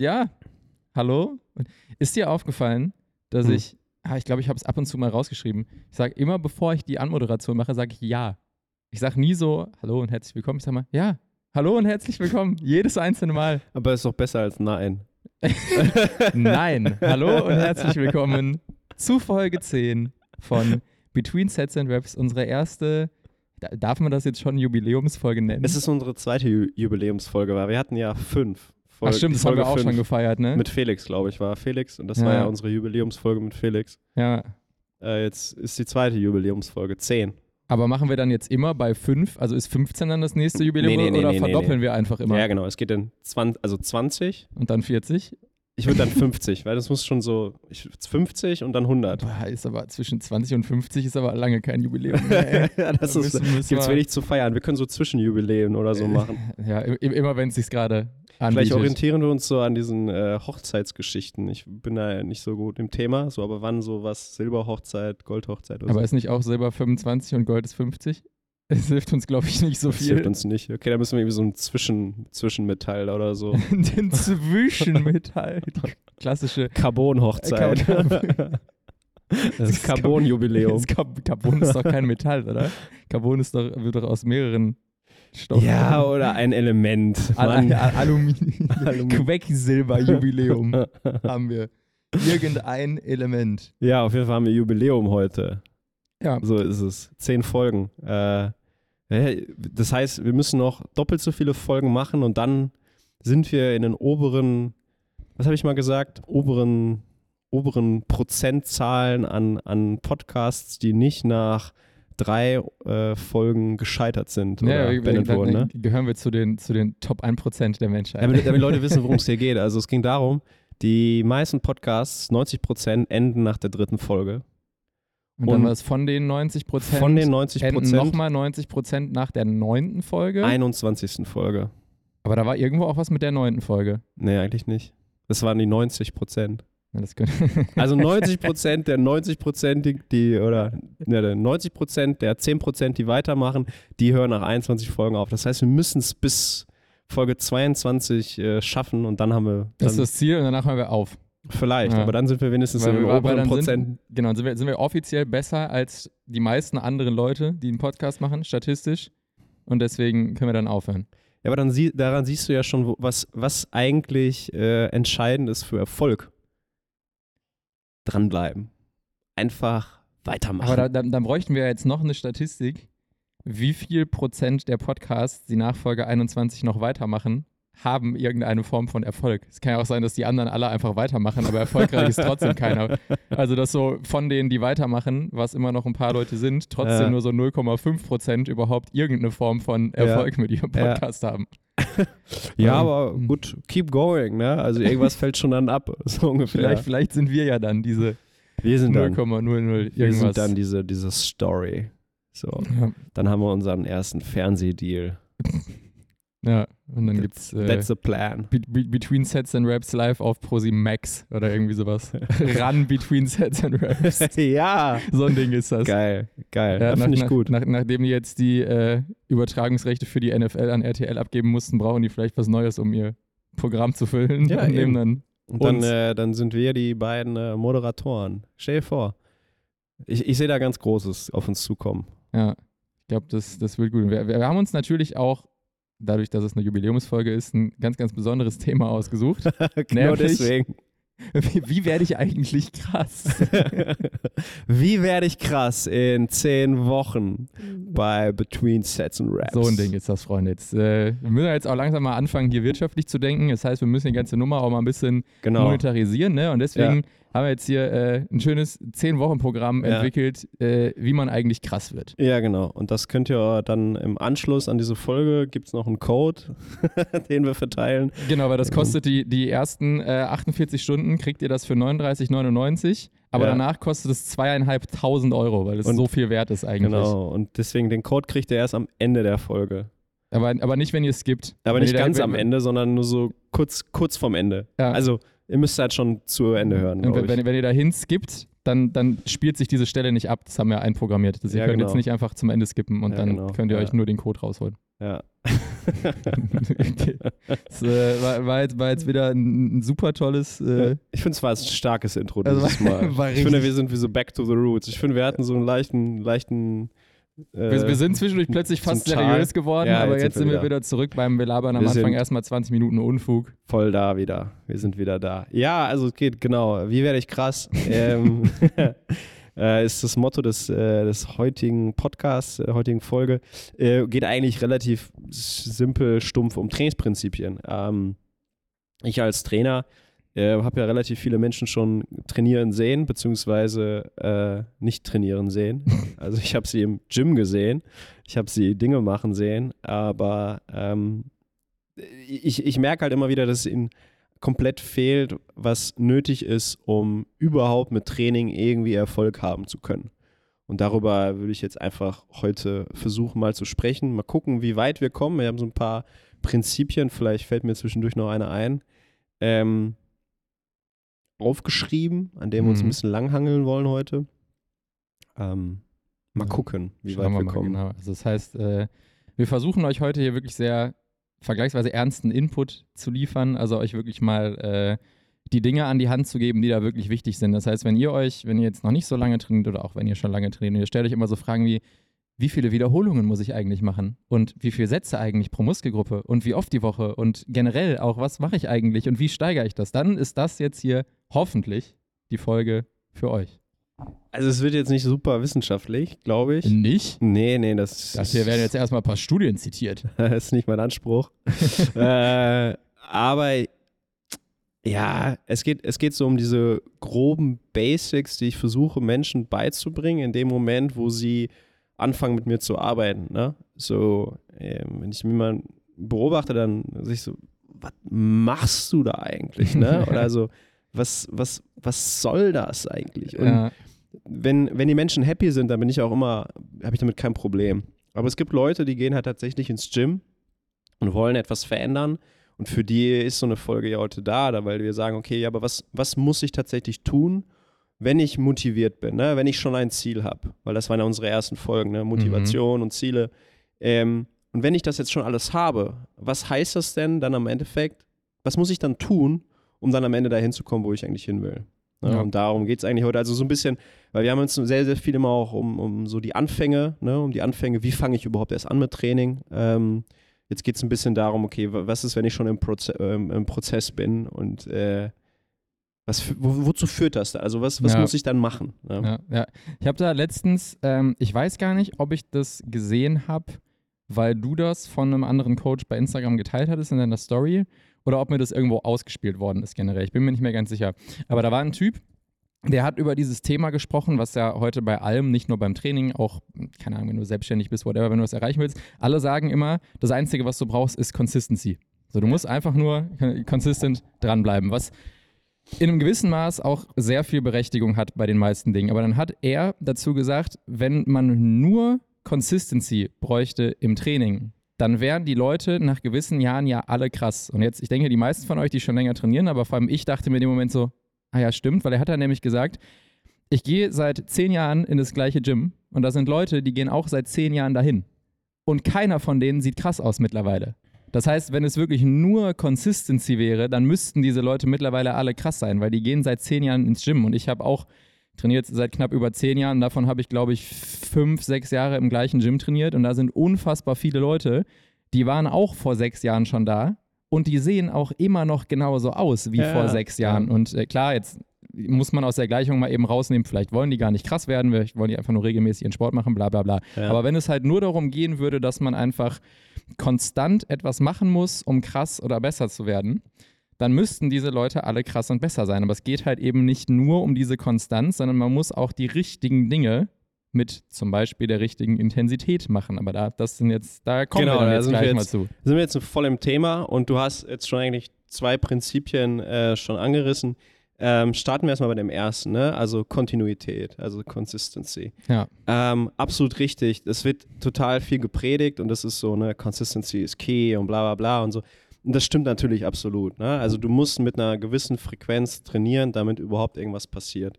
Ja, hallo. Ist dir aufgefallen, dass Hm. ich, ah, ich glaube, ich habe es ab und zu mal rausgeschrieben. Ich sage immer, bevor ich die Anmoderation mache, sage ich ja. Ich sage nie so, hallo und herzlich willkommen. Ich sage mal, ja, hallo und herzlich willkommen. Jedes einzelne Mal. Aber ist doch besser als nein. Nein, hallo und herzlich willkommen zu Folge 10 von Between Sets and Raps, unsere erste, da- darf man das jetzt schon Jubiläumsfolge nennen? Es ist unsere zweite Ju Jubiläumsfolge, weil wir hatten ja fünf. Ach Folge- stimmt, das haben Folge wir auch schon gefeiert, ne? Mit Felix, glaube ich, war Felix. Und das Ja. war ja unsere Jubiläumsfolge mit Felix. ja. Äh, jetzt ist die zweite Jubiläumsfolge, 10. Aber machen wir dann jetzt immer bei 5, also ist 15 dann das nächste Jubiläum Nee, nee, nee, oder verdoppeln wir einfach immer Ja, genau. Es geht dann 20, also 20. und dann 40? Ich würde dann 50, weil das muss schon so ich, 50 und dann 100. Boah, ist aber zwischen 20 und 50 ist aber lange kein Jubiläum. mehr, ja, das Da ist, müssen- müssen gibt's wir- wenig zu feiern. Wir können so Zwischenjubiläen oder so machen. Ja, immer wenn es sich gerade Vielleicht anbietet. orientieren wir uns so an diesen äh, Hochzeitsgeschichten. Ich bin da ja nicht so gut im Thema, so aber wann so was Silberhochzeit, Goldhochzeit oder Aber so. ist nicht auch Silber 25 und Gold ist 50? Es hilft uns, glaube ich, nicht so Das hilft viel. uns nicht. Okay, da müssen wir irgendwie so ein Zwischen, Zwischenmetall oder so. Den Zwischenmetall. Die klassische. Carbon-Hochzeit. Carbon- das ist Carbon-Jubiläum. Carbon ist doch kein Metall, oder? Carbon ist doch, wird doch aus mehreren Stoffen. Ja, oder ein Element. Al. Al Aluminium. Aluminium. Quecksilber-Jubiläum haben wir. Irgendein Element. Ja, auf jeden Fall haben wir Jubiläum heute. Ja, So ist es. Zehn Folgen. Äh, das heißt, wir müssen noch doppelt so viele Folgen machen und dann sind wir in den oberen, was habe ich mal gesagt, oberen, oberen Prozentzahlen an, an Podcasts, die nicht nach drei äh, Folgen gescheitert sind oder ja beendet wir, wurden. Ne? gehören wir zu den, zu den Top 1% der Menschheit. Damit, damit Leute wissen, worum es hier geht. Also es ging darum, die meisten Podcasts, 90 Prozent, enden nach der dritten Folge. und dann und war es von den 90 Prozent. Von den 90 Prozent, nochmal 90 Prozent nach der neunten Folge. 21. Folge. Aber da war irgendwo auch was mit der neunten Folge. Nee, eigentlich nicht. Das waren die 90 Prozent. Also 90 Prozent der 90 Prozent, die, die, oder ne, der 90 Prozent der 10 Prozent, die weitermachen, die hören nach 21 Folgen auf. Das heißt, wir müssen es bis Folge 22 äh, schaffen und dann haben wir das ist das Ziel und danach hören wir auf. vielleicht, Ja. aber dann sind wir wenigstens Weil in den wir- oberen dann Prozent. Sind, genau, dann sind wir, sind wir offiziell besser als die meisten anderen Leute, die einen Podcast machen, statistisch. Und deswegen können wir dann aufhören. Ja, aber dann sie, daran siehst du ja schon, was, was eigentlich äh, entscheidend ist für Erfolg. Dranbleiben. Einfach weitermachen. Aber da, dann, dann bräuchten wir jetzt noch eine Statistik, wie viel Prozent der Podcasts, die nach Folge 21 noch weitermachen, haben irgendeine Form von Erfolg. Es kann ja auch sein, dass die anderen alle einfach weitermachen, aber erfolgreich ist trotzdem keiner. Also, dass so von denen, die weitermachen, was immer noch ein paar Leute sind, trotzdem Ja. nur so 0,5 Prozent überhaupt irgendeine Form von Erfolg mit ihrem Ja. Podcast haben. ja, Ähm, aber gut, keep going, ne? Also irgendwas fällt schon dann ab, so ungefähr. Vielleicht, vielleicht sind wir ja dann diese wir sind dann, 0,00 wir irgendwas. sind dann diese, diese Story. So, ja, dann haben wir unseren ersten Fernsehdeal. Ja, und dann That's- gibt's äh, That's the plan. Be be Between Sets and Raps live auf Prosi Max oder irgendwie sowas. Run Between Sets and Raps. ja, So ein Ding ist das. geil, geil. Ja, das finde ich gut. Nach, nachdem die jetzt die äh, Übertragungsrechte für die NFL an RTL abgeben mussten, brauchen die vielleicht was Neues, um ihr Programm zu füllen. Ja, und eben. dann. Und dann, äh, dann sind wir die beiden äh, Moderatoren. Stell dir vor. Ich, ich sehe da ganz Großes auf uns zukommen. Ja, ich glaube, das, das wird gut. Wir, wir haben uns natürlich auch, dadurch, dass es eine Jubiläumsfolge ist, ein ganz, ganz besonderes Thema ausgesucht. Nur Nervig. deswegen. Wie, wie werde ich eigentlich krass? Wie werde ich krass in zehn Wochen bei Between Sets and Raps? So ein Ding ist das, Freunde. Jetzt, äh, wir müssen jetzt auch langsam mal anfangen, hier wirtschaftlich zu denken. Das heißt, wir müssen die ganze Nummer auch mal ein bisschen Genau. monetarisieren. Ne? Und deswegen haben wir jetzt hier äh, ein schönes 10-Wochen-Programm Ja. entwickelt, äh, wie man eigentlich krass wird. Ja, genau. Und das könnt ihr dann im Anschluss an diese Folge, gibt es noch einen Code, den wir verteilen. Genau, weil das kostet die, die ersten äh, 48 Stunden, kriegt ihr das für 39,99. Aber Ja. danach kostet es zweieinhalbtausend Euro, weil es Und- so viel wert ist eigentlich. Genau. Und deswegen den Code kriegt ihr erst am Ende der Folge. Aber, aber nicht, wenn ihr es gibt. Aber Wenn nicht ganz am Ende, sondern nur so kurz, kurz vorm Ende. Ja. Also ihr müsst halt schon zu Ende hören. Und glaub wenn, ich. wenn ihr dahin skippt, dann, dann spielt sich diese Stelle nicht ab. Das haben wir einprogrammiert. Das ihr Ja, könnt genau. jetzt nicht einfach zum Ende skippen und Ja, dann genau. könnt ihr Ja. euch nur den Code rausholen. Ja. okay. Das äh, war, war, jetzt, war jetzt wieder ein, ein super tolles. Äh, Ich finde es war ein starkes Intro Also dieses war- Mal. war ich finde, wir sind wie so back to the roots. Ich finde, wir hatten so einen leichten, leichten. Äh, wir, wir sind zwischendurch plötzlich fast seriös geworden, Ja, aber jetzt jetzt sind wir wir wieder zurück beim Wir labern am Wir Anfang erstmal 20 Minuten Unfug. voll da wieder. Wir sind wieder da. Ja, also es geht genau. Wie werde ich krass? ähm, äh, ist das Motto des, äh, des heutigen Podcasts, der heutigen Folge. Äh, geht eigentlich relativ simpel, stumpf um Trainingsprinzipien. Ähm, ich als Trainer äh, habe ja relativ viele Menschen schon trainieren sehen, beziehungsweise äh, nicht trainieren sehen. Also ich habe sie im Gym gesehen, ich habe sie Dinge machen sehen, aber ähm, ich, ich merke halt immer wieder, dass es ihnen komplett fehlt, was nötig ist, um überhaupt mit Training irgendwie Erfolg haben zu können. Und darüber würde ich jetzt einfach heute versuchen, mal zu sprechen. Mal gucken, wie weit wir kommen. Wir haben so ein paar Prinzipien, vielleicht fällt mir zwischendurch noch eine ein, ähm, aufgeschrieben, an dem wir uns ein Mhm. bisschen langhangeln wollen heute. Ähm, mal Ja. gucken, wie weit wir wir kommen. Genau. Also das heißt, äh, wir versuchen euch heute hier wirklich sehr vergleichsweise ernsten Input zu liefern, also euch wirklich mal äh, die Dinge an die Hand zu geben, die da wirklich wichtig sind. Das heißt, wenn ihr euch, wenn ihr jetzt noch nicht so lange trainiert oder auch wenn ihr schon lange trainiert, ihr stellt euch immer so Fragen wie, wie viele Wiederholungen muss ich eigentlich machen? Und wie viele Sätze eigentlich pro Muskelgruppe? Und wie oft die Woche? Und generell auch, was mache ich eigentlich? Und wie steigere ich das? Dann ist das jetzt hier hoffentlich die Folge für euch. Also es wird jetzt nicht super wissenschaftlich, glaube ich. Nicht? Nee, nee, das, Das hier werden jetzt erstmal ein paar Studien zitiert. das ist nicht mein Anspruch. äh, aber ja, es geht, es geht so um diese groben Basics, die ich versuche, Menschen beizubringen, in dem Moment, wo sie anfangen, mit mir zu arbeiten. Ne? So, ähm, wenn ich mir mal beobachte, dann sehe ich so, was machst du da eigentlich? Ne? Oder so, was, was, was soll das eigentlich? Und Ja. wenn, wenn die Menschen happy sind, dann bin ich auch immer, habe ich damit kein Problem. Aber es gibt Leute, die gehen halt tatsächlich ins Gym und wollen etwas verändern. Und für die ist so eine Folge ja heute da, da weil wir sagen, okay, ja, aber was, was muss ich tatsächlich tun, wenn ich motiviert bin, ne? wenn ich schon ein Ziel habe? Weil das waren ja unsere ersten Folgen, ne? Motivation und Ziele. Ähm, und wenn ich das jetzt schon alles habe, was heißt das denn dann am Endeffekt? Was muss ich dann tun, um dann am Ende dahin zu kommen, wo ich eigentlich hin will? Ne? Ja. Und darum geht es eigentlich heute. Also so ein bisschen, weil wir haben uns sehr, sehr viel immer auch um, um so die Anfänge, ne? um die Anfänge, wie fange ich überhaupt erst an mit Training? Ähm, jetzt geht es ein bisschen darum, okay, wa- was ist, wenn ich schon im, Proze ähm, im Prozess bin und äh, was, wo, wozu führt das da? Also was, was Ja. muss ich dann machen? Ja, ja. Ich habe da letztens, ähm, ich weiß gar nicht, ob ich das gesehen habe, weil du das von einem anderen Coach bei Instagram geteilt hattest in deiner Story oder ob mir das irgendwo ausgespielt worden ist generell. Ich bin mir nicht mehr ganz sicher. Aber da war ein Typ, der hat über dieses Thema gesprochen, was ja heute bei allem, nicht nur beim Training, auch, keine Ahnung, wenn du selbstständig bist, whatever, wenn du was erreichen willst, alle sagen immer, das Einzige, was du brauchst, ist Consistency. So, du musst einfach nur consistent dranbleiben, was in einem gewissen Maß auch sehr viel Berechtigung hat bei den meisten Dingen. Aber dann hat er dazu gesagt, wenn man nur Consistency bräuchte im Training, dann wären die Leute nach gewissen Jahren ja alle krass. Und jetzt, ich denke, die meisten von euch, die schon länger trainieren, aber vor allem ich dachte mir in dem Moment so, ah ja, stimmt, weil er hat dann nämlich gesagt, ich gehe seit zehn Jahren in das gleiche Gym und da sind Leute, die gehen auch seit zehn Jahren dahin. Und keiner von denen sieht krass aus mittlerweile. Das heißt, wenn es wirklich nur Consistency wäre, dann müssten diese Leute mittlerweile alle krass sein, weil die gehen seit zehn Jahren ins Gym und ich habe auch trainiert seit knapp über zehn Jahren. Davon habe ich, glaube ich, fünf, sechs Jahre im gleichen Gym trainiert und da sind unfassbar viele Leute, die waren auch vor sechs Jahren schon da und die sehen auch immer noch genauso aus wie Ja, vor sechs ja. Jahren. Und äh, klar, jetzt muss man aus der Gleichung mal eben rausnehmen, vielleicht wollen die gar nicht krass werden, vielleicht wollen die einfach nur regelmäßig ihren Sport machen, bla bla bla. Ja. Aber wenn es halt nur darum gehen würde, dass man einfach konstant etwas machen muss, um krass oder besser zu werden, dann müssten diese Leute alle krass und besser sein. Aber es geht halt eben nicht nur um diese Konstanz, sondern man muss auch die richtigen Dinge mit zum Beispiel der richtigen Intensität machen. Aber da, das sind jetzt, da kommen Genau, wir dann da jetzt gleich mal jetzt- zu. sind wir jetzt voll im Thema und du hast jetzt schon eigentlich zwei Prinzipien äh, schon angerissen. Ähm, starten wir erstmal bei dem ersten, ne? also Kontinuität, also Consistency. Ja. Ähm, absolut richtig. Es wird total viel gepredigt und das ist so, ne, Consistency ist key und bla bla bla und so. Und das stimmt natürlich absolut. Ne? Also du musst mit einer gewissen Frequenz trainieren, damit überhaupt irgendwas passiert.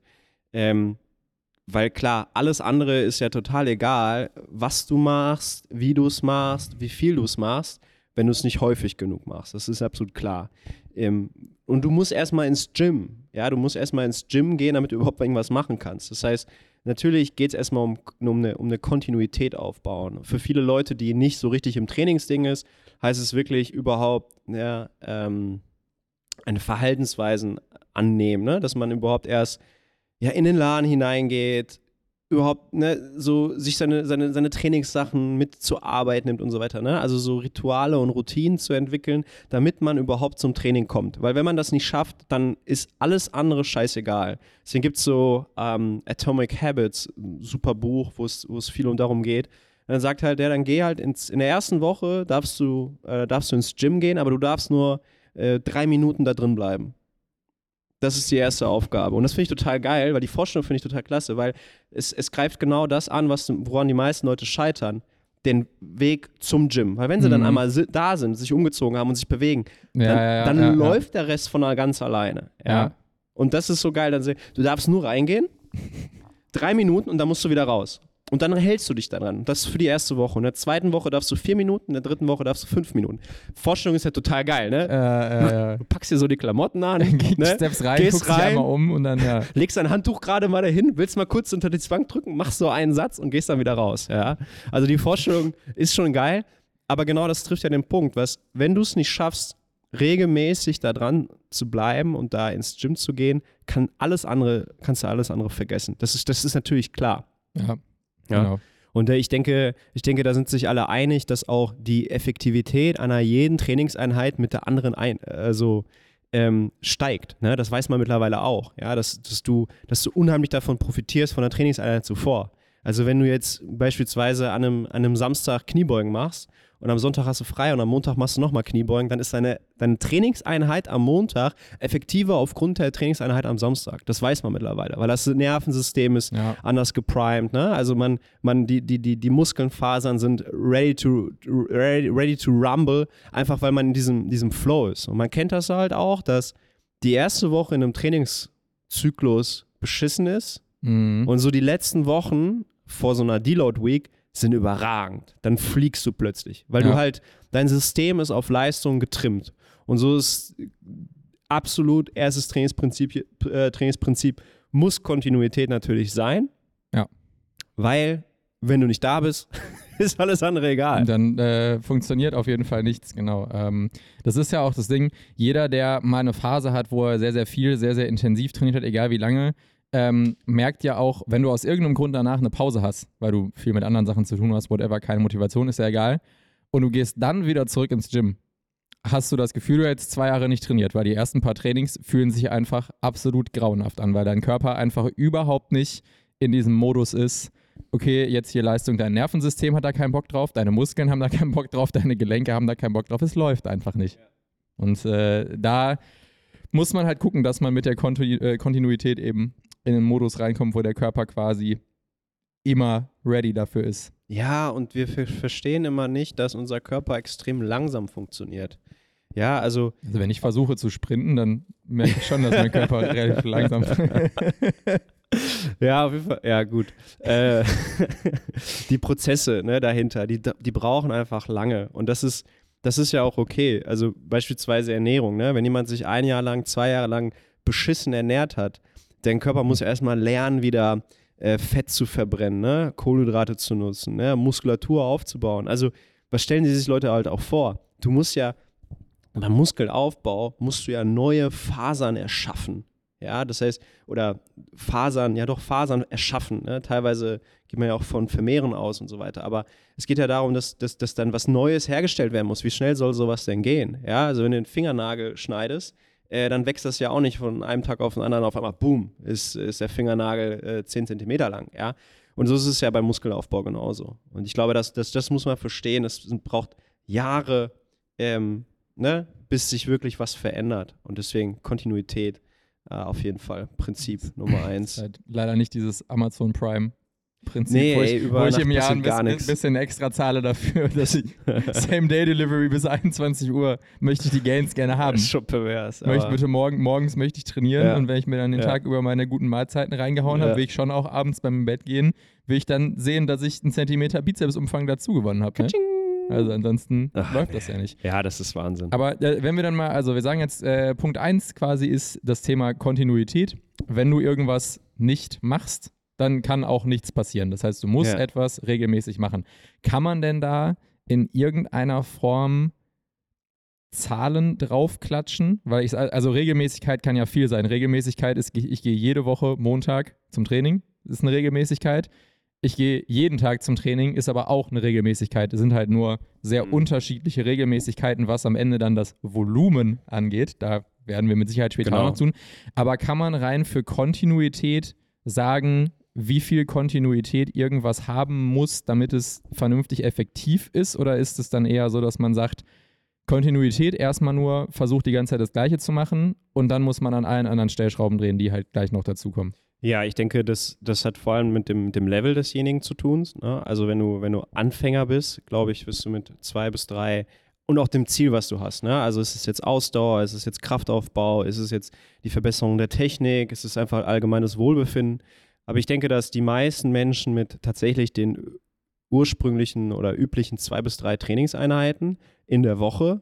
Ähm, weil klar, alles andere ist ja total egal, was du machst, wie du es machst, wie viel du es machst, wenn du es nicht häufig genug machst. Das ist absolut klar. Ähm, und du musst erstmal ins Gym. Ja, du musst erstmal ins Gym gehen, damit du überhaupt irgendwas machen kannst. Das heißt, natürlich geht es erstmal um, um, eine, um eine Kontinuität aufbauen. Für viele Leute, die nicht so richtig im Trainingsding ist, heißt es wirklich überhaupt ja, ähm, eine Verhaltensweisen annehmen, ne? dass man überhaupt erst ja, in den Laden hineingeht, überhaupt ne, so sich seine, seine, seine Trainingssachen mit zur Arbeit nimmt und so weiter. Ne? Also so Rituale und Routinen zu entwickeln, damit man überhaupt zum Training kommt. Weil wenn man das nicht schafft, dann ist alles andere scheißegal. Deswegen gibt es so ähm, Atomic Habits, super Buch, wo es viel um darum geht. Und dann sagt halt der, dann geh halt ins, in der ersten Woche darfst du, äh, darfst du ins Gym gehen, aber du darfst nur äh, drei Minuten da drin bleiben. Das ist die erste Aufgabe. Und das finde ich total geil, weil die Vorstellung finde ich total klasse, weil es, es greift genau das an, was, woran die meisten Leute scheitern. Den Weg zum Gym. Weil wenn sie mhm. dann einmal da sind, sich umgezogen haben und sich bewegen, ja, dann, ja, ja, dann läuft der Rest von ganz alleine. Ja. Und das ist so geil. Dann, du darfst nur reingehen, drei Minuten und dann musst du wieder raus. Und dann hältst du dich daran. Das ist für die erste Woche. Und in der zweiten Woche darfst du vier Minuten, in der dritten Woche darfst du fünf Minuten. Vorstellung ist ja total geil, ne? Äh, äh, du packst dir so die Klamotten an, ne? Steps rein, gehst guckst rein, einmal um und dann, ja. Legst dein Handtuch gerade mal dahin, willst mal kurz unter die Zwang drücken, machst so einen Satz und gehst dann wieder raus, ja? Also die Vorstellung ist schon geil, aber genau das trifft ja den Punkt, was, wenn du es nicht schaffst, regelmäßig da dran zu bleiben und da ins Gym zu gehen, kann alles andere, kannst du alles andere vergessen. Das ist, das ist natürlich klar. Ja. Ja. Genau. Und äh, ich denke, ich denke, da sind sich alle einig, dass auch die Effektivität einer jeden Trainingseinheit mit der anderen ein, also ähm, steigt. Ne? Das weiß man mittlerweile auch, ja, dass, dass, du, dass du unheimlich davon profitierst von der Trainingseinheit zuvor. Also wenn du jetzt beispielsweise an einem, an einem Samstag Kniebeugen machst und am Sonntag hast du frei und am Montag machst du nochmal Kniebeugen, dann ist deine, deine Trainingseinheit am Montag effektiver aufgrund der Trainingseinheit am Samstag. Das weiß man mittlerweile, weil das Nervensystem ist ja. anders geprimed. Ne? Also man, man, die, die, die, die Muskelfasern sind ready to, ready, ready to rumble, einfach weil man in diesem, diesem Flow ist. Und man kennt das halt auch, dass die erste Woche in einem Trainingszyklus beschissen ist mhm. und so die letzten Wochen vor so einer Deload Week sind überragend. Dann fliegst du plötzlich, weil ja. du halt, dein System ist auf Leistung getrimmt. Und so ist absolut erstes Trainingsprinzip, äh, Trainingsprinzip muss Kontinuität natürlich sein. Ja. Weil, wenn du nicht da bist, ist alles andere egal. Dann äh, funktioniert auf jeden Fall nichts, genau. Ähm, das ist ja auch das Ding, jeder, der mal eine Phase hat, wo er sehr, sehr viel, sehr, sehr intensiv trainiert hat, egal wie lange, ähm, merkt ja auch, wenn du aus irgendeinem Grund danach eine Pause hast, weil du viel mit anderen Sachen zu tun hast, whatever, keine Motivation, ist ja egal, und du gehst dann wieder zurück ins Gym, hast du das Gefühl, du hättest zwei Jahre nicht trainiert, weil die ersten paar Trainings fühlen sich einfach absolut grauenhaft an, weil dein Körper einfach überhaupt nicht in diesem Modus ist, okay, jetzt hier Leistung, dein Nervensystem hat da keinen Bock drauf, deine Muskeln haben da keinen Bock drauf, deine Gelenke haben da keinen Bock drauf, es läuft einfach nicht. Und äh, da muss man halt gucken, dass man mit der äh, Kontinuität eben in den Modus reinkommt, wo der Körper quasi immer ready dafür ist. Ja, und wir verstehen immer nicht, dass unser Körper extrem langsam funktioniert. Ja, also. Also, wenn ich versuche zu sprinten, dann merke ich schon, dass mein Körper relativ langsam Ja, auf jeden Fall. Ja, gut. Äh, die Prozesse ne, dahinter, die, die brauchen einfach lange. Und das ist, das ist ja auch okay. Also beispielsweise Ernährung. Ne? Wenn jemand sich ein Jahr lang, zwei Jahre lang beschissen ernährt hat, dein Körper muss erstmal lernen, wieder äh, Fett zu verbrennen, ne? Kohlenhydrate zu nutzen, ne? Muskulatur aufzubauen. Also, was stellen sich Leute halt auch vor? Du musst ja beim Muskelaufbau musst du ja neue Fasern erschaffen. Ja, das heißt, oder Fasern, ja doch Fasern erschaffen. Ne? Teilweise geht man ja auch von Vermehren aus und so weiter. Aber es geht ja darum, dass, dass, dass dann was Neues hergestellt werden muss. Wie schnell soll sowas denn gehen? Ja, also wenn du den Fingernagel schneidest, äh, dann wächst das ja auch nicht von einem Tag auf den anderen auf einmal, boom, ist, ist der Fingernagel äh, 10 Zentimeter lang, ja. Und so ist es ja beim Muskelaufbau genauso. Und ich glaube, das, das, das muss man verstehen. Es braucht Jahre, ähm, ne, bis sich wirklich was verändert. Und deswegen Kontinuität äh, auf jeden Fall Prinzip Nummer eins. Leider nicht dieses Amazon Prime Prinzip, Nee, wo ey, ich, über wo ich im Jahr ein bisschen, bisschen extra zahle dafür, dass ich Same-Day-Delivery bis 21 Uhr möchte ich die Gains gerne haben. Das ist schon pervers. Möchte bitte morgen, morgens möchte ich trainieren Ja. und wenn ich mir dann den Ja. Tag über meine guten Mahlzeiten reingehauen Ja. habe, will ich schon auch abends beim Bett gehen, will ich dann sehen, dass ich einen Zentimeter Bizepsumfang dazu gewonnen habe. Ne? Also ansonsten Ach, läuft das ja nicht. Ja, das ist Wahnsinn. Aber äh, wenn wir dann mal, also wir sagen jetzt, äh, Punkt 1 quasi ist das Thema Kontinuität. Wenn du irgendwas nicht machst, dann kann auch nichts passieren. Das heißt, du musst Ja. etwas regelmäßig machen. Kann man denn da in irgendeiner Form Zahlen draufklatschen? Weil ich, also Regelmäßigkeit kann ja viel sein. Regelmäßigkeit ist, ich, gehe jede Woche Montag zum Training, ist eine Regelmäßigkeit. Ich gehe jeden Tag zum Training, ist aber auch eine Regelmäßigkeit. Es sind halt nur sehr Mhm. unterschiedliche Regelmäßigkeiten, was am Ende dann das Volumen angeht. Da werden wir mit Sicherheit später Genau. auch noch tun. Aber kann man rein für Kontinuität sagen, wie viel Kontinuität irgendwas haben muss, damit es vernünftig effektiv ist? Oder ist es dann eher so, dass man sagt, Kontinuität erstmal nur versucht die ganze Zeit das Gleiche zu machen und dann muss man an allen anderen Stellschrauben drehen, die halt gleich noch dazukommen. Ja, ich denke, das, das hat vor allem mit dem, dem Level desjenigen zu tun. Ne? Also wenn du, wenn du Anfänger bist, glaube ich, wirst du mit zwei bis drei und auch dem Ziel, was du hast. Ne? Also ist es jetzt Ausdauer, ist es jetzt Kraftaufbau, ist es jetzt die Verbesserung der Technik, ist es einfach allgemeines Wohlbefinden. Aber ich denke, dass die meisten Menschen mit tatsächlich den ursprünglichen oder üblichen zwei bis drei Trainingseinheiten in der Woche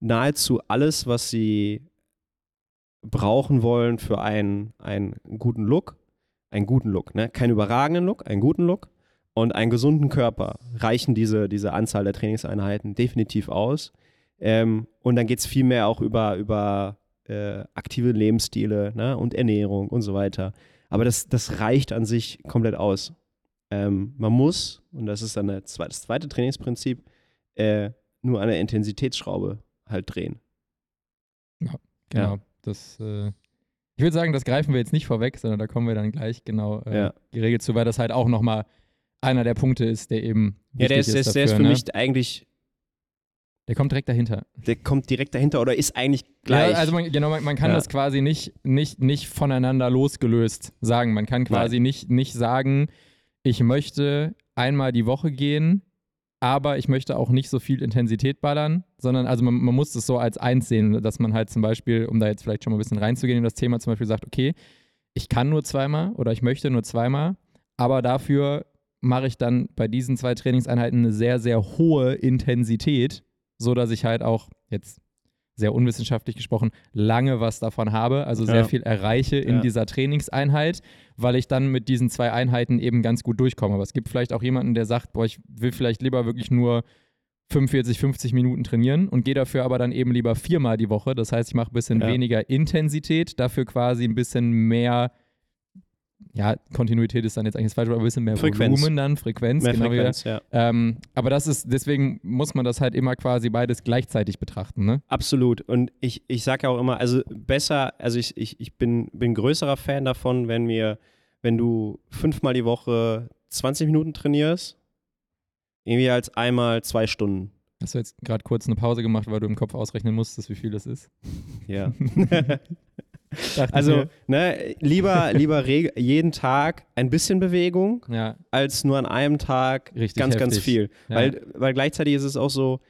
nahezu alles, was sie brauchen wollen für einen, einen guten Look, einen guten Look, ne? keinen überragenden Look, einen guten Look und einen gesunden Körper, reichen diese, diese Anzahl der Trainingseinheiten definitiv aus. Ähm, und dann geht es viel mehr auch über, über äh, aktive Lebensstile ne? und Ernährung und so weiter. Aber das, das reicht an sich komplett aus. Ähm, man muss, und das ist dann das zweite Trainingsprinzip, äh, nur an der Intensitätsschraube halt drehen. Genau. Ja. Das, äh, ich würde sagen, das greifen wir jetzt nicht vorweg, sondern da kommen wir dann gleich genau äh, Ja. geregelt zu, weil das halt auch nochmal einer der Punkte ist, der eben Ja, der ist, ist, der ist dafür, für ne? mich eigentlich Der kommt direkt dahinter. der kommt direkt dahinter oder ist eigentlich gleich. Ja, also man, genau, man, man kann Ja. das quasi nicht, nicht, nicht voneinander losgelöst sagen. Man kann quasi nicht, nicht sagen, ich möchte einmal die Woche gehen, aber ich möchte auch nicht so viel Intensität ballern, sondern also man, man muss das so als eins sehen, dass man halt zum Beispiel, um da jetzt vielleicht schon mal ein bisschen reinzugehen in das Thema, zum Beispiel sagt, okay, ich kann nur zweimal oder ich möchte nur zweimal, aber dafür mache ich dann bei diesen zwei Trainingseinheiten eine sehr, sehr hohe Intensität, so dass ich halt auch jetzt sehr unwissenschaftlich gesprochen lange was davon habe, also sehr Ja. viel erreiche in Ja. dieser Trainingseinheit, weil ich dann mit diesen zwei Einheiten eben ganz gut durchkomme. Aber es gibt vielleicht auch jemanden, der sagt, boah, ich will vielleicht lieber wirklich nur 45, 50 Minuten trainieren und gehe dafür aber dann eben lieber viermal die Woche. Das heißt, ich mache ein bisschen Ja. weniger Intensität, dafür quasi ein bisschen mehr, ja, Kontinuität ist dann jetzt eigentlich das falsche, aber ein bisschen mehr Frequenz. Volumen dann, Frequenz, mehr genau Frequenz, ja. ähm, aber das ist, deswegen muss man das halt immer quasi beides gleichzeitig betrachten, ne? Absolut. Und ich, ich sage ja auch immer, also besser, also ich, ich, ich bin, bin größerer Fan davon, wenn wir, wenn du fünfmal die Woche 20 Minuten trainierst, irgendwie als einmal zwei Stunden. Hast du jetzt gerade kurz eine Pause gemacht, weil du im Kopf ausrechnen musstest, wie viel das ist? Ja. Also, ne, lieber, lieber jeden Tag ein bisschen Bewegung, Ja, als nur an einem Tag Richtig ganz, ganz heftig. viel. Ja. Weil, weil gleichzeitig ist es auch so,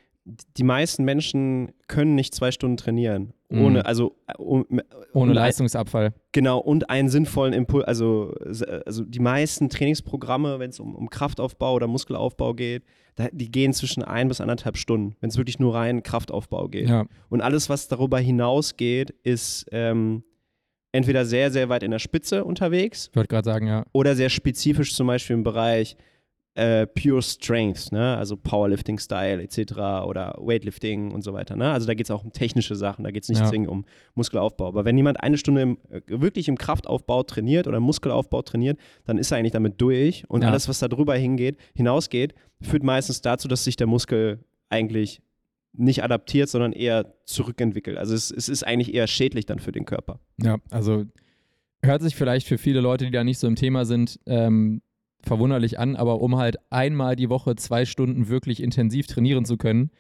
die meisten Menschen können nicht zwei Stunden trainieren. Mhm. Ohne, also äh, um, ohne und Leistungsabfall. Genau, und einen sinnvollen Impuls, also, also die meisten Trainingsprogramme, wenn es um, um Kraftaufbau oder Muskelaufbau geht, da, die gehen zwischen ein bis anderthalb Stunden, wenn es wirklich nur rein Kraftaufbau geht. Ja, Und alles, was darüber hinausgeht, ist ähm, entweder sehr, sehr weit in der Spitze unterwegs ich wollte gerade sagen, ja. oder sehr spezifisch zum Beispiel im Bereich äh, Pure Strength, ne? also Powerlifting-Style etc. oder Weightlifting und so weiter. Ne? Also da geht es auch um technische Sachen, da geht es nicht Ja. zwingend um Muskelaufbau. Aber wenn jemand eine Stunde im, äh, wirklich im Kraftaufbau trainiert oder im Muskelaufbau trainiert, dann ist er eigentlich damit durch und Ja. alles, was da drüber hingeht, hinausgeht, führt meistens dazu, dass sich der Muskel eigentlich nicht adaptiert, sondern eher zurückentwickelt. Also es, es ist eigentlich eher schädlich dann für den Körper. Ja, also hört sich vielleicht für viele Leute, die da nicht so im Thema sind, ähm, verwunderlich an, aber um halt einmal die Woche zwei Stunden wirklich intensiv trainieren zu können,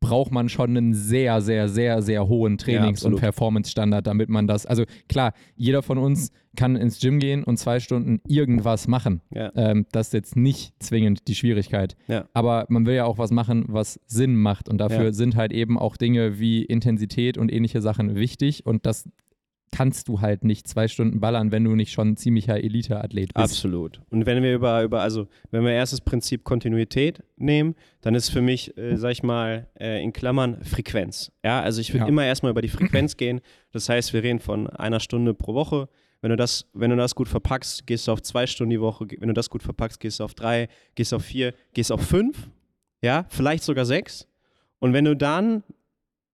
braucht man schon einen sehr, sehr, sehr, sehr hohen Trainings- absolut. und Performance-Standard, damit man das, also klar, jeder von uns kann ins Gym gehen und zwei Stunden irgendwas machen. Ja. Ähm, das ist jetzt nicht zwingend die Schwierigkeit. Ja. Aber man will ja auch was machen, was Sinn macht. Und dafür Ja. sind halt eben auch Dinge wie Intensität und ähnliche Sachen wichtig. Und das kannst du halt nicht zwei Stunden ballern, wenn du nicht schon ein ziemlicher Elite-Athlet bist. Absolut. Und wenn wir über, über, also wenn wir erst das Prinzip Kontinuität nehmen, dann ist für mich, äh, sag ich mal, äh, in Klammern Frequenz. Ja, also ich würde Ja. immer erstmal über die Frequenz gehen. Das heißt, wir reden von einer Stunde pro Woche. Wenn du das, wenn du das gut verpackst, gehst du auf zwei Stunden die Woche. Wenn du das gut verpackst, gehst du auf drei, gehst auf vier, gehst auf fünf, ja, vielleicht sogar sechs. Und wenn du dann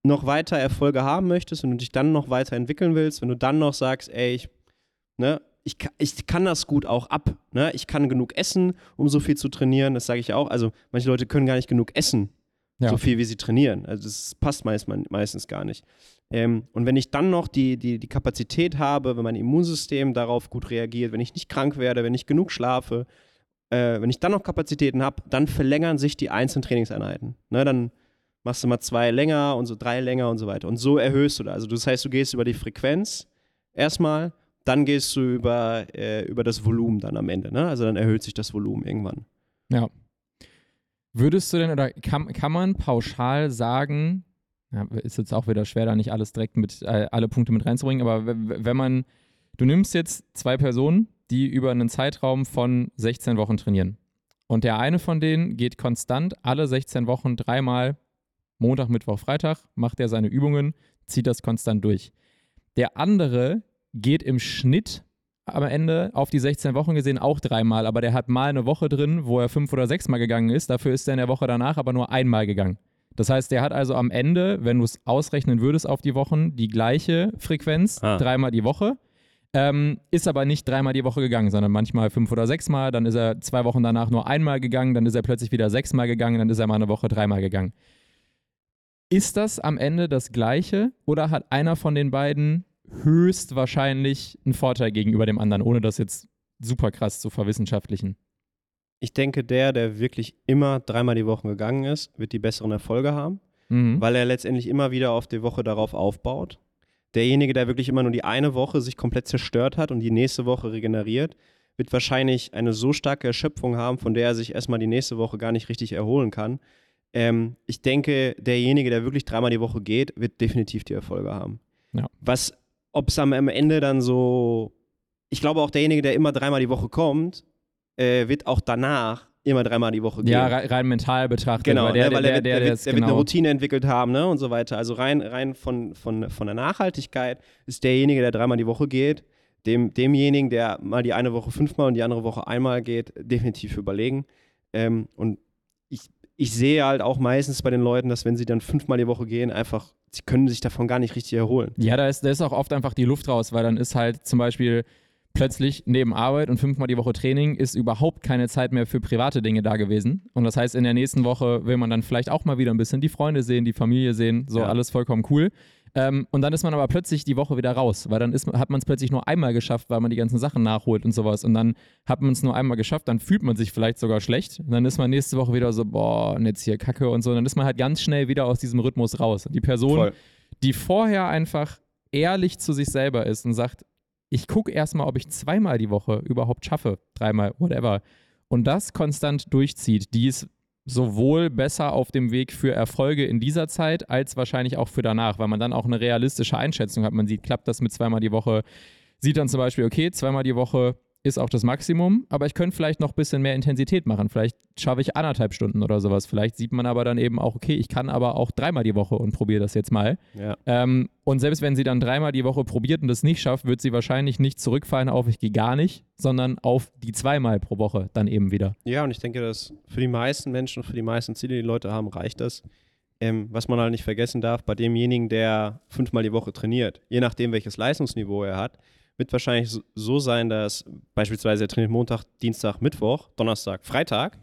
noch weiter Erfolge haben möchtest und du dich dann noch weiter entwickeln willst, wenn du dann noch sagst, ey, ich, ne, ich, ich kann das gut auch ab, ne? Ich kann genug essen, um so viel zu trainieren, das sage ich auch. Also manche Leute können gar nicht genug essen, Ja. so viel wie sie trainieren. Also das passt meist, meistens gar nicht. Ähm, und wenn ich dann noch die, die, die Kapazität habe, wenn mein Immunsystem darauf gut reagiert, wenn ich nicht krank werde, wenn ich genug schlafe, äh, wenn ich dann noch Kapazitäten habe, dann verlängern sich die einzelnen Trainingseinheiten. Ne, dann machst du mal zwei länger und so drei länger und so weiter. Und so erhöhst du da. Also das heißt, du gehst über die Frequenz erstmal, dann gehst du über, äh, über das Volumen dann am Ende. Ne? Also dann erhöht sich das Volumen irgendwann. Ja. Würdest du denn oder kann, kann man pauschal sagen, ja, ist jetzt auch wieder schwer, da nicht alles direkt mit, äh, alle Punkte mit reinzubringen, aber wenn man, du nimmst jetzt zwei Personen, die über einen Zeitraum von 16 Wochen trainieren. Und der eine von denen geht konstant alle 16 Wochen dreimal, Montag, Mittwoch, Freitag, macht er seine Übungen, zieht das konstant durch. Der andere geht im Schnitt am Ende auf die 16 Wochen gesehen auch dreimal, aber der hat mal eine Woche drin, wo er fünf oder sechs Mal gegangen ist. Dafür ist er in der Woche danach aber nur einmal gegangen. Das heißt, der hat also am Ende, wenn du es ausrechnen würdest auf die Wochen, die gleiche Frequenz, Ah. dreimal die Woche. Ähm, ist aber nicht dreimal die Woche gegangen, sondern manchmal fünf oder sechsmal. Dann ist er zwei Wochen danach nur einmal gegangen, dann ist er plötzlich wieder sechsmal gegangen, dann ist er mal eine Woche dreimal gegangen. Ist das am Ende das Gleiche oder hat einer von den beiden höchstwahrscheinlich einen Vorteil gegenüber dem anderen, ohne das jetzt super krass zu verwissenschaftlichen? Ich denke, der, der wirklich immer dreimal die Woche gegangen ist, wird die besseren Erfolge haben, Mhm. weil er letztendlich immer wieder auf die Woche darauf aufbaut. Derjenige, der wirklich immer nur die eine Woche sich komplett zerstört hat und die nächste Woche regeneriert, wird wahrscheinlich eine so starke Erschöpfung haben, von der er sich erstmal die nächste Woche gar nicht richtig erholen kann. Ähm, ich denke, derjenige, der wirklich dreimal die Woche geht, wird definitiv die Erfolge haben. Ja. Was, ob es am, am Ende dann so, ich glaube auch derjenige, der immer dreimal die Woche kommt, äh, wird auch danach immer dreimal die Woche gehen. Ja, rein, mental betrachtet. Genau, weil der, ne, der, er wird, der, der, wird, wird eine genau- Routine entwickelt haben ne, und so weiter. Also rein, rein von, von, von der Nachhaltigkeit ist derjenige, der dreimal die Woche geht, dem, demjenigen, der mal die eine Woche fünfmal und die andere Woche einmal geht, definitiv überlegen. Ähm, und ich, ich sehe halt auch meistens bei den Leuten, dass wenn sie dann fünfmal die Woche gehen, einfach, sie können sich davon gar nicht richtig erholen. Ja, da ist, da ist auch oft einfach die Luft raus, weil dann ist halt zum Beispiel plötzlich neben Arbeit und fünfmal die Woche Training ist überhaupt keine Zeit mehr für private Dinge da gewesen. Und das heißt, in der nächsten Woche will man dann vielleicht auch mal wieder ein bisschen die Freunde sehen, die Familie sehen, so Ja. alles vollkommen cool. Ähm, und dann ist man aber plötzlich die Woche wieder raus, weil dann ist, hat man es plötzlich nur einmal geschafft, weil man die ganzen Sachen nachholt und sowas. Und dann hat man es nur einmal geschafft, dann fühlt man sich vielleicht sogar schlecht. Und dann ist man nächste Woche wieder so, boah, und jetzt hier Kacke und so. Und dann ist man halt ganz schnell wieder aus diesem Rhythmus raus. Und die Person, Voll. die vorher einfach ehrlich zu sich selber ist und sagt, ich gucke erstmal, ob ich zweimal die Woche überhaupt schaffe, dreimal, whatever. Und das konstant durchzieht, die ist sowohl besser auf dem Weg für Erfolge in dieser Zeit als wahrscheinlich auch für danach, weil man dann auch eine realistische Einschätzung hat. Man sieht, klappt das mit zweimal die Woche, sieht dann zum Beispiel, okay, zweimal die Woche ist auch das Maximum, aber ich könnte vielleicht noch ein bisschen mehr Intensität machen. Vielleicht schaffe ich anderthalb Stunden oder sowas. Vielleicht sieht man aber dann eben auch, okay, ich kann aber auch dreimal die Woche und probiere das jetzt mal. Ja. Ähm, und selbst wenn sie dann dreimal die Woche probiert und das nicht schafft, wird sie wahrscheinlich nicht zurückfallen auf ich gehe gar nicht, sondern auf die zweimal pro Woche dann eben wieder. Ja, und ich denke, dass für die meisten Menschen, für die meisten Ziele, die Leute haben, reicht das. Ähm, was man halt nicht vergessen darf, bei demjenigen, der fünfmal die Woche trainiert, je nachdem, welches Leistungsniveau er hat, wird wahrscheinlich so- sein, dass beispielsweise er trainiert Montag, Dienstag, Mittwoch, Donnerstag, Freitag.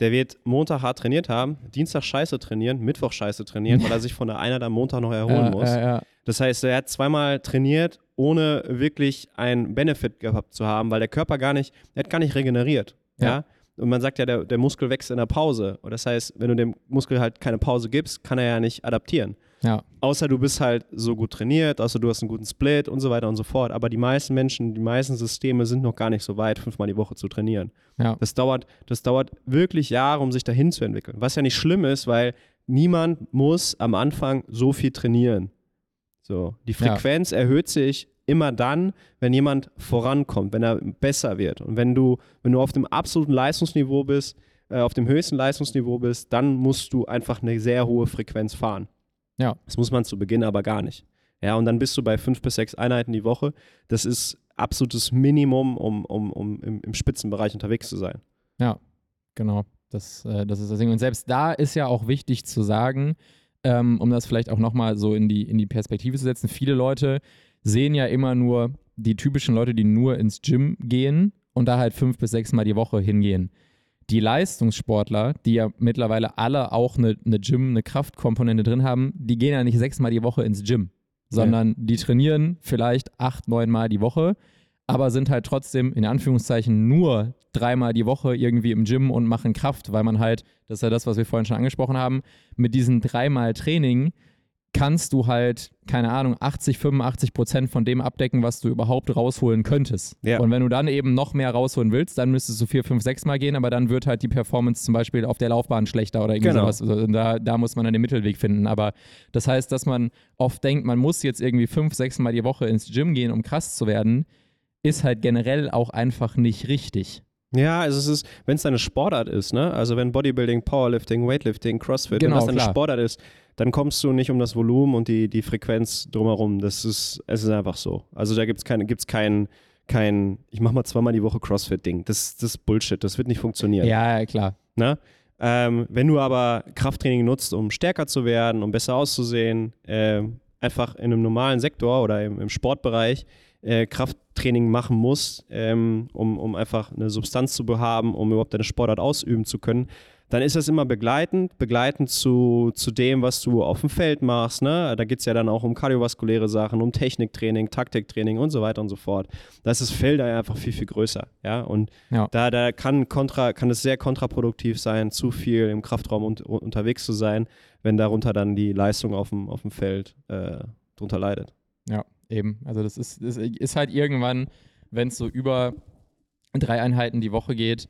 Der wird Montag hart trainiert haben, Dienstag scheiße trainieren, Mittwoch scheiße trainieren, weil er sich von der Einheit am Montag noch erholen Äh, muss. äh, ja. Das heißt, er hat zweimal trainiert, ohne wirklich einen Benefit gehabt zu haben, weil der Körper gar nicht, er hat gar nicht regeneriert. Ja. Ja. Und man sagt ja, der, der Muskel wächst in der Pause. Und das heißt, wenn du dem Muskel halt keine Pause gibst, kann er ja nicht adaptieren. Ja. Außer du bist halt so gut trainiert, außer du hast einen guten Split und so weiter und so fort. Aber die meisten Menschen, die meisten Systeme sind noch gar nicht so weit, fünfmal die Woche zu trainieren. Ja. Das dauert, das dauert wirklich Jahre, um sich dahin zu entwickeln. Was ja nicht schlimm ist, weil niemand muss am Anfang so viel trainieren. So, die Ja. Frequenz erhöht sich immer dann, wenn jemand vorankommt, wenn er besser wird. Und wenn du, wenn du auf dem absoluten Leistungsniveau bist, äh, auf dem höchsten Leistungsniveau bist, dann musst du einfach eine sehr hohe Frequenz fahren. Ja. Das muss man zu Beginn aber gar nicht. Ja, und dann bist du bei fünf bis sechs Einheiten die Woche. Das ist absolutes Minimum, um, um, um im, im Spitzenbereich unterwegs zu sein. Genau, das, äh, das ist das Ding. Und selbst da ist ja auch wichtig zu sagen, ähm, um das vielleicht auch nochmal so in die, in die Perspektive zu setzen, viele Leute sehen ja immer nur die typischen Leute, die nur ins Gym gehen und da halt fünf bis sechs Mal die Woche hingehen. Die Leistungssportler, die ja mittlerweile alle auch eine, eine Gym, eine Kraftkomponente drin haben, die gehen ja nicht sechsmal die Woche ins Gym, sondern die trainieren vielleicht acht, neun Mal die Woche, aber sind halt trotzdem in Anführungszeichen nur dreimal die Woche irgendwie im Gym und machen Kraft, weil man halt, das ist ja das, was wir vorhin schon angesprochen haben, mit diesen dreimal Training kannst du halt, keine Ahnung, 80, 85 Prozent von dem abdecken, was du überhaupt rausholen könntest. Ja. Und wenn du dann eben noch mehr rausholen willst, dann müsstest du vier, fünf, sechs Mal gehen, aber dann wird halt die Performance zum Beispiel auf der Laufbahn schlechter oder irgendwie Genau. sowas. Also da, da muss man dann den Mittelweg finden. Aber das heißt, dass man oft denkt, man muss jetzt irgendwie fünf, sechs Mal die Woche ins Gym gehen, um krass zu werden, ist halt generell auch einfach nicht richtig. Ja, also es ist, wenn es deine Sportart ist, ne? Also wenn Bodybuilding, Powerlifting, Weightlifting, Crossfit, Genau, wenn das deine klar. Sportart ist, dann kommst du nicht um das Volumen und die, die Frequenz drumherum. Das ist, es ist einfach so. Also da gibt es keine, gibt's kein, kein, ich mach mal zweimal die Woche Crossfit-Ding. Das, das ist Bullshit, das wird nicht funktionieren. Ja, ja, klar. Ne? Ähm, wenn du aber Krafttraining nutzt, um stärker zu werden, um besser auszusehen, ähm, einfach in einem normalen Sektor oder im, im Sportbereich äh, Krafttraining machen musst, ähm, um, um einfach eine Substanz zu haben, um überhaupt deine Sportart ausüben zu können, dann ist das immer begleitend, begleitend zu, zu dem, was du auf dem Feld machst. Ne? Da geht es ja dann auch um kardiovaskuläre Sachen, um Techniktraining, Taktiktraining und so weiter und so fort. Da ist das Feld einfach viel, viel größer. Ja? Und Ja. da, da kann, kontra, kann es sehr kontraproduktiv sein, zu viel im Kraftraum und, unterwegs zu sein, wenn darunter dann die Leistung auf dem, auf dem Feld äh, drunter leidet. Ja, eben. Also das ist, das ist halt irgendwann, wenn es so über drei Einheiten die Woche geht,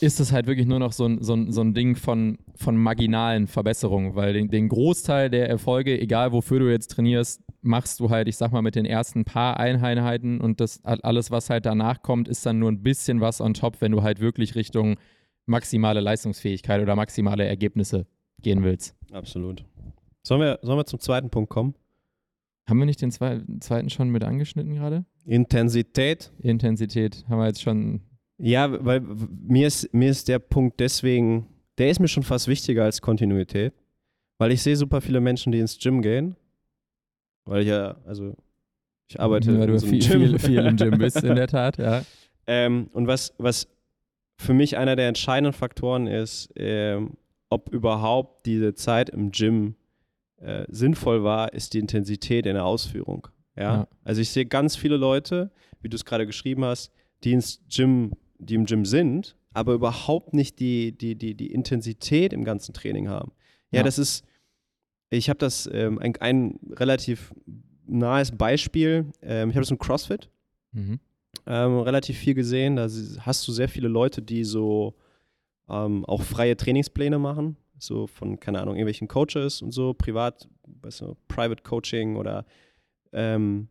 ist es halt wirklich nur noch so ein, so ein, so ein Ding von, von marginalen Verbesserungen, weil den, den Großteil der Erfolge, egal wofür du jetzt trainierst, machst du halt, ich sag mal, mit den ersten paar Einheiten und das alles, was halt danach kommt, ist dann nur ein bisschen was on top, wenn du halt wirklich Richtung maximale Leistungsfähigkeit oder maximale Ergebnisse gehen willst. Absolut. Sollen wir, sollen wir zum zweiten Punkt kommen? Haben wir nicht den zwei, zweiten schon mit angeschnitten gerade? Intensität. Intensität haben wir jetzt schon. Ja, weil mir ist, mir ist der Punkt deswegen, der ist mir schon fast wichtiger als Kontinuität, weil ich sehe super viele Menschen, die ins Gym gehen, weil ich ja, also ich arbeite du in so viel, Gym. viel, viel im Gym bist, in der Tat, ja. Ähm, und was, was für mich einer der entscheidenden Faktoren ist, ähm, ob überhaupt diese Zeit im Gym äh, sinnvoll war, ist die Intensität in der Ausführung. Ja? Ja. Also ich sehe ganz viele Leute, wie du es gerade geschrieben hast, die ins Gym, die im Gym sind, aber überhaupt nicht die, die, die, die Intensität im ganzen Training haben. Ja, Ja. das ist, ich habe das, ähm, ein, ein relativ nahes Beispiel. Ähm, ich habe das im CrossFit Mhm. ähm, relativ viel gesehen. Da hast du sehr viele Leute, die so ähm, auch freie Trainingspläne machen. So von, keine Ahnung, irgendwelchen Coaches und so, privat, weißt du, Private Coaching oder ähm,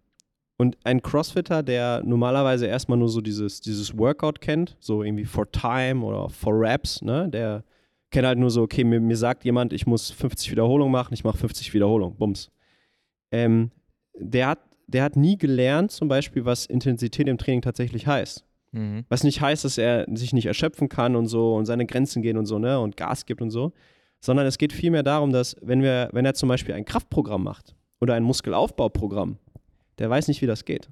und ein Crossfitter, der normalerweise erstmal nur so dieses, dieses Workout kennt, so irgendwie for time oder for Reps, ne? Der kennt halt nur so, okay, mir, mir sagt jemand, ich muss 50 Wiederholungen machen, ich mache 50 Wiederholungen, bums. Ähm, der hat der hat nie gelernt, zum Beispiel, was Intensität im Training tatsächlich heißt. Mhm. Was nicht heißt, dass er sich nicht erschöpfen kann und so und seine Grenzen gehen und so, ne, und Gas gibt und so. Sondern es geht vielmehr darum, dass, wenn wir, wenn er zum Beispiel ein Kraftprogramm macht oder ein Muskelaufbauprogramm, der weiß nicht, wie das geht.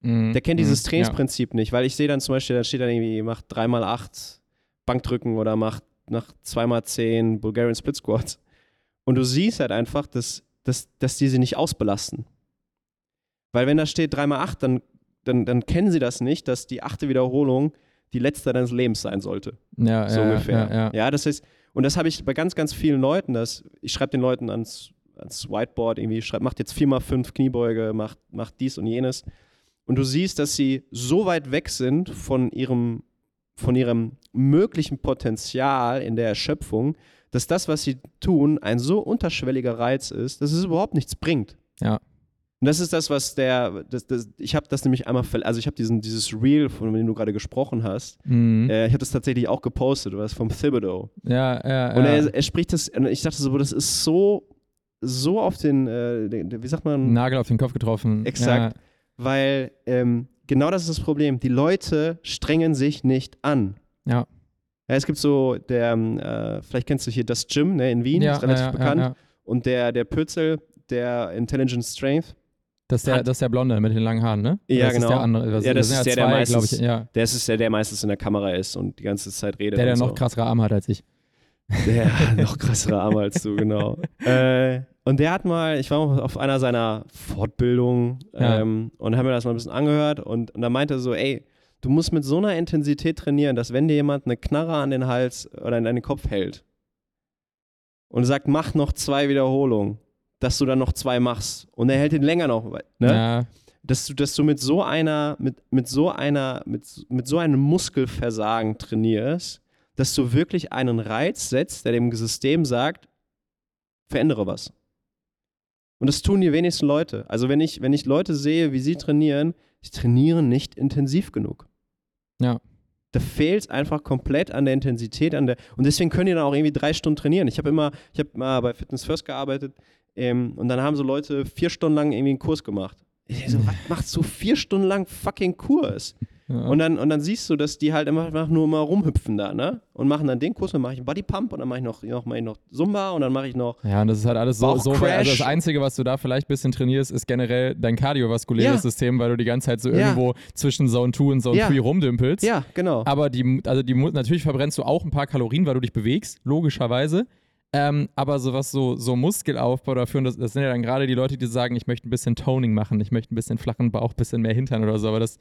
Mhm. Der kennt dieses Mhm. Trainingsprinzip nicht, weil ich sehe dann zum Beispiel, da steht dann irgendwie, macht 3x8 Bankdrücken oder macht nach 2x10 Bulgarian Split Squats. Und du siehst halt einfach, dass, dass, dass die sie nicht ausbelasten. Weil wenn da steht 3x8, dann, dann, dann kennen sie das nicht, dass die achte Wiederholung die letzte deines Lebens sein sollte. Ja, So ja, ungefähr. Ja, ja. das heißt, und das habe ich bei ganz, ganz vielen Leuten, dass ich schreibe den Leuten ans, ans Whiteboard irgendwie, schreib, macht jetzt 4x5 Kniebeuge, macht, macht dies und jenes. Und du siehst, dass sie so weit weg sind von ihrem, von ihrem möglichen Potenzial in der Erschöpfung, dass das, was sie tun, ein so unterschwelliger Reiz ist, dass es überhaupt nichts bringt. Ja. Und das ist das, was der, das, das, ich habe das nämlich einmal, also ich habe diesen dieses Reel, von dem du gerade gesprochen hast, Mhm. äh, ich habe das tatsächlich auch gepostet, was vom Thibodeau. ja, ja, Und ja. er, er spricht das, und ich dachte so, das ist so, so auf den, äh, wie sagt man, Nagel auf den Kopf getroffen. Exakt. weil ähm, genau das ist das Problem. Die Leute strengen sich nicht an. Ja. Ja, es gibt so, der, ähm, äh, vielleicht kennst du hier das Gym ne, in Wien, Ja, ist relativ ja, bekannt. Ja, ja. Und der, der Pürzel, der Intelligent Strength, Das, ist der, Hat- das ist der Blonde mit den langen Haaren, ne? Ja, das genau. Ist der andere. Das, Ja, das sind ist ja der, der zwei, meistens- glaube ich. Ja. der ist der, der meistens in der Kamera ist und die ganze Zeit redet. Der, der noch so. krassere Arme hat als ich. Hat noch krassere Arme als du, genau. äh, und der hat mal, ich war mal auf einer seiner Fortbildungen Ja. ähm, und habe mir das mal ein bisschen angehört und, und da meinte er so, ey, du musst mit so einer Intensität trainieren, dass wenn dir jemand eine Knarre an den Hals oder in deinen Kopf hält und sagt, mach noch zwei Wiederholungen, dass du dann noch zwei machst und er hält den länger noch, ne? Ja, dass du, dass du mit so einer, mit, mit so einer, mit, mit so einem Muskelversagen trainierst, dass du wirklich einen Reiz setzt, der dem System sagt, verändere was. Und das tun die wenigsten Leute. Also wenn ich, wenn ich Leute sehe, wie sie trainieren, sie trainieren nicht intensiv genug. Ja. Da fehlt es einfach komplett an der Intensität, an der und deswegen können die dann auch irgendwie drei Stunden trainieren. Ich habe immer, ich habe mal bei Fitness First gearbeitet ähm, und dann haben so Leute vier Stunden lang irgendwie einen Kurs gemacht. Ich so, was machst du vier Stunden lang fucking Kurs? ja. Und dann, und dann siehst du, dass die halt einfach nur mal rumhüpfen da, ne? Und machen dann den Kurs, dann mache ich einen Bodypump und dann mache ich noch, noch, mach ich noch Zumba und dann mache ich noch. Ja, und das ist halt alles so, so. Also das Einzige, was du da vielleicht ein bisschen trainierst, ist generell dein kardiovaskuläres Ja. System, weil du die ganze Zeit so Ja. irgendwo zwischen Zone 2 und Zone Ja. 3 rumdümpelst. Ja, genau. Aber die, also die, natürlich verbrennst du auch ein paar Kalorien, weil du dich bewegst, logischerweise. Ähm, aber sowas so, so Muskelaufbau dafür, und das, das sind ja dann gerade die Leute, die sagen, ich möchte ein bisschen Toning machen, ich möchte ein bisschen flachen Bauch, ein bisschen mehr Hintern oder so, aber das,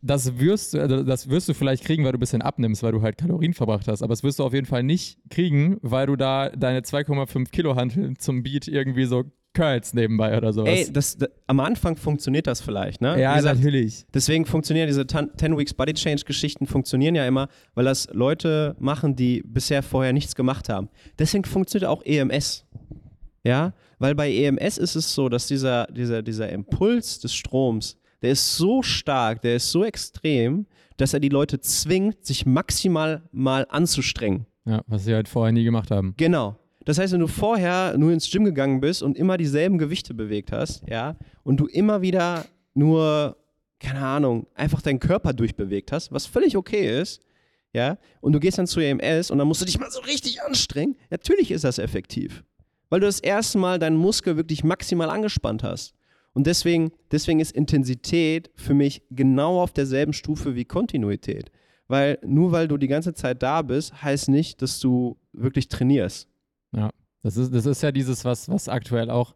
das wirst du, also das wirst du vielleicht kriegen, weil du ein bisschen abnimmst, weil du halt Kalorien verbracht hast. Aber das wirst du auf jeden Fall nicht kriegen, weil du da deine 2,5 Kilo Hanteln zum Beat irgendwie so curls nebenbei oder sowas. Ey, das, da- am Anfang funktioniert das vielleicht, ne? ja, gesagt, natürlich. Deswegen funktionieren diese 10 Weeks Body Change Geschichten funktionieren ja immer, weil das Leute machen, die bisher vorher nichts gemacht haben. Deswegen funktioniert auch EMS. Ja, weil bei EMS ist es so, dass dieser, dieser, dieser Impuls des Stroms, der ist so stark, der ist so extrem, dass er die Leute zwingt, sich maximal mal anzustrengen. Ja, was sie halt vorher nie gemacht haben. Genau. Das heißt, wenn du vorher nur ins Gym gegangen bist und immer dieselben Gewichte bewegt hast, ja, und du immer wieder nur, keine Ahnung, einfach deinen Körper durchbewegt hast, was völlig okay ist, ja, und du gehst dann zu EMS und dann musst du dich mal so richtig anstrengen, natürlich ist das effektiv. Weil du das erste Mal deinen Muskel wirklich maximal angespannt hast. Und deswegen, deswegen ist Intensität für mich genau auf derselben Stufe wie Kontinuität. Weil nur weil du die ganze Zeit da bist, heißt nicht, dass du wirklich trainierst. Das ist, das ist ja dieses, was, was aktuell auch,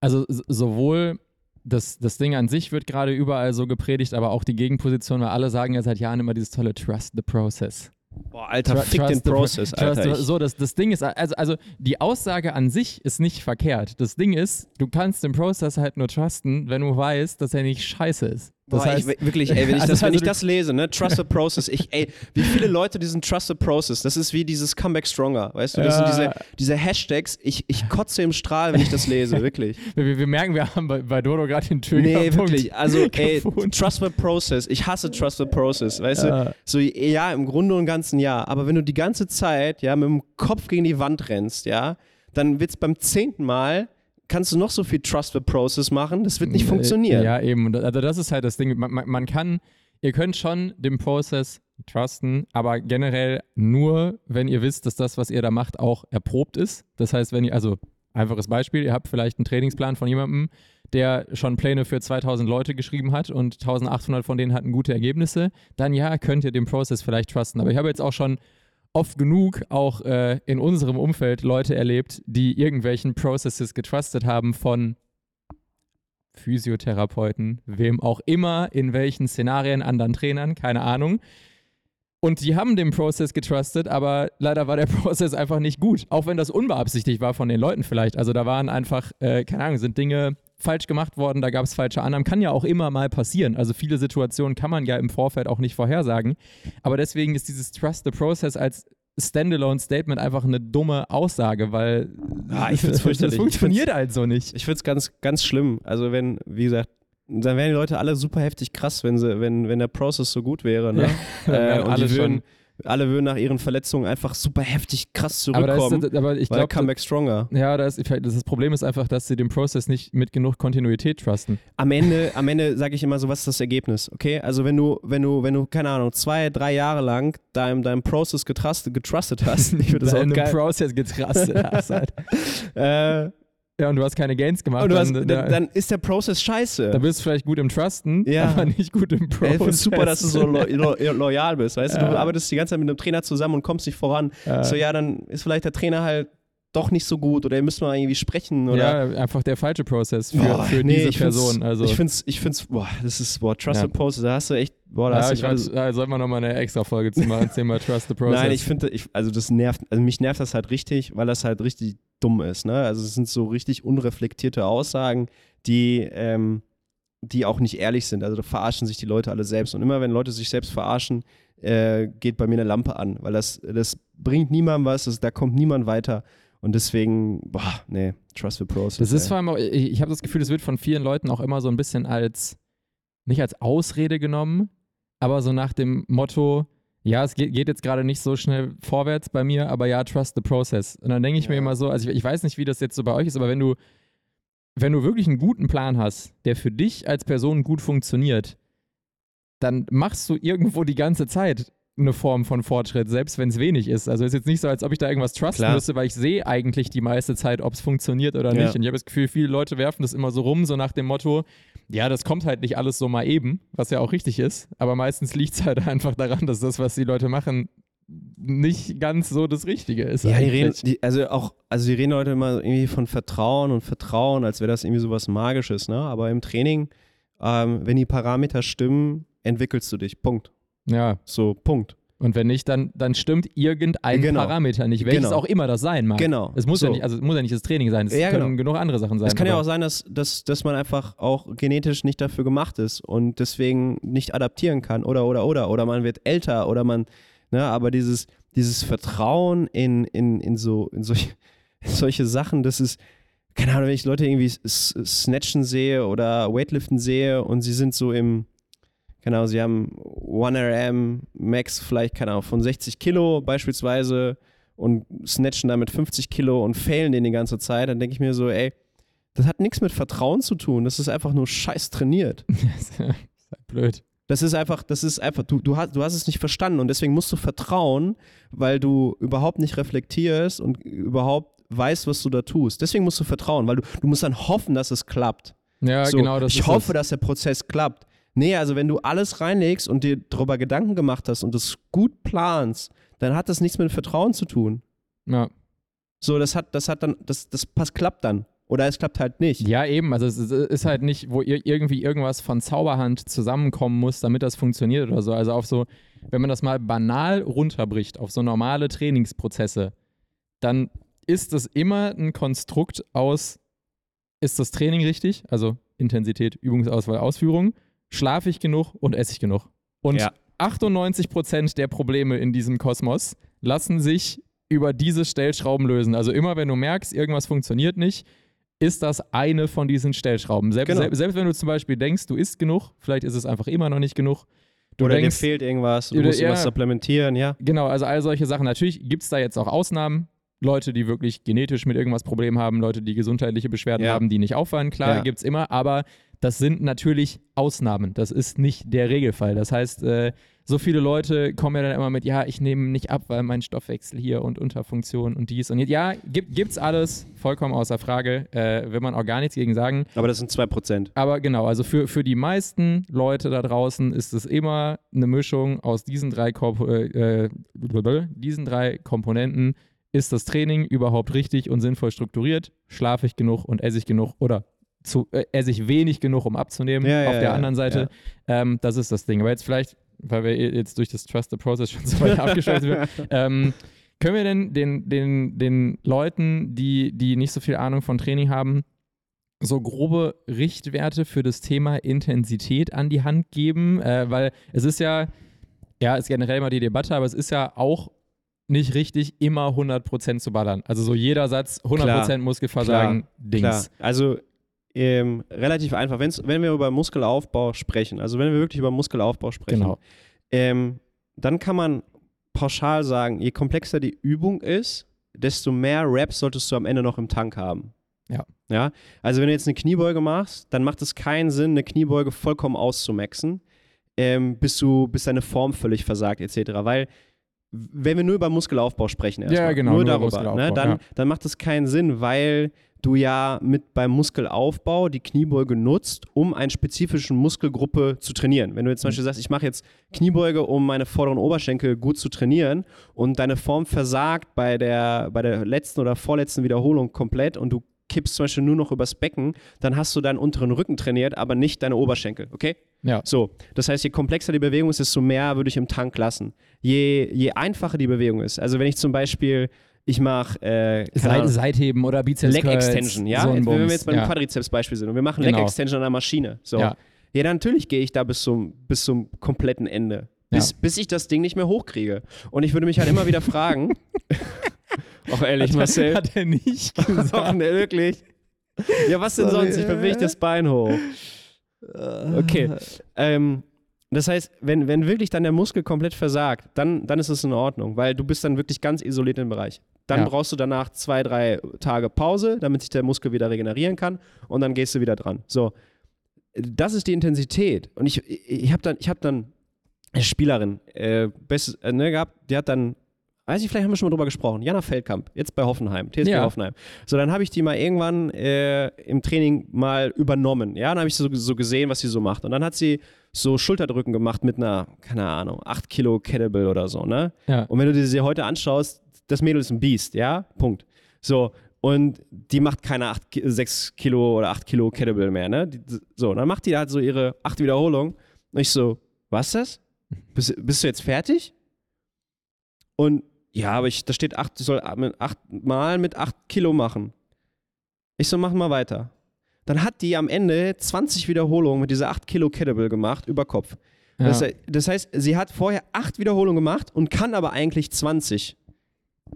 also sowohl das, das Ding an sich wird gerade überall so gepredigt, aber auch die Gegenposition, weil alle sagen ja seit Jahren immer dieses tolle Trust the Process. Boah, Alter, Tru- fick trust den Process, Trust Alter. Ich, so, das, das Ding ist, also, also die Aussage an sich ist nicht verkehrt. Das Ding ist, du kannst den Process halt nur trusten, wenn du weißt, dass er nicht scheiße ist. Das boah, heißt, ich, wirklich, ey, wenn ich, Also- das, wenn also ich du- das lese, ne, Trust the Process, ich, ey, wie viele Leute diesen Trust the Process, das ist wie dieses Comeback Stronger, weißt du, das Ja. sind diese, diese Hashtags, ich, ich kotze im Strahl, wenn ich das lese, wirklich. wir, wir- merken, wir haben bei, bei Dodo gerade den Trigger. Nee, wirklich, also, ey. Trust the Process, ich hasse Trust the Process, weißt du, Ja. so, ja, im Grunde und Ganzen ja, aber wenn du die ganze Zeit, ja, mit dem Kopf gegen die Wand rennst, ja, dann wird's beim zehnten Mal, kannst du noch so viel Trust the Process machen, das wird nicht funktionieren. Äh, Ja, eben. Also das ist halt das Ding. Man, man, man kann, ihr könnt schon den Prozess trusten, aber generell nur, wenn ihr wisst, dass das, was ihr da macht, auch erprobt ist. Das heißt, wenn ihr, also einfaches Beispiel, ihr habt vielleicht einen Trainingsplan von jemandem, der schon Pläne für 2000 Leute geschrieben hat und 1800 von denen hatten gute Ergebnisse, dann ja, könnt ihr den Prozess vielleicht trusten. Aber ich habe jetzt auch schon oft genug auch äh, in unserem Umfeld Leute erlebt, die irgendwelchen Processes getrustet haben von Physiotherapeuten, wem auch immer, in welchen Szenarien, anderen Trainern, keine Ahnung, Und die haben den Prozess getrustet, aber leider war der Prozess einfach nicht gut. Auch wenn das unbeabsichtigt war von den Leuten vielleicht. Also da waren einfach, äh, keine Ahnung, sind Dinge falsch gemacht worden, da gab es falsche Annahmen. Kann ja auch immer mal passieren. Also viele Situationen kann man ja im Vorfeld auch nicht vorhersagen. Aber deswegen ist dieses Trust the Process als Standalone-Statement einfach eine dumme Aussage, weil Ah, ich find's das fürchterlich. funktioniert halt so nicht. Ich finde es ganz, ganz schlimm. Also wenn, wie gesagt, dann wären die Leute alle super heftig krass, wenn sie, wenn, wenn der Prozess so gut wäre. Ne? Wären äh, und alle die würden, schon- alle würden nach ihren Verletzungen einfach super heftig krass Aber, zurückkommen. ist, aber ich glaube, Comeback stronger. ja, da ist, das Problem ist einfach, dass sie den Prozess nicht mit genug Kontinuität trusten. Am Ende, am Ende sage ich immer so, was ist das Ergebnis? Okay, also wenn du, wenn du, wenn du, keine Ahnung, zwei, drei Jahre lang deinem, deinem Prozess getrustet, getrustet hast, ich finde das auch geil. Prozess getrustet hast halt. Äh, Ja, und du hast keine Gains gemacht. du hast, dann, dann, da, dann ist der Prozess scheiße. da bist du vielleicht gut im Trusten, Ja. aber nicht gut im Prozess. ich finde super, dass du so lo lo loyal bist. Weißt du, Ja. du arbeitest die ganze Zeit mit einem Trainer zusammen und kommst nicht voran. Ja. So, ja, dann ist vielleicht der Trainer halt doch nicht so gut oder ihr müsst mal irgendwie sprechen oder. ja, einfach der falsche Prozess für, Boah, für nee, diese ich Person. Also, Ich find's, ich find's, boah, das ist, boah, Trusted Ja. Post, da hast du echt, boah, da ja, hast ich weiß, da sollten wir nochmal eine extra Folge zu machen, Thema Trust the Process. Nein, ich finde, ich, also das nervt, also mich nervt das halt richtig, weil das halt richtig dumm ist. Ne? Also es sind so richtig unreflektierte Aussagen, die, ähm, die auch nicht ehrlich sind. Also da verarschen sich die Leute alle selbst. Und immer wenn Leute sich selbst verarschen, äh, geht bei mir eine Lampe an, weil das, das bringt niemandem was, das, da kommt niemand weiter. Und deswegen, boah, nee, Trust the Process. Das ist ey. vor allem, auch, ich, ich habe das Gefühl, das wird von vielen Leuten auch immer so ein bisschen als, nicht als Ausrede genommen, aber so nach dem Motto, ja, es geht, geht jetzt gerade nicht so schnell vorwärts bei mir, aber ja, trust the process. Und dann denke ich mir Ja. immer so, also ich, ich weiß nicht, wie das jetzt so bei euch ist, aber wenn du, wenn du wirklich einen guten Plan hast, der für dich als Person gut funktioniert, dann machst du irgendwo die ganze Zeit eine Form von Fortschritt, selbst wenn es wenig ist. Also ist jetzt nicht so, als ob ich da irgendwas trusten Klar. müsste, weil ich sehe eigentlich die meiste Zeit, ob es funktioniert oder Ja. nicht. Und ich habe das Gefühl, viele Leute werfen das immer so rum, so nach dem Motto, ja, das kommt halt nicht alles so mal eben, was ja auch richtig ist. Aber meistens liegt es halt einfach daran, dass das, was die Leute machen, nicht ganz so das Richtige ist. Ja, die reden, die, also auch, also die reden heute immer irgendwie von Vertrauen und Vertrauen, als wäre das irgendwie sowas Magisches, ne? Aber im Training, ähm, wenn die Parameter stimmen, entwickelst du dich. Punkt. Ja, So, Punkt. und wenn nicht, dann, dann stimmt irgendein Genau. Parameter nicht, welches Genau. auch immer das sein mag. Genau. Es muss so. ja nicht, also es muss ja nicht das Training sein, es Ja, können genau. genug andere Sachen sein. Es kann ja auch sein, dass, dass, dass man einfach auch genetisch nicht dafür gemacht ist und deswegen nicht adaptieren kann oder oder oder oder man wird älter oder man, ne, aber dieses, dieses Vertrauen in, in, in so in solche, in solche Sachen, das ist, keine Ahnung, wenn ich Leute irgendwie snatchen sehe oder Weightliften sehe und sie sind so im, Ahnung, sie haben 1RM Max vielleicht, keine Ahnung, von 60 Kilo beispielsweise und snatchen damit 50 Kilo und failen den die ganze Zeit, dann denke ich mir so, ey, das hat nichts mit Vertrauen zu tun. Das ist einfach nur scheiß trainiert. das ist halt blöd. Das ist einfach, das ist einfach, du, du, hast, du hast es nicht verstanden und deswegen musst du vertrauen, weil du überhaupt nicht reflektierst und überhaupt weißt, was du da tust. Deswegen musst du vertrauen, weil du, du musst dann hoffen, dass es klappt. Ja, so, genau, das ich hoffe, es. dass der Prozess klappt. Nee, also wenn du alles reinlegst und dir darüber Gedanken gemacht hast und das gut planst, dann hat das nichts mit Vertrauen zu tun. Ja. So, das hat, das hat dann, das, das passt, klappt dann. Oder es klappt halt nicht. ja, eben. Also es ist- halt nicht, wo ir- irgendwie irgendwas von Zauberhand zusammenkommen muss, damit das funktioniert oder so. Also auf so, wenn man das mal banal runterbricht, auf so normale Trainingsprozesse, dann ist es immer ein Konstrukt aus, ist das Training richtig? Also Intensität, Übungsauswahl, Ausführung, schlafe ich genug und esse ich genug? Und Ja. 98 Prozent der Probleme in diesem Kosmos lassen sich über diese Stellschrauben lösen. Also immer, wenn du merkst, irgendwas funktioniert nicht, ist das eine von diesen Stellschrauben. Selbst, Genau. selbst, wenn du zum Beispiel denkst, du isst genug, vielleicht ist es einfach immer noch nicht genug. Du Oder denkst, dir fehlt irgendwas, du musst ja. was supplementieren, ja. Genau, also all solche Sachen. Natürlich gibt es da jetzt auch Ausnahmen. Leute, die wirklich genetisch mit irgendwas Problem haben, Leute, die gesundheitliche Beschwerden Ja. haben, die nicht auffallen, klar, Ja. gibt es immer, aber das sind natürlich Ausnahmen. Das ist nicht der Regelfall. Das heißt, äh, so viele Leute kommen ja dann immer mit, ja, ich nehme nicht ab, weil mein Stoffwechsel hier und Unterfunktion und dies und jetzt. Ja, gibt, gibt's alles, vollkommen außer Frage. Äh, will man auch gar nichts gegen sagen. Aber das sind 2%. Aber genau, also für, für die meisten Leute da draußen ist es immer eine Mischung aus diesen drei, Korpo äh, äh, diesen drei Komponenten. Ist das Training überhaupt richtig und sinnvoll strukturiert? Schlafe ich genug und esse ich genug oder zu, äh, esse ich wenig genug, um abzunehmen? Ja, ja, auf der ja, anderen Seite. Ähm, das ist das Ding. Aber jetzt vielleicht weil wir jetzt durch das Trust the Process schon so weit abgeschlossen sind, ähm, können wir denn den, den, den Leuten, die, die nicht so viel Ahnung von Training haben, so grobe Richtwerte für das Thema Intensität an die Hand geben? Äh, weil es ist ja, ja, ist generell mal die Debatte, aber es ist ja auch nicht richtig, immer 100% zu ballern. Also so jeder Satz, 100% Klar, Muskelversagen, Dings. Klar. Also ähm, relativ einfach. Wenn's, wenn wir über Muskelaufbau sprechen, also wenn wir wirklich über Muskelaufbau sprechen, Genau. ähm, dann kann man pauschal sagen, je komplexer die Übung ist, desto mehr Reps solltest du am Ende noch im Tank haben. Ja. Ja, also wenn du jetzt eine Kniebeuge machst, dann macht es keinen Sinn, eine Kniebeuge vollkommen auszumaxen, ähm, bis du, bis deine Form völlig versagt, etc. Weil wenn wir nur über Muskelaufbau sprechen, erstmal, genau, nur nur über darüber, ne, dann, ja. dann macht es keinen Sinn, weil du ja mit beim Muskelaufbau die Kniebeuge nutzt, um eine spezifische Muskelgruppe zu trainieren. Wenn du jetzt zum Beispiel sagst, ich mache jetzt Kniebeuge, um meine vorderen Oberschenkel gut zu trainieren und deine Form versagt bei der, bei der letzten oder vorletzten Wiederholung komplett und du kippst zum Beispiel nur noch übers Becken, dann hast du deinen unteren Rücken trainiert, aber nicht deine Oberschenkel, okay? Ja. So, das heißt, je komplexer die Bewegung ist, desto mehr würde ich im Tank lassen. Je, je einfacher die Bewegung ist, also wenn ich zum Beispiel, ich mache äh, keine Seite, Ahnung, Seitheben oder Bizeps Leg Extension, ja? So wenn wir jetzt beim ja. Quadrizeps-Beispiel sind und wir machen Genau. Leg Extension an der Maschine, so. Ja. Ja, dann natürlich gehe ich da bis zum, bis zum kompletten Ende. Ja. Bis, bis ich das Ding nicht mehr hochkriege. Und ich würde mich halt immer wieder fragen, auch ehrlich, Marcel, Hat er nicht gesagt. ne, wirklich. Ja, was denn Sorry. sonst? Ich bewege das Bein hoch. Okay. Ähm, das heißt, wenn, wenn wirklich dann der Muskel komplett versagt, dann, dann ist es in Ordnung, weil du bist dann wirklich ganz isoliert im Bereich. Dann Ja. brauchst du danach zwei, drei Tage Pause, damit sich der Muskel wieder regenerieren kann und dann gehst du wieder dran. So, das ist die Intensität. Und ich, ich, habe dann, ich hab dann eine Spielerin äh, bestes, äh, ne, gehabt, die hat dann, weiß ich, vielleicht haben wir schon mal drüber gesprochen, Jana Feldkamp, jetzt bei Hoffenheim, TSG Ja. Hoffenheim. So, dann habe ich die mal irgendwann äh, im Training mal übernommen. Ja, dann habe ich so, so gesehen, was sie so macht. Und dann hat sie so Schulterdrücken gemacht mit einer, keine Ahnung, 8 Kilo Kettlebell oder so, ne? Ja. Und wenn du dir sie heute anschaust, das Mädel ist ein Biest, ja? Punkt. So, und die macht keine 8, Ki- 6 Kilo oder 8 Kilo Kettlebell mehr, ne? Die, so, und dann macht die halt so ihre 8 Wiederholungen. Und ich so, was ist das? Bist, bist du jetzt fertig? Und ja, aber ich, da steht 8, ich soll mit 8 Mal mit 8 Kilo machen. Ich so, mach mal weiter. Dann hat die am Ende 20 Wiederholungen mit dieser 8 Kilo Kettlebell gemacht, über Kopf. Ja. Das, das heißt, sie hat vorher 8 Wiederholungen gemacht und kann aber eigentlich 20.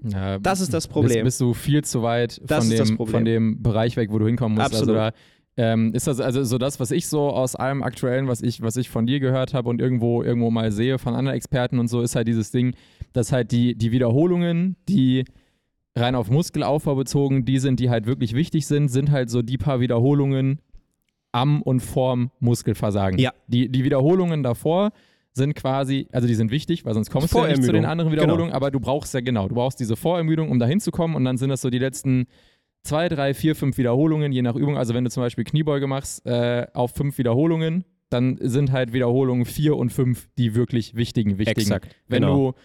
Ja, Das ist das Bist, Problem. bist du viel zu weit von dem, von dem Bereich weg, wo du hinkommen musst. Absolut. Also da ähm, ist das also so das, was ich so aus allem Aktuellen, was ich, was ich von dir gehört habe und irgendwo, irgendwo mal sehe von anderen Experten und so, ist halt dieses Ding, dass halt die, die Wiederholungen, die rein auf Muskelaufbau bezogen, die sind, die halt wirklich wichtig sind, sind halt so die paar Wiederholungen am und vorm Muskelversagen. Ja. Die, die Wiederholungen davor sind quasi, also die sind wichtig, weil sonst kommst du ja nicht zu den anderen Genau. Wiederholungen, aber du brauchst ja genau, du brauchst diese Vorermüdung, um da hinzukommen und dann sind das so die letzten zwei, drei, vier, fünf Wiederholungen, je nach Übung. Also wenn du zum Beispiel Kniebeuge machst äh, auf fünf Wiederholungen, dann sind halt Wiederholungen vier und fünf die wirklich wichtigen, wichtigen. Exakt. Wenn genau. du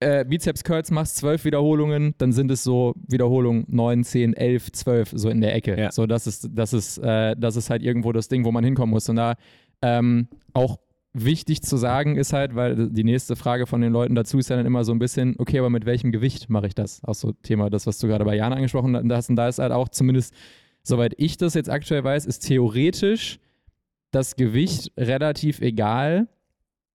äh, Bizeps Curls machst, zwölf Wiederholungen, dann sind es so Wiederholungen 9, 10, 11, 12, so in der Ecke. Ja. So, das ist, das ist, äh, das ist halt irgendwo das Ding, wo man hinkommen muss. Und da ähm, auch wichtig zu sagen ist halt, weil die nächste Frage von den Leuten dazu ist ja dann immer so ein bisschen, okay, aber mit welchem Gewicht mache ich das? Auch so Thema, das, was du gerade bei Jan angesprochen hast. Und da ist halt auch zumindest, soweit ich das jetzt aktuell weiß, ist theoretisch das Gewicht relativ egal,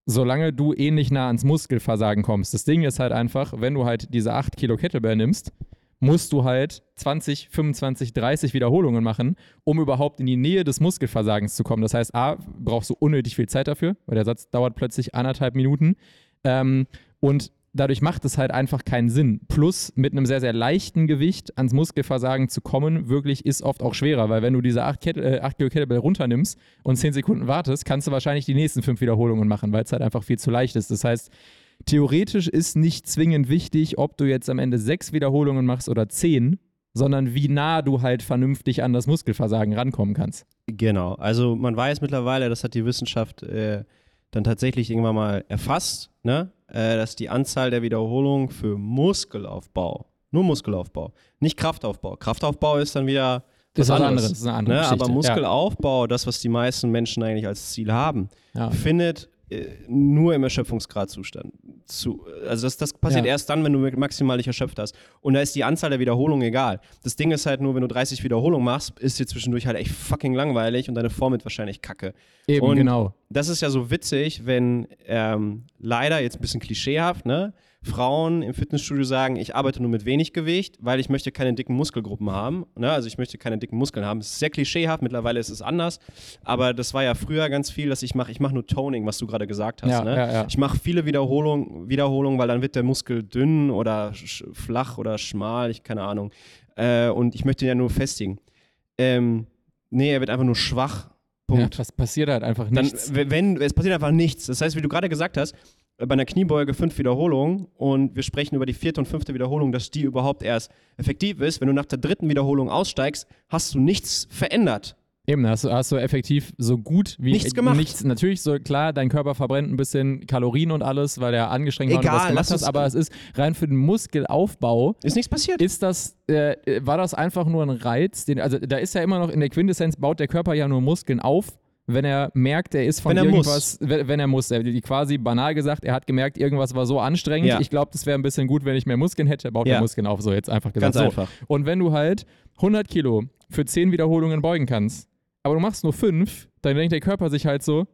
solange du ähnlich nah ans Muskelversagen kommst. Das Ding ist halt einfach, wenn du halt diese 8 Kilo Kettlebell nimmst, musst du halt 20, 25, 30 Wiederholungen machen, um überhaupt in die Nähe des Muskelversagens zu kommen. Das heißt, A, brauchst du unnötig viel Zeit dafür, weil der Satz dauert plötzlich anderthalb Minuten. Ähm, und dadurch macht es halt einfach keinen Sinn. Plus mit einem sehr, sehr leichten Gewicht ans Muskelversagen zu kommen, wirklich ist oft auch schwerer, weil wenn du diese 8, Kett äh, 8 Kilo Kettlebell runternimmst und 10 Sekunden wartest, kannst du wahrscheinlich die nächsten 5 Wiederholungen machen, weil es halt einfach viel zu leicht ist. Das heißt, theoretisch ist nicht zwingend wichtig, ob du jetzt am Ende 6 Wiederholungen machst oder 10, sondern wie nah du halt vernünftig an das Muskelversagen rankommen kannst. Genau, also man weiß mittlerweile, das hat die Wissenschaft äh, dann tatsächlich irgendwann mal erfasst, ne? äh, dass die Anzahl der Wiederholungen für Muskelaufbau, nur Muskelaufbau, nicht Kraftaufbau. Kraftaufbau ist dann wieder Das ist was anderes, anderes, ne? Aber Muskelaufbau, das, was die meisten Menschen eigentlich als Ziel haben, Ja. Ja. findet nur im Erschöpfungsgradzustand. Zu, also das, das passiert Ja. erst dann, wenn du maximal dich erschöpft hast. Und da ist die Anzahl der Wiederholungen egal. Das Ding ist halt nur, wenn du 30 Wiederholungen machst, ist dir zwischendurch halt echt fucking langweilig und deine Form wird wahrscheinlich kacke. Eben, Und- genau. Das ist ja so witzig, wenn ähm, leider jetzt ein bisschen klischeehaft, ne? Frauen im Fitnessstudio sagen, ich arbeite nur mit wenig Gewicht, weil ich möchte keine dicken Muskelgruppen haben. Ne? Also ich möchte keine dicken Muskeln haben. Es ist sehr klischeehaft, mittlerweile ist es anders. Aber das war ja früher ganz viel, dass ich mache, ich mache nur Toning, was du gerade gesagt hast. Ja, ne? ja, ja. Ich mache viele Wiederholungen, Wiederholungen, weil dann wird der Muskel dünn oder flach oder schmal, ich keine Ahnung. Äh, und ich möchte ihn ja nur festigen. Ähm, nee, er wird einfach nur schwach. Punkt Ja, das passiert halt einfach dann, nichts. w- wenn, es passiert einfach nichts. Das heißt, wie du gerade gesagt hast, bei einer Kniebeuge fünf Wiederholungen und wir sprechen über die vierte und fünfte Wiederholung, dass die überhaupt erst effektiv ist. Wenn du nach der dritten Wiederholung aussteigst, hast du nichts verändert. Eben, hast du, hast du effektiv so gut wie Nichts gemacht. Nichts, natürlich so klar, dein Körper verbrennt ein bisschen Kalorien und alles, weil er angestrengt war und was gemacht lass hast, aber es ist rein für den Muskelaufbau Ist nichts passiert. ist das, äh, war das einfach nur ein Reiz? Den, also da ist ja immer noch in der Quintessenz, baut der Körper ja nur Muskeln auf, wenn er merkt, er ist von Wenn er irgendwas, wenn, wenn er muss. Er, quasi banal gesagt, er hat gemerkt, irgendwas war so anstrengend. Ja. Ich glaube, das wäre ein bisschen gut, wenn ich mehr Muskeln hätte, baut Ja. er Muskeln auf. So jetzt einfach gesagt. Ganz so. einfach. Und wenn du halt 100 Kilo für 10 Wiederholungen beugen kannst, aber du machst nur 5, dann denkt der Körper sich halt so,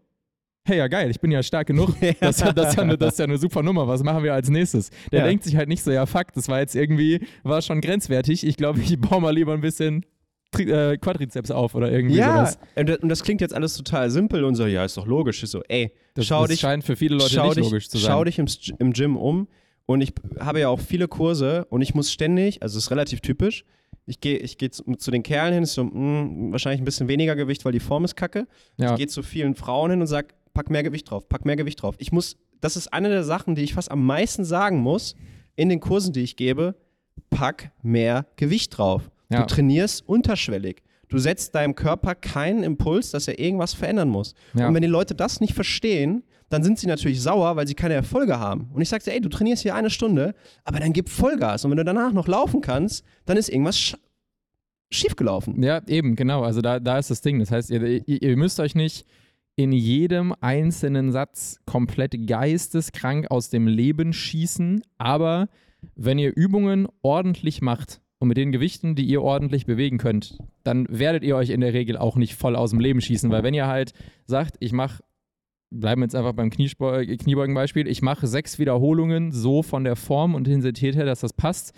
hey, ja geil, ich bin ja stark genug. Das, ist ja- das, ist ja eine, das ist ja eine super Nummer. Was machen wir als nächstes? Der Ja. denkt sich halt nicht so, ja fuck, das war jetzt irgendwie, war schon grenzwertig. Ich glaube, ich baue mal lieber ein bisschen Tri äh, Quadrizeps auf oder irgendwie Ja, sowas. und das, und das klingt jetzt alles total simpel und so, ja, ist doch logisch. Ist so, ey, Das, schau das dich, scheint für viele Leute nicht dich, logisch zu sein. Schau dich im, im Gym um und ich habe ja auch viele Kurse und ich muss ständig, also es ist relativ typisch, ich gehe ich geh zu, zu den Kerlen hin, ist so, mh, wahrscheinlich ein bisschen weniger Gewicht, weil die Form ist kacke. ja. Ich gehe zu vielen Frauen hin und sage, pack mehr Gewicht drauf, pack mehr Gewicht drauf. Ich muss, das ist eine der Sachen, die ich fast am meisten sagen muss in den Kursen, die ich gebe, pack mehr Gewicht drauf. Ja. Du trainierst unterschwellig. Du setzt deinem Körper keinen Impuls, dass er irgendwas verändern muss. Ja. Und wenn die Leute das nicht verstehen, dann sind sie natürlich sauer, weil sie keine Erfolge haben. Und ich sagte, ey, du trainierst hier eine Stunde, aber dann gib Vollgas. Und wenn du danach noch laufen kannst, dann ist irgendwas sch schiefgelaufen. Ja, eben, genau. Also da, da ist das Ding. Das heißt, ihr, ihr müsst euch nicht in jedem einzelnen Satz komplett geisteskrank aus dem Leben schießen, aber wenn ihr Übungen ordentlich macht und mit den Gewichten, die ihr ordentlich bewegen könnt, dann werdet ihr euch in der Regel auch nicht voll aus dem Leben schießen, weil wenn ihr halt sagt, ich mache bleiben wir jetzt einfach beim Kniebeugenbeispiel, ich mache sechs Wiederholungen so von der Form und Intensität her, dass das passt,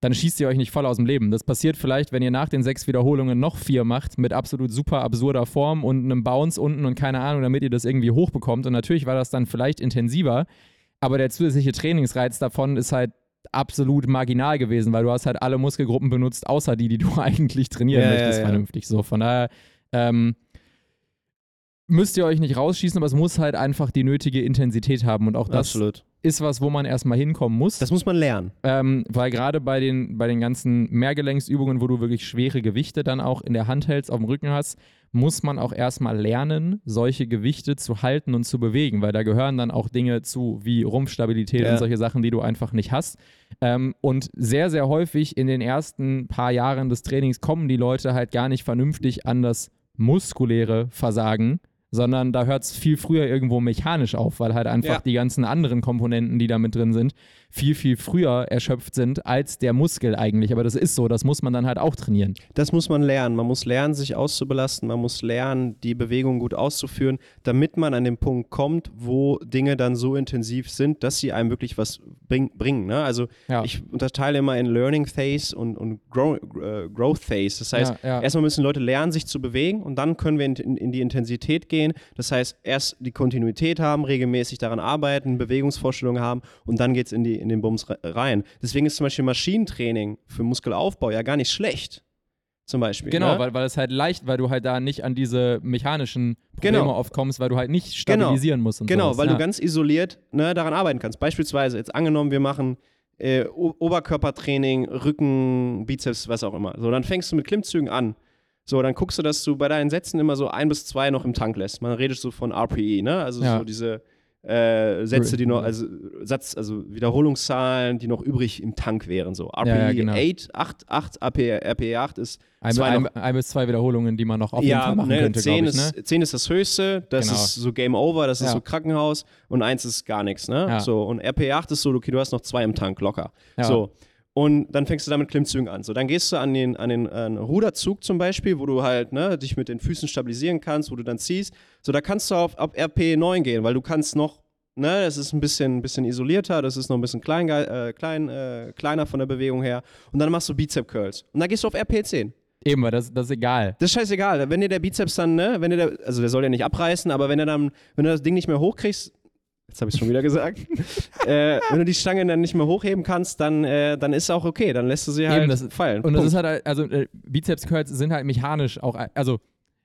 dann schießt ihr euch nicht voll aus dem Leben. Das passiert vielleicht, wenn ihr nach den sechs Wiederholungen noch vier macht, mit absolut super absurder Form und einem Bounce unten und keine Ahnung, damit ihr das irgendwie hochbekommt. Und natürlich war das dann vielleicht intensiver, aber der zusätzliche Trainingsreiz davon ist halt absolut marginal gewesen, weil du hast halt alle Muskelgruppen benutzt, außer die, die du eigentlich trainieren Ja, ja, möchtest, ja. vernünftig. So, von daher ähm, müsst ihr euch nicht rausschießen, aber es muss halt einfach die nötige Intensität haben. Und auch das Absolut. ist was, wo man erstmal hinkommen muss. Das muss man lernen. Ähm, weil gerade bei den, bei den ganzen Mehrgelenksübungen, wo du wirklich schwere Gewichte dann auch in der Hand hältst, auf dem Rücken hast, muss man auch erstmal lernen, solche Gewichte zu halten und zu bewegen, weil da gehören dann auch Dinge zu wie Rumpfstabilität Ja. und solche Sachen, die du einfach nicht hast. Ähm, und sehr, sehr häufig in den ersten paar Jahren des Trainings kommen die Leute halt gar nicht vernünftig an das muskuläre Versagen, sondern da hört es viel früher irgendwo mechanisch auf, weil halt einfach Ja. die ganzen anderen Komponenten, die da mit drin sind, viel, viel früher erschöpft sind als der Muskel eigentlich. Aber das ist so, das muss man dann halt auch trainieren. Das muss man lernen. Man muss lernen, sich auszubelasten. Man muss lernen, die Bewegung gut auszuführen, damit man an den Punkt kommt, wo Dinge dann so intensiv sind, dass sie einem wirklich was bring, bringen. Ne? Also Ja. ich unterteile immer in Learning Phase und, und Grow, äh, Growth Phase. Das heißt, Ja, erstmal müssen Leute lernen, sich zu bewegen und dann können wir in, in, in die Intensität gehen. Das heißt, erst die Kontinuität haben, regelmäßig daran arbeiten, Bewegungsvorstellungen haben und dann geht es in, die- in den Bums re- rein. Deswegen ist zum Beispiel Maschinentraining für Muskelaufbau ja gar nicht schlecht. Zum Beispiel. Genau, ne? weil, weil es halt leicht, weil du halt da nicht an diese mechanischen Probleme Genau. oft kommst, weil du halt nicht stabilisieren musst und Genau, sowas. weil ja. du ganz isoliert ne, daran arbeiten kannst. Beispielsweise, jetzt angenommen, wir machen äh, Oberkörpertraining, Rücken, Bizeps, was auch immer. So, dann fängst du mit Klimmzügen an. So, dann guckst du, dass du bei deinen Sätzen immer so ein bis zwei noch im Tank lässt. Man redet so von RPE, ne? Also Ja. so diese äh, Sätze, die noch, also Satz, also Wiederholungszahlen, die noch übrig im Tank wären. So RPE Ja, ja, genau. 8, 8, 8, RPE, RPE 8 ist Ein, zwei ein, noch- ein bis zwei Wiederholungen, die man noch auf jeden ja, Fall machen ne, könnte, 10, glaube ich. Ne? ist, 10 ist das höchste, das Genau. ist so Game Over, das ist so Krankenhaus und 1 ist gar nichts. Ne? So, und RPE 8 ist so, okay, du hast noch zwei im Tank, locker. Ja. So. Und dann fängst du damit Klimmzügen an. So, dann gehst du an den, an den äh, Ruderzug zum Beispiel, wo du halt ne, dich mit den Füßen stabilisieren kannst, wo du dann ziehst. So, da kannst du auf, auf RP 9 gehen, weil du kannst noch, ne, das ist ein bisschen, bisschen isolierter, das ist noch ein bisschen klein, äh, klein, äh, kleiner von der Bewegung her. Und dann machst du Bizep Curls. Und dann gehst du auf RP 10. Eben, weil das, das ist egal. Das ist scheißegal. Wenn dir der Bizeps dann, ne, wenn dir der, also der soll ja nicht abreißen, aber wenn er dann, wenn du das Ding nicht mehr hochkriegst, jetzt habe ich es schon wieder gesagt, äh, wenn du die Stange dann nicht mehr hochheben kannst, dann, äh, dann ist auch okay, dann lässt du sie halt Eben, das- fallen. Und das Punkt. ist halt, also äh, Bizeps-Curls sind halt mechanisch auch, also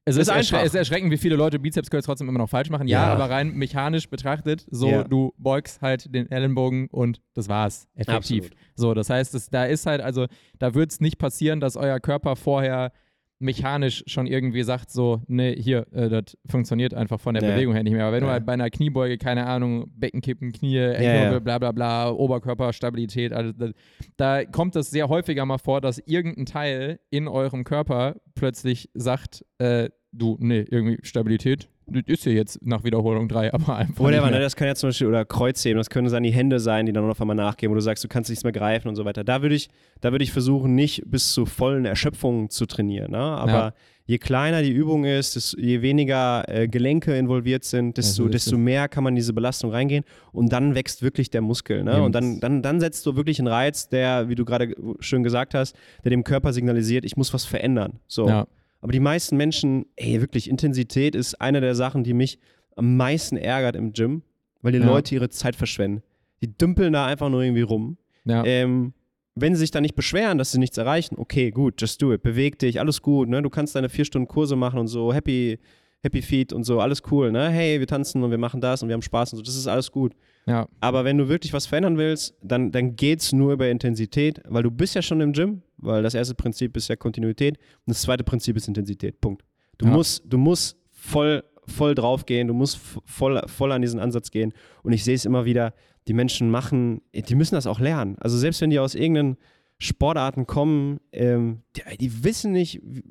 es Ist ist, erschre es ist erschreckend, wie viele Leute Bizeps-Curls trotzdem immer noch falsch machen. Ja, Ja. aber rein mechanisch betrachtet, so Ja. du beugst halt den Ellenbogen und das war's. Effektiv. Absolut. So, das heißt, das, da ist halt, also da wird es nicht passieren, dass euer Körper vorher mechanisch schon irgendwie sagt, so, nee, hier, äh, das funktioniert einfach von der Nee. Bewegung her nicht mehr. Aber wenn du Nee. halt bei einer Kniebeuge, keine Ahnung, Beckenkippen, Knie, ja. Ellbogen, bla bla bla, Oberkörperstabilität, also das, da kommt es sehr häufiger mal vor, dass irgendein Teil in eurem Körper plötzlich sagt, äh, du, nee, irgendwie Stabilität, das ist ja jetzt nach Wiederholung 3, aber einfach Whatever, ne, das kann ja zum Beispiel, oder Kreuzheben, das können dann die Hände sein, die dann auf einmal nachgeben, wo du sagst, du kannst nichts mehr greifen und so weiter. Da würde ich, da würde ich versuchen, nicht bis zu vollen Erschöpfungen zu trainieren. Ne? Aber Ja. je kleiner die Übung ist, desto, je weniger äh, Gelenke involviert sind, desto, ist desto es. mehr kann man in diese Belastung reingehen und dann wächst wirklich der Muskel. Ne? Ja, und dann, dann, dann setzt du wirklich einen Reiz, der, wie du gerade schön gesagt hast, der dem Körper signalisiert, ich muss was verändern. So. Ja. Aber die meisten Menschen, ey, wirklich, Intensität ist eine der Sachen, die mich am meisten ärgert im Gym, weil die Ja. Leute ihre Zeit verschwenden. Die dümpeln da einfach nur irgendwie rum. Ja. Ähm, wenn sie sich dann nicht beschweren, dass sie nichts erreichen, okay, gut, just do it, beweg dich, alles gut, ne? Du kannst deine vier Stunden Kurse machen und so, happy, happy feet und so, alles cool, ne? Hey, wir tanzen und wir machen das und wir haben Spaß und so, das ist alles gut. ja. Aber wenn du wirklich was verändern willst, dann, dann geht's nur über Intensität, weil du bist ja schon im Gym, weil das erste Prinzip ist ja Kontinuität und das zweite Prinzip ist Intensität. Punkt. Du Ja. musst, du musst voll, voll drauf gehen, du musst voll, voll an diesen Ansatz gehen. Und ich sehe es immer wieder, die Menschen machen, die müssen das auch lernen. Also selbst wenn die aus irgendeinen Sportarten kommen, ähm, die, die wissen nicht, wie-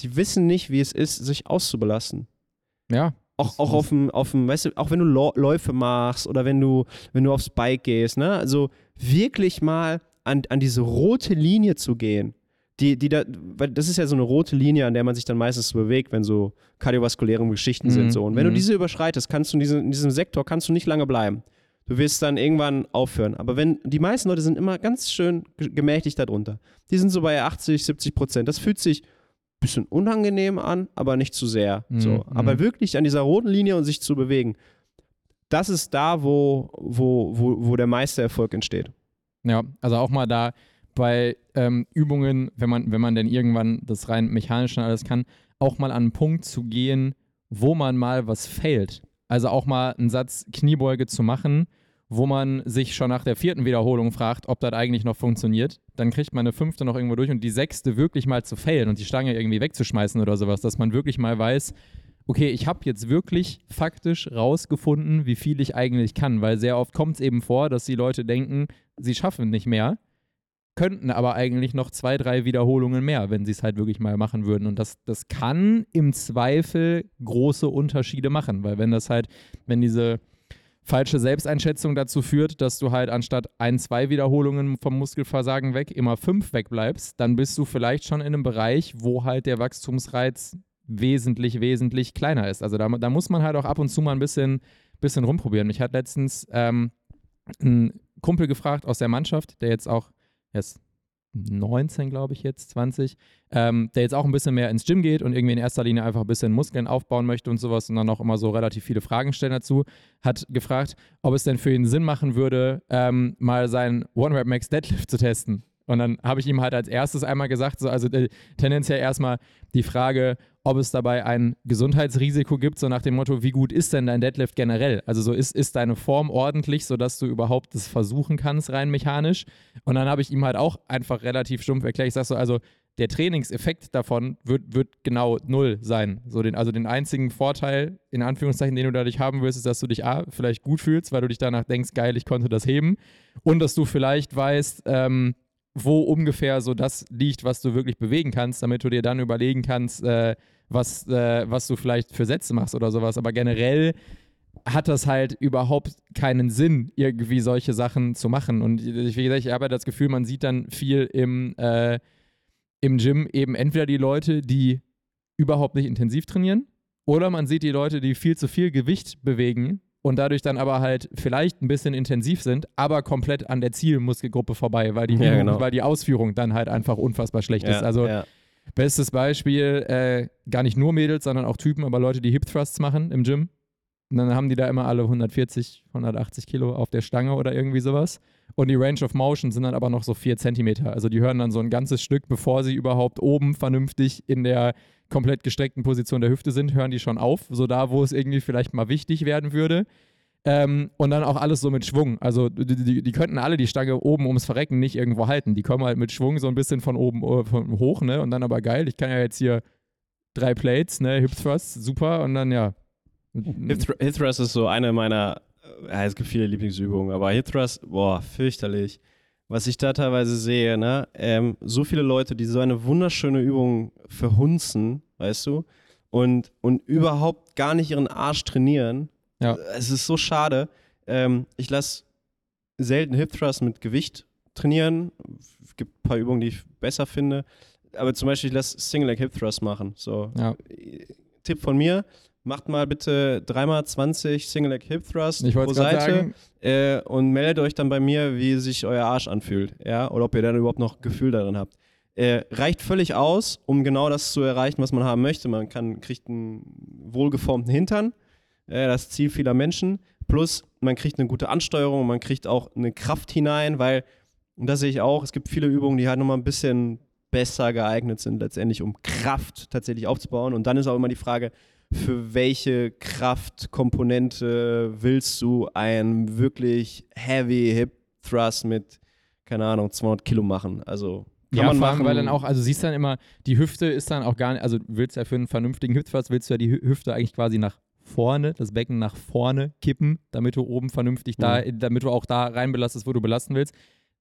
die wissen nicht, wie es ist, sich auszubelasten. ja. Auch, auch auf dem, auf dem, weißt du, auch wenn du Läufe machst oder wenn du, wenn du aufs Bike gehst, ne? Also wirklich mal an, an diese rote Linie zu gehen. Die, die da, weil das ist ja so eine rote Linie, an der man sich dann meistens bewegt, wenn so kardiovaskuläre Geschichten Mhm, sind. So. Und wenn du mhm. diese überschreitest, kannst du in diesem, in diesem Sektor kannst du nicht lange bleiben. Du wirst dann irgendwann aufhören. Aber wenn die meisten Leute sind immer ganz schön ge- gemächlich darunter. Die sind so bei 80, 70 Prozent. Das fühlt sich ein bisschen unangenehm an, aber nicht zu sehr. Mhm, So. Aber mhm. wirklich an dieser roten Linie und sich zu bewegen, das ist da, wo, wo, wo, wo der meiste Erfolg entsteht. Ja, also auch mal da bei ähm, Übungen, wenn man, wenn man denn irgendwann das rein mechanisch und alles kann, auch mal an einen Punkt zu gehen, wo man mal was failt. Also auch mal einen Satz Kniebeuge zu machen, wo man sich schon nach der vierten Wiederholung fragt, ob das eigentlich noch funktioniert. Dann kriegt man eine fünfte noch irgendwo durch und die sechste wirklich mal zu failen und die Stange irgendwie wegzuschmeißen oder sowas, dass man wirklich mal weiß, okay, ich habe jetzt wirklich faktisch rausgefunden, wie viel ich eigentlich kann, weil sehr oft kommt es eben vor, dass die Leute denken, sie schaffen nicht mehr, könnten aber eigentlich noch zwei, drei Wiederholungen mehr, wenn sie es halt wirklich mal machen würden. Und das, das kann im Zweifel große Unterschiede machen, weil wenn das halt, wenn diese falsche Selbsteinschätzung dazu führt, dass du halt anstatt ein, zwei Wiederholungen vom Muskelversagen weg immer fünf wegbleibst, dann bist du vielleicht schon in einem Bereich, wo halt der Wachstumsreiz wesentlich, wesentlich kleiner ist. Also da, da muss man halt auch ab und zu mal ein bisschen, bisschen rumprobieren. Mich hat letztens ähm, ein Kumpel gefragt aus der Mannschaft, der jetzt auch, er ist 19, glaube ich jetzt, 20, ähm, der jetzt auch ein bisschen mehr ins Gym geht und irgendwie in erster Linie einfach ein bisschen Muskeln aufbauen möchte und sowas und dann auch immer so relativ viele Fragen stellen dazu, hat gefragt, ob es denn für ihn Sinn machen würde, ähm, mal seinen One-Rep-Max Deadlift zu testen. Und dann habe ich ihm halt als erstes einmal gesagt, so, also äh, tendenziell erstmal die Frage, ob es dabei ein Gesundheitsrisiko gibt, so nach dem Motto, wie gut ist denn dein Deadlift generell? Also so ist, ist deine Form ordentlich, sodass du überhaupt das versuchen kannst, rein mechanisch. Und dann habe ich ihm halt auch einfach relativ stumpf erklärt, ich sage so, also der Trainingseffekt davon wird, wird genau null sein. So den, also den einzigen Vorteil, in Anführungszeichen, den du dadurch haben wirst, ist, dass du dich A, vielleicht gut fühlst, weil du dich danach denkst, geil, ich konnte das heben. Und dass du vielleicht weißt, ähm, wo ungefähr so das liegt, was du wirklich bewegen kannst, damit du dir dann überlegen kannst, äh, was, äh, was du vielleicht für Sätze machst oder sowas. Aber generell hat das halt überhaupt keinen Sinn, irgendwie solche Sachen zu machen. Und wie gesagt, ich habe das Gefühl, man sieht dann viel im, äh, im Gym eben entweder die Leute, die überhaupt nicht intensiv trainieren, oder man sieht die Leute, die viel zu viel Gewicht bewegen und dadurch dann aber halt vielleicht ein bisschen intensiv sind, aber komplett an der Zielmuskelgruppe vorbei, weil die, Ja, genau. weil die Ausführung dann halt einfach unfassbar schlecht ist. Ja, Also ja. Bestes Beispiel, äh, gar nicht nur Mädels, sondern auch Typen, aber Leute, die Hip Thrusts machen im Gym. Und dann haben die da immer alle 140, 180 Kilo auf der Stange oder irgendwie sowas. Und die Range of Motion sind dann aber noch so 4 Zentimeter. Also die hören dann so ein ganzes Stück, bevor sie überhaupt oben vernünftig in der komplett gestreckten Position der Hüfte sind, hören die schon auf. So da, wo es irgendwie vielleicht mal wichtig werden würde. Ähm, und dann auch alles so mit Schwung. Also die, die, die könnten alle die Stange oben ums Verrecken nicht irgendwo halten. Die kommen halt mit Schwung so ein bisschen von oben äh, von hoch, ne? Und dann aber geil, ich kann ja jetzt hier drei Plates, ne? Hip Thrust, super. Und dann ja. Hip, Thr Hip Thrust ist so eine meiner, äh, ja, es gibt viele Lieblingsübungen, aber Hip Thrust, boah, fürchterlich. Was ich da teilweise sehe, ne, ähm, so viele Leute, die so eine wunderschöne Übung verhunzen, weißt du, und, und überhaupt gar nicht ihren Arsch trainieren. Ja. Es ist so schade. Ähm, ich lasse selten Hip Thrust mit Gewicht trainieren. Es gibt ein paar Übungen, die ich besser finde. Aber zum Beispiel, ich lasse Single Leg Hip Thrust machen. So, Ja. Tipp von mir, macht mal bitte dreimal 20 Single Leg Hip Thrust pro Seite äh, und meldet euch dann bei mir, wie sich euer Arsch anfühlt, ja, oder ob ihr dann überhaupt noch Gefühl darin habt. Äh, reicht völlig aus, um genau das zu erreichen, was man haben möchte. Man kann, kriegt einen wohlgeformten Hintern, äh, das Ziel vieler Menschen, plus man kriegt eine gute Ansteuerung, man kriegt auch eine Kraft hinein, weil, und das sehe ich auch, es gibt viele Übungen, die halt nochmal ein bisschen besser geeignet sind, letztendlich um Kraft tatsächlich aufzubauen. Und dann ist auch immer die Frage, für welche Kraftkomponente willst du einen wirklich heavy Hip Thrust mit, keine Ahnung, 200 Kilo machen? Also kann ja, man machen. weil dann auch, also siehst dann immer, die Hüfte ist dann auch gar nicht, also willst du ja für einen vernünftigen Hip Thrust, willst du ja die Hü- Hüfte eigentlich quasi nach vorne, das Becken nach vorne kippen, damit du oben vernünftig da, damit du auch da reinbelastest, wo du belasten willst.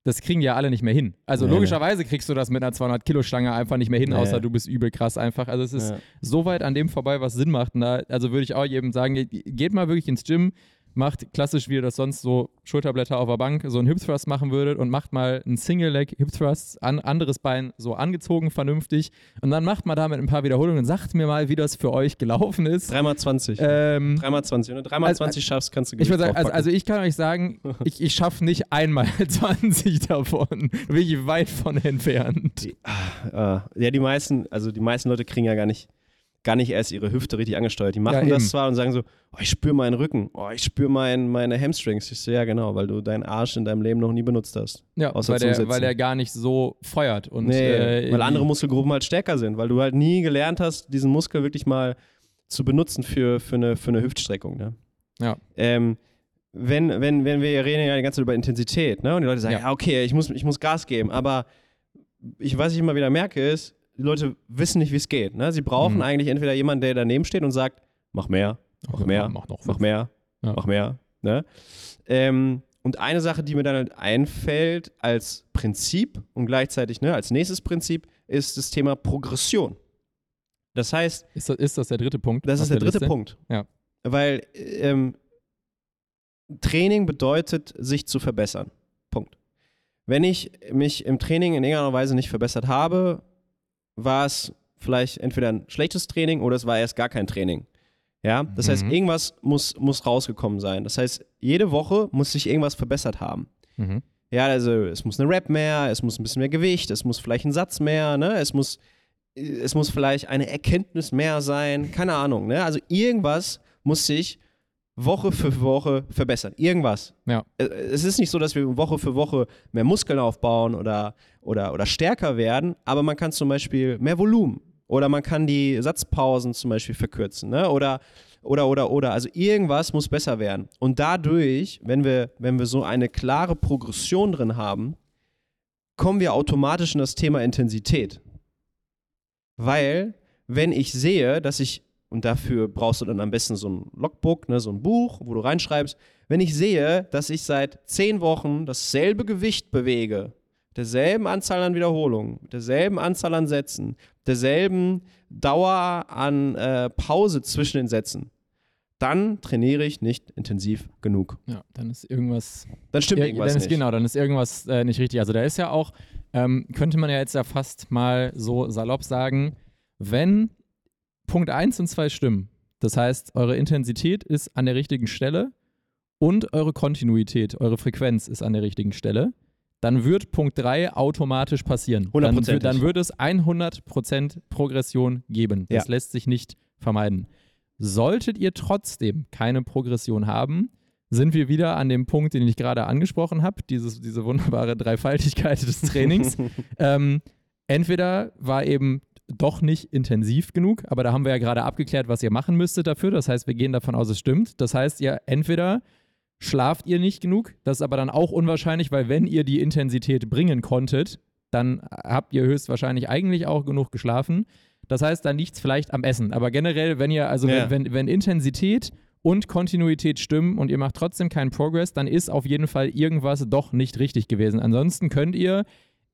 Das kriegen ja alle nicht mehr hin. Also Nee, nee. logischerweise kriegst du das mit einer 200 Kilo Stange einfach nicht mehr hin, Nee. außer du bist übel krass einfach. Also es ist Ja. so weit an dem vorbei, was Sinn macht. Und da, also würde ich auch jedem sagen, ge- geht mal wirklich ins Gym, macht klassisch, wie ihr das sonst so Schulterblätter auf der Bank, so einen Hip Thrust machen würdet und macht mal einen Single Leg Hip Thrust, an, anderes Bein so angezogen, vernünftig. Und dann macht mal damit ein paar Wiederholungen und sagt mir mal, wie das für euch gelaufen ist. Dreimal 20. Ähm, Dreimal 20. Wenn du dreimal also- 20 schaffst, kannst du ich würde Gewicht sagen, also, also ich kann euch sagen, ich, ich schaffe nicht einmal 20 davon. Da bin ich weit von entfernt. Die, ah, äh, ja, die meisten, also die meisten Leute kriegen ja gar nicht, gar nicht erst ihre Hüfte richtig angesteuert. Die machen Ja, das zwar und sagen so, oh, ich spüre meinen Rücken, oh, ich spüre mein, meine Hamstrings. Ich so, ja genau, weil du deinen Arsch in deinem Leben noch nie benutzt hast. Ja, Außer weil der, weil der gar nicht so feuert. Und, nee, äh, weil andere Muskelgruppen halt stärker sind, weil du halt nie gelernt hast, diesen Muskel wirklich mal zu benutzen für, für, eine, für eine Hüftstreckung. Ne? Ja. Ähm, wenn, wenn, wenn wir reden ja die ganze Zeit über Intensität, ne? Und die Leute sagen, Ja. ja, okay, ich muss, ich muss Gas geben, aber ich, was ich immer wieder merke, ist, Leute wissen nicht, wie es geht. Ne? Sie brauchen Mhm. eigentlich entweder jemanden, der daneben steht und sagt, mach mehr, mach mehr, Mach noch mach mehr, Ja. mach mehr. Ne? Ähm, und eine Sache, die mir dann halt einfällt als Prinzip und gleichzeitig ne, als nächstes Prinzip, ist das Thema Progression. Das heißt, Ist das, ist das der dritte Punkt? das ist der dritte Liste? Punkt. Ja. Weil ähm, Training bedeutet, sich zu verbessern. Punkt. Wenn ich mich im Training in irgendeiner Weise nicht verbessert habe, war es vielleicht entweder ein schlechtes Training oder es war erst gar kein Training. Ja, das heißt, Mhm. irgendwas muss, muss rausgekommen sein. Das heißt, jede Woche muss sich irgendwas verbessert haben. Mhm. Ja, also es muss eine Rap mehr, es muss ein bisschen mehr Gewicht, es muss vielleicht ein Satz mehr, ne? Es muss, es muss vielleicht eine Erkenntnis mehr sein, keine Ahnung, ne? Also irgendwas muss sich Woche für Woche verbessern. Irgendwas. Ja. Es ist nicht so, dass wir Woche für Woche mehr Muskeln aufbauen oder, oder, oder stärker werden, aber man kann zum Beispiel mehr Volumen oder man kann die Satzpausen zum Beispiel verkürzen, ne? Oder oder, oder, oder. Also irgendwas muss besser werden. Und dadurch, wenn wir, wenn wir so eine klare Progression drin haben, kommen wir automatisch in das Thema Intensität. Weil, wenn ich sehe, dass ich, und dafür brauchst du dann am besten so ein Logbook, ne, so ein Buch, wo du reinschreibst, wenn ich sehe, dass ich seit zehn Wochen dasselbe Gewicht bewege, derselben Anzahl an Wiederholungen, derselben Anzahl an Sätzen, derselben Dauer an äh, Pause zwischen den Sätzen, dann trainiere ich nicht intensiv genug. Ja, dann ist irgendwas. Dann stimmt Ir- irgendwas dann ist, nicht. Genau, dann ist irgendwas äh, nicht richtig. Also da ist ja auch, ähm, könnte man ja jetzt ja fast mal so salopp sagen, wenn Punkt 1 und 2 stimmen, das heißt, eure Intensität ist an der richtigen Stelle und eure Kontinuität, eure Frequenz ist an der richtigen Stelle, dann wird Punkt 3 automatisch passieren. Dann, dann wird es 100% Progression geben. Das Ja. lässt sich nicht vermeiden. Solltet ihr trotzdem keine Progression haben, sind wir wieder an dem Punkt, den ich gerade angesprochen habe, dieses, diese wunderbare Dreifaltigkeit des Trainings. ähm, entweder war eben doch nicht intensiv genug, aber da haben wir ja gerade abgeklärt, was ihr machen müsstet dafür. Das heißt, wir gehen davon aus, es stimmt. Das heißt, ihr entweder schlaft ihr nicht genug, das ist aber dann auch unwahrscheinlich, weil wenn ihr die Intensität bringen konntet, dann habt ihr höchstwahrscheinlich eigentlich auch genug geschlafen. Das heißt, dann liegt es vielleicht am Essen. Aber generell, wenn ihr, also Ja. wenn, wenn, wenn Intensität und Kontinuität stimmen und ihr macht trotzdem keinen Progress, dann ist auf jeden Fall irgendwas doch nicht richtig gewesen. Ansonsten könnt ihr,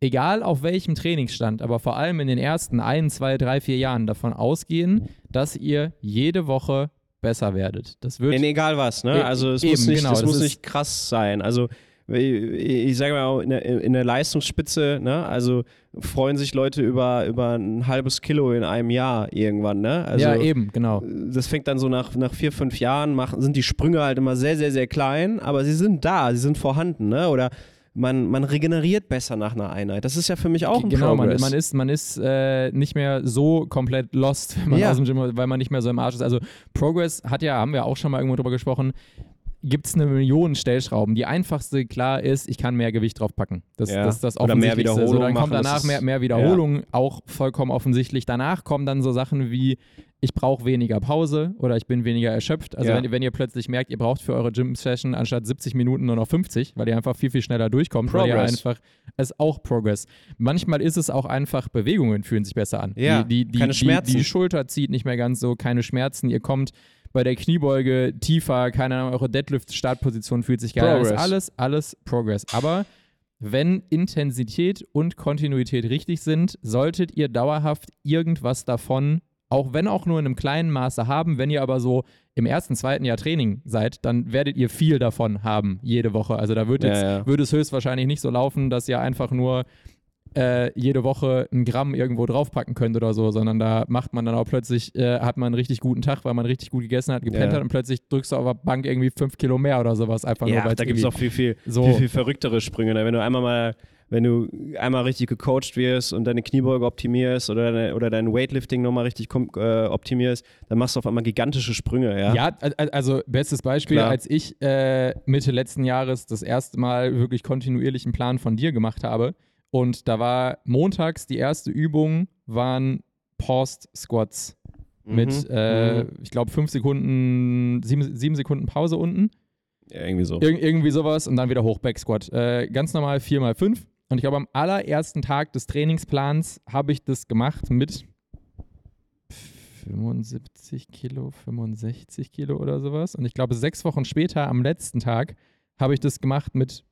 egal auf welchem Trainingsstand, aber vor allem in den ersten ein, zwei, drei, vier Jahren davon ausgehen, dass ihr jede Woche besser werdet. Das wird In egal was, ne? E- Also es eben, muss nicht, genau, das muss nicht krass sein. Also ich, sage mal, auch in der, in der Leistungsspitze, ne? Also freuen sich Leute über, über ein halbes Kilo in einem Jahr irgendwann, ne? Also ja, eben, genau. das fängt dann so nach, nach vier, fünf Jahren, machen, sind die Sprünge halt immer sehr, sehr, sehr klein, aber sie sind da, sie sind vorhanden, ne? Oder man, man regeneriert besser nach einer Einheit. Das ist ja für mich auch ein genau, man, Progress. man ist, man ist äh, nicht mehr so komplett lost, wenn man Ja. aus dem Gym, weil man nicht mehr so im Arsch ist. Also Progress hat ja, haben wir auch schon mal irgendwo drüber gesprochen, gibt es eine Million Stellschrauben. Die einfachste, klar, ist, ich kann mehr Gewicht draufpacken. Das, Ja. das ist das Oder mehr. So, dann kommt danach mehr, mehr Wiederholungen, auch vollkommen offensichtlich. Danach kommen dann so Sachen wie, ich brauche weniger Pause oder ich bin weniger erschöpft. Also Ja. wenn, wenn ihr plötzlich merkt, ihr braucht für eure Gym-Session anstatt 70 Minuten nur noch 50, weil ihr einfach viel, viel schneller durchkommt, weil ihr Progress. einfach, es ist auch Progress. Manchmal ist es auch einfach, Bewegungen fühlen sich besser an. Ja, die, die, die, keine die, Schmerzen. Die Schulter zieht nicht mehr ganz so, keine Schmerzen. Ihr kommt bei der Kniebeuge tiefer, keine Ahnung, eure Deadlift-Startposition fühlt sich geil an. Ist Progress. alles, alles Progress. Aber wenn Intensität und Kontinuität richtig sind, solltet ihr dauerhaft irgendwas davon, auch wenn auch nur in einem kleinen Maße haben. Wenn ihr aber so im ersten, zweiten Jahr Training seid, dann werdet ihr viel davon haben, jede Woche. Also da wird, Ja, jetzt, ja. wird es höchstwahrscheinlich nicht so laufen, dass ihr einfach nur äh, jede Woche ein Gramm irgendwo draufpacken könnt oder so, sondern da macht man dann auch plötzlich, äh, hat man einen richtig guten Tag, weil man richtig gut gegessen hat, gepennt Ja. hat und plötzlich drückst du auf der Bank irgendwie fünf Kilo mehr oder sowas, einfach nur Ja, weil da gibt es auch viel, viel, so- viel, viel verrücktere Sprünge. Ne? Wenn du einmal mal, wenn du einmal richtig gecoacht wirst und deine Kniebeuge optimierst oder, deine, oder dein Weightlifting nochmal richtig äh, optimierst, dann machst du auf einmal gigantische Sprünge, ja. Ja, al- al- also bestes Beispiel, Klar. als ich äh, Mitte letzten Jahres das erste Mal wirklich kontinuierlichen Plan von dir gemacht habe und da war montags die erste Übung, waren Paused Squats Mhm, mit, äh, mhm. ich glaube, fünf Sekunden, sieben, sieben Sekunden Pause unten, ja, irgendwie so. Ir irgendwie sowas und dann wieder hoch Back Squat. Äh, ganz normal 4x5 und ich glaube, am allerersten Tag des Trainingsplans habe ich das gemacht mit 75 Kilo, 65 Kilo oder sowas. Und ich glaube, sechs Wochen später, am letzten Tag, habe ich das gemacht mit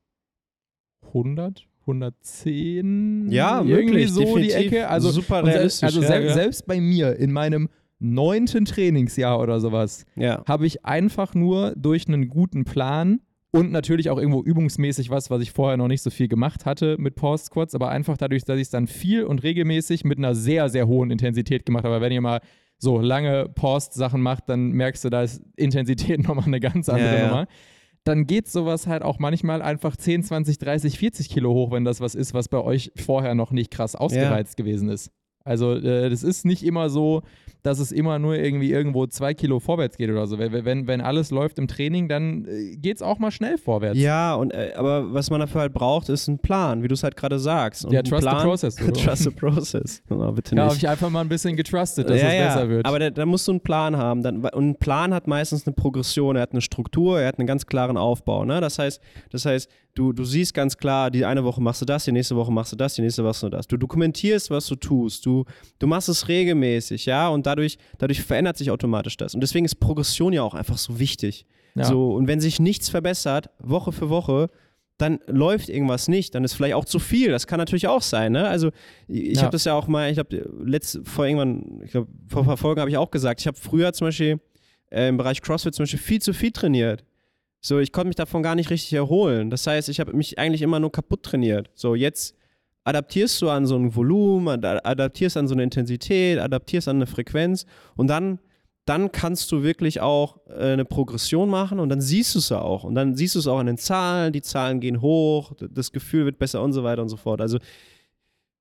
100, 110. Ja, irgendwie wirklich, so die. Ecke. Also, Super realistisch, Also ja, ja. selbst bei mir in meinem neunten Trainingsjahr oder sowas Ja. habe ich einfach nur durch einen guten Plan und natürlich auch irgendwo übungsmäßig was, was ich vorher noch nicht so viel gemacht hatte mit Pause Squats, aber einfach dadurch, dass ich es dann viel und regelmäßig mit einer sehr, sehr hohen Intensität gemacht habe. Weil wenn ihr mal so lange Paused-Sachen macht, dann merkst du, da ist Intensität nochmal eine ganz andere Ja, ja. Nummer. Dann geht sowas halt auch manchmal einfach 10, 20, 30, 40 Kilo hoch, wenn das was ist, was bei euch vorher noch nicht krass ausgereizt gewesen ist. Also äh, das ist nicht immer so, dass es immer nur irgendwie irgendwo zwei Kilo vorwärts geht oder so. Wenn, wenn, wenn alles läuft im Training, dann äh, geht es auch mal schnell vorwärts. Ja, und äh, aber was man dafür halt braucht, ist ein Plan, wie du es halt gerade sagst. Und Ja, trust the Plan, process, oder? trust the process. Oh, bitte Ja, habe nicht. ich einfach mal ein bisschen getrustet, dass ja, es ja, besser wird. Aber da, da musst du einen Plan haben. Dann, und ein Plan hat meistens eine Progression, er hat eine Struktur, er hat einen ganz klaren Aufbau. Ne? Das heißt, das heißt du, du siehst ganz klar, die eine Woche machst du das, die nächste Woche machst du das, die nächste Woche machst du das. Du dokumentierst, was du tust. Du, du machst es regelmäßig, ja, und dadurch, dadurch verändert sich automatisch das. Und deswegen ist Progression ja auch einfach so wichtig. Ja. So, und wenn sich nichts verbessert, Woche für Woche, dann läuft irgendwas nicht, dann ist vielleicht auch zu viel. Das kann natürlich auch sein. Ne? Also ich Ja. habe das ja auch mal, ich glaube, letzt vor irgendwann, ich glaube, vor ein paar Folgen habe ich auch gesagt, ich habe früher zum Beispiel äh, im Bereich CrossFit zum Beispiel viel zu viel trainiert. So, ich konnte mich davon gar nicht richtig erholen. Das heißt, ich habe mich eigentlich immer nur kaputt trainiert. So, jetzt adaptierst du an so ein Volumen, ad- adaptierst an so eine Intensität, adaptierst an eine Frequenz und dann, dann kannst du wirklich auch äh, eine Progression machen und dann siehst du es ja auch. Und dann siehst du es auch an den Zahlen, die Zahlen gehen hoch, das Gefühl wird besser und so weiter und so fort. Also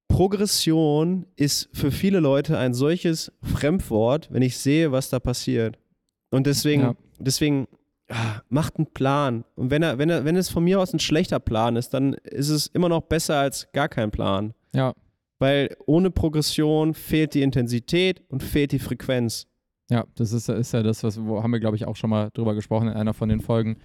Progression ist für viele Leute ein solches Fremdwort, wenn ich sehe, was da passiert. Und deswegen, Ja. deswegen macht einen Plan. Und wenn er, wenn er, wenn es von mir aus ein schlechter Plan ist, dann ist es immer noch besser als gar kein Plan. ja. Weil ohne Progression fehlt die Intensität und fehlt die Frequenz. Ja, das ist, ist ja das, was wo haben wir, glaube ich, auch schon mal drüber gesprochen in einer von den Folgen.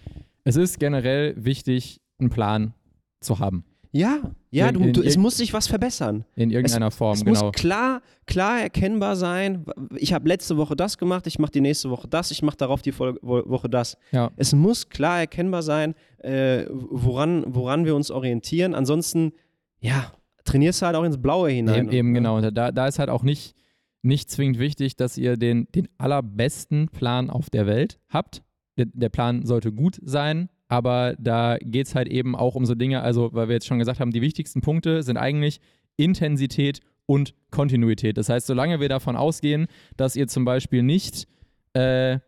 Es ist generell wichtig, einen Plan zu haben. Ja, ja, du, du, es muss sich was verbessern. In irgendeiner Form, Es genau. muss klar, klar erkennbar sein. Ich habe letzte Woche das gemacht, ich mache die nächste Woche das, ich mache darauf die Folge, Wo- Woche das. Ja. Es muss klar erkennbar sein, äh, woran, woran wir uns orientieren. Ansonsten, ja, trainierst du halt auch ins Blaue hinein. Eben, eben genau. Und da, da ist halt auch nicht, nicht zwingend wichtig, dass ihr den, den allerbesten Plan auf der Welt habt. Der, der Plan sollte gut sein, aber da geht es halt eben auch um so Dinge, also weil wir jetzt schon gesagt haben, die wichtigsten Punkte sind eigentlich Intensität und Kontinuität. Das heißt, solange wir davon ausgehen, dass ihr zum Beispiel nicht äh,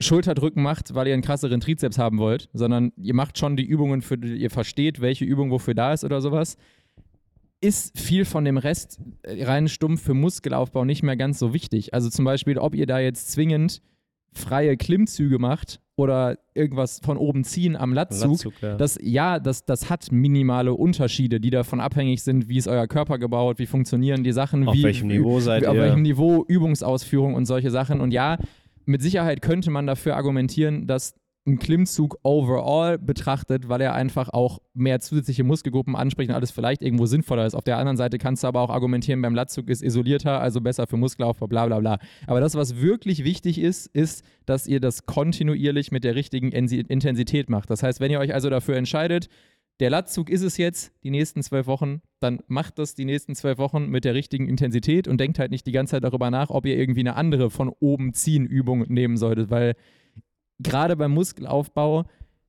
Schulterdrücken macht, weil ihr einen krasseren Trizeps haben wollt, sondern ihr macht schon die Übungen, für die ihr versteht, welche Übung wofür da ist oder sowas, ist viel von dem Rest äh, rein stumpf für Muskelaufbau nicht mehr ganz so wichtig. Also zum Beispiel, ob ihr da jetzt zwingend freie Klimmzüge macht oder irgendwas von oben ziehen am Latzug. Latzug, ja. Das, ja, das, das hat minimale Unterschiede, die davon abhängig sind, wie ist euer Körper gebaut, wie funktionieren die Sachen, Auf wie, welchem Niveau seid auf ihr? welchem Niveau Übungsausführung und solche Sachen. Und ja, mit Sicherheit könnte man dafür argumentieren, dass ein Klimmzug overall betrachtet, weil er einfach auch mehr zusätzliche Muskelgruppen anspricht und alles vielleicht irgendwo sinnvoller ist. Auf der anderen Seite kannst du aber auch argumentieren, beim Latzug ist isolierter, also besser für Muskelaufbau, bla bla bla. Aber das, was wirklich wichtig ist, ist, dass ihr das kontinuierlich mit der richtigen Ensi- Intensität macht. Das heißt, wenn ihr euch also dafür entscheidet, der Latzug ist es jetzt, die nächsten zwölf Wochen, dann macht das die nächsten zwölf Wochen mit der richtigen Intensität und denkt halt nicht die ganze Zeit darüber nach, ob ihr irgendwie eine andere von oben ziehen Übung nehmen solltet, weil gerade beim Muskelaufbau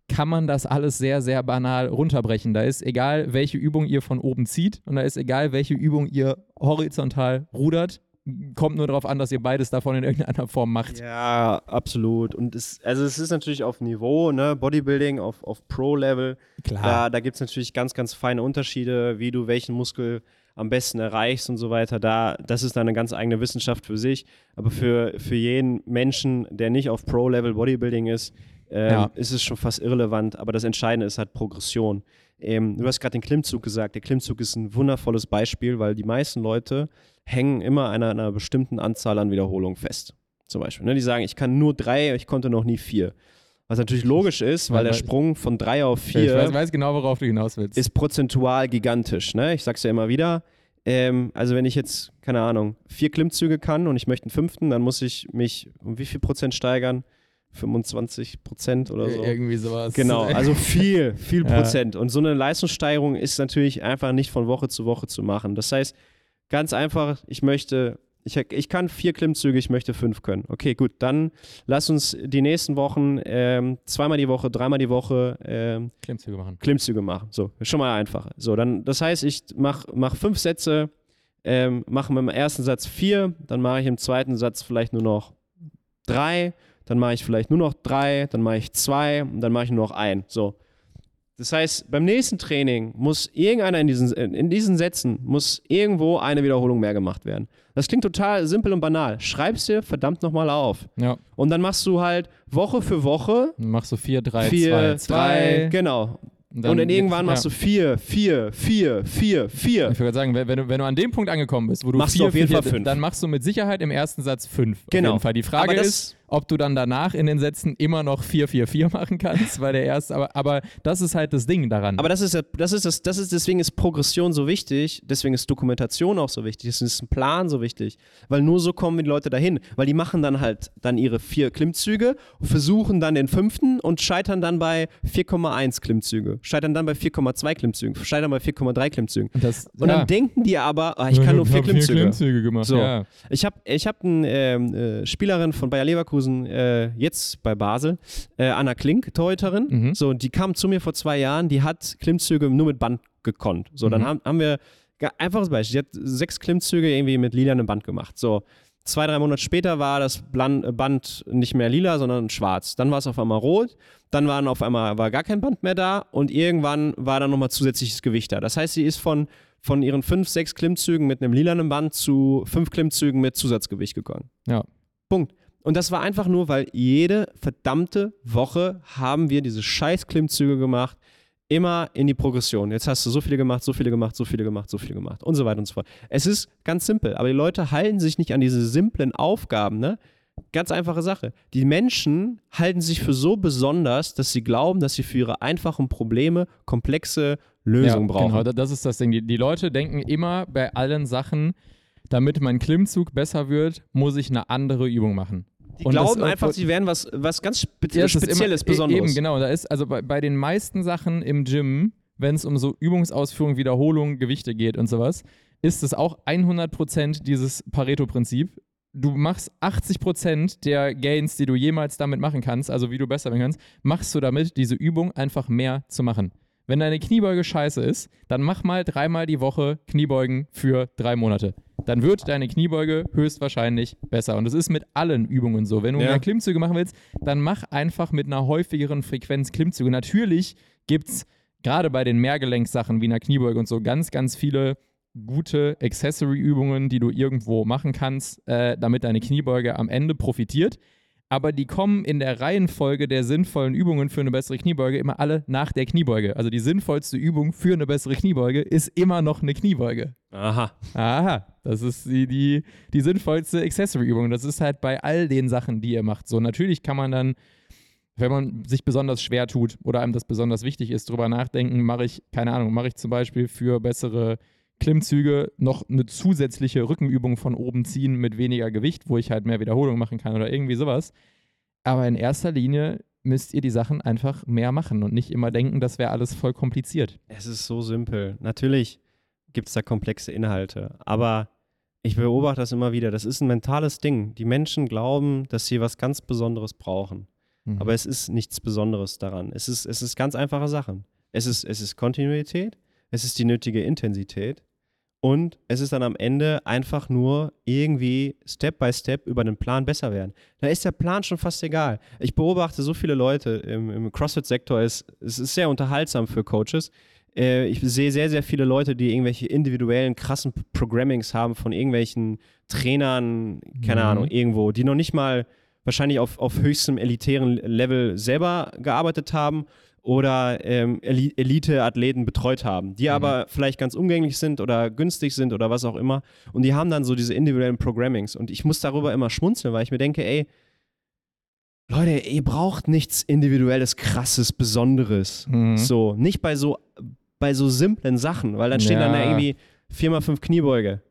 kann man das alles sehr, sehr banal runterbrechen. Da ist egal, welche Übung ihr von oben zieht und da ist egal, welche Übung ihr horizontal rudert. Kommt nur darauf an, dass ihr beides davon in irgendeiner Form macht. Ja, absolut. Und es, also es ist natürlich auf Niveau, ne, Bodybuilding auf, auf Pro-Level. Klar. Da, da gibt es natürlich ganz, ganz feine Unterschiede, wie du welchen Muskel am besten erreichst und so weiter. Da, das ist dann eine ganz eigene Wissenschaft für sich. Aber für, für jeden Menschen, der nicht auf Pro-Level Bodybuilding ist, ähm, Ja. ist es schon fast irrelevant. Aber das Entscheidende ist halt Progression. Ähm, du hast gerade den Klimmzug gesagt. Der Klimmzug ist ein wundervolles Beispiel, weil die meisten Leute hängen immer an einer bestimmten Anzahl an Wiederholungen fest. Zum Beispiel. Ne? Die sagen, ich kann nur drei, ich konnte noch nie vier. Was natürlich logisch ist, weil der Sprung von drei auf ich vier weiß, weiß genau, worauf du hinaus willst. ist prozentual gigantisch. Ne? Ich sag's ja immer wieder. Ähm, also wenn ich jetzt, keine Ahnung, vier Klimmzüge kann und ich möchte einen fünften, dann muss ich mich um wie viel Prozent steigern? 25 Prozent oder so. Irgendwie sowas. Genau, also viel, viel Ja. Prozent. Und so eine Leistungssteigerung ist natürlich einfach nicht von Woche zu Woche zu machen. Das heißt, ganz einfach, ich möchte, ich, ich kann vier Klimmzüge, ich möchte fünf können. Okay, gut, dann lass uns die nächsten Wochen ähm, zweimal die Woche, dreimal die Woche ähm, Klimmzüge machen. Klimmzüge machen. So, schon mal einfacher. So, dann, das heißt, ich mache mach fünf Sätze, ähm, mache im ersten Satz vier, dann mache ich im zweiten Satz vielleicht nur noch drei, dann mache ich vielleicht nur noch drei, dann mache ich zwei und dann mache ich nur noch ein. So. Das heißt, beim nächsten Training muss irgendeiner in diesen, in diesen Sätzen, muss irgendwo eine Wiederholung mehr gemacht werden. Das klingt total simpel und banal. Schreib's dir verdammt nochmal auf. Ja. Und dann machst du halt Woche für Woche Dann machst du 4, 3, 2, 4, 2. 3, genau. dann und dann irgendwann ja. machst du 4, 4, 4, 4, 4. Ich würde sagen, wenn, wenn, du, wenn du an dem Punkt angekommen bist, wo du Machst du vier, auf jeden vier, Fall fünf. dann machst du mit Sicherheit im ersten Satz fünf. Genau. Auf jeden Fall. Die Frage ist, ob du dann danach in den Sätzen immer noch 4, 4, 4 machen kannst, weil der erste, aber, aber das ist halt das Ding daran. Aber das ist das ist das, das ist, deswegen ist Progression so wichtig, deswegen ist Dokumentation auch so wichtig, deswegen ist ein Plan so wichtig, weil nur so kommen die Leute dahin, weil die machen dann halt dann ihre vier Klimmzüge, versuchen dann den fünften und scheitern dann bei 4,1 Klimmzüge, scheitern dann bei 4,2 Klimmzügen, scheitern bei 4,3 Klimmzügen. Und das, Und ja. dann denken die aber, ah, ich kann nur vier Klimmzüge. Klimmzüge gemacht. So. Ja. Ich habe ich hab eine ähm, äh, Spielerin von Bayer Leverkusen, äh, jetzt bei Basel, äh, Anna Klink, Torhüterin. Mhm. So, die kam zu mir vor zwei Jahren, die hat Klimmzüge nur mit Band gekonnt. So, dann Mhm. haben, haben wir, einfaches Beispiel, die hat sechs Klimmzüge irgendwie mit lilanem Band gemacht. So, zwei, drei Monate später war das äh, Band nicht mehr lila, sondern schwarz. Dann war es auf einmal rot, dann waren auf einmal war gar kein Band mehr da und irgendwann war dann nochmal zusätzliches Gewicht da. Das heißt, sie ist von, von ihren fünf, sechs Klimmzügen mit einem lilanen Band zu fünf Klimmzügen mit Zusatzgewicht gegangen. Ja. Punkt. Und das war einfach nur, weil jede verdammte Woche haben wir diese scheiß Klimmzüge gemacht, immer in die Progression. Jetzt hast du so viele gemacht, so viele gemacht, so viele gemacht, so viele gemacht und so weiter und so fort. Es ist ganz simpel, aber die Leute halten sich nicht an diese simplen Aufgaben, ne? Ganz einfache Sache. Die Menschen halten sich für so besonders, dass sie glauben, dass sie für ihre einfachen Probleme komplexe Lösungen ja, brauchen. Genau, da- das ist das Ding. Die, die Leute denken immer bei allen Sachen, damit mein Klimmzug besser wird, muss ich eine andere Übung machen. Die Und glauben einfach, sie wären was, was ganz spe Ja, Spezielles, immer, Besonderes. Eben, genau. Da ist also bei, bei den meisten Sachen im Gym, wenn es um so Übungsausführung, Wiederholung, Gewichte geht und sowas, ist es auch 100% dieses Pareto-Prinzip. Du machst 80% der Gains, die du jemals damit machen kannst, also wie du besser werden kannst, machst du damit, diese Übung einfach mehr zu machen. Wenn deine Kniebeuge scheiße ist, dann mach mal dreimal die Woche Kniebeugen für drei Monate. Dann wird deine Kniebeuge höchstwahrscheinlich besser. Und es ist mit allen Übungen so. Wenn du Ja. mehr Klimmzüge machen willst, dann mach einfach mit einer häufigeren Frequenz Klimmzüge. Natürlich gibt es gerade bei den Mehrgelenksachen wie einer Kniebeuge und so ganz, ganz viele gute Accessory-Übungen, die du irgendwo machen kannst, äh, damit deine Kniebeuge am Ende profitiert. Aber die kommen in der Reihenfolge der sinnvollen Übungen für eine bessere Kniebeuge immer alle nach der Kniebeuge. Also die sinnvollste Übung für eine bessere Kniebeuge ist immer noch eine Kniebeuge. Aha. Aha, das ist die, die, die sinnvollste Accessory-Übung. Das ist halt bei all den Sachen, die ihr macht. So, natürlich kann man dann, wenn man sich besonders schwer tut oder einem das besonders wichtig ist, drüber nachdenken, mache ich, keine Ahnung, mache ich zum Beispiel für bessere Klimmzüge noch eine zusätzliche Rückenübung von oben ziehen mit weniger Gewicht, wo ich halt mehr Wiederholung machen kann oder irgendwie sowas. Aber in erster Linie müsst ihr die Sachen einfach mehr machen und nicht immer denken, das wäre alles voll kompliziert. Es ist so simpel. Natürlich gibt es da komplexe Inhalte, aber ich beobachte das immer wieder. Das ist ein mentales Ding. Die Menschen glauben, dass sie was ganz Besonderes brauchen. Mhm. Aber es ist nichts Besonderes daran. Es ist, es ist ganz einfache Sachen. Es ist, es ist Kontinuität, es ist die nötige Intensität und es ist dann am Ende einfach nur irgendwie Step by Step über den Plan besser werden. Da ist der Plan schon fast egal. Ich beobachte so viele Leute im, im CrossFit-Sektor, es, es ist sehr unterhaltsam für Coaches. Äh, ich sehe sehr, sehr viele Leute, die irgendwelche individuellen, krassen Programmings haben von irgendwelchen Trainern, keine Mhm. Ahnung, irgendwo, die noch nicht mal wahrscheinlich auf, auf höchstem elitären Level selber gearbeitet haben oder ähm, Eli Elite-Athleten betreut haben, die Mhm. aber vielleicht ganz umgänglich sind oder günstig sind oder was auch immer. Und die haben dann so diese individuellen Programmings. Und ich muss darüber immer schmunzeln, weil ich mir denke, ey, Leute, ihr braucht nichts Individuelles, krasses, Besonderes. Mhm. So, nicht bei so, bei so simplen Sachen, weil dann stehen dann da Ja. irgendwie 4x5 Kniebeuge.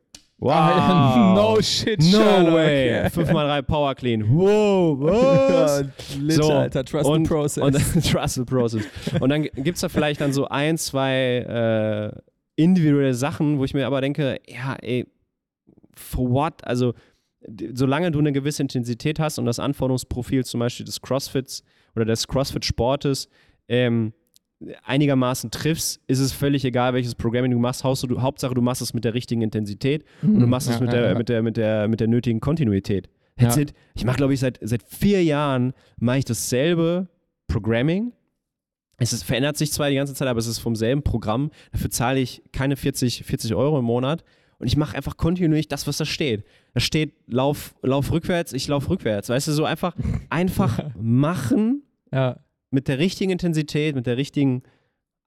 Wow. no shit, No Sherlock. way. 5x3 Power Clean. Wow, was? Lit, So, Alter, trust und, the process. Und trust the process. Und dann gibt es da vielleicht dann so ein, zwei äh, individuelle Sachen, wo ich mir aber denke, ja, ey, for what? Also, solange du eine gewisse Intensität hast und das Anforderungsprofil zum Beispiel des Crossfits oder des Crossfit-Sportes ähm, einigermaßen triffst, ist es völlig egal, welches Programming du machst. Hauptsache du, Hauptsache, du machst es mit der richtigen Intensität und du machst es Mhm. Ja, mit, ja, der, ja. Mit, der, mit, der, mit der nötigen Kontinuität. That's it. Ich mache, glaube ich, seit, seit vier Jahren mache ich dasselbe Programming es ist, verändert sich zwar die ganze Zeit, aber es ist vom selben Programm. Dafür zahle ich keine 40, 40 Euro im Monat. Und ich mache einfach kontinuierlich das, was da steht. Da steht, lauf, lauf rückwärts, ich lauf rückwärts. Weißt du, so einfach, einfach machen Ja. Mit der richtigen Intensität, mit der richtigen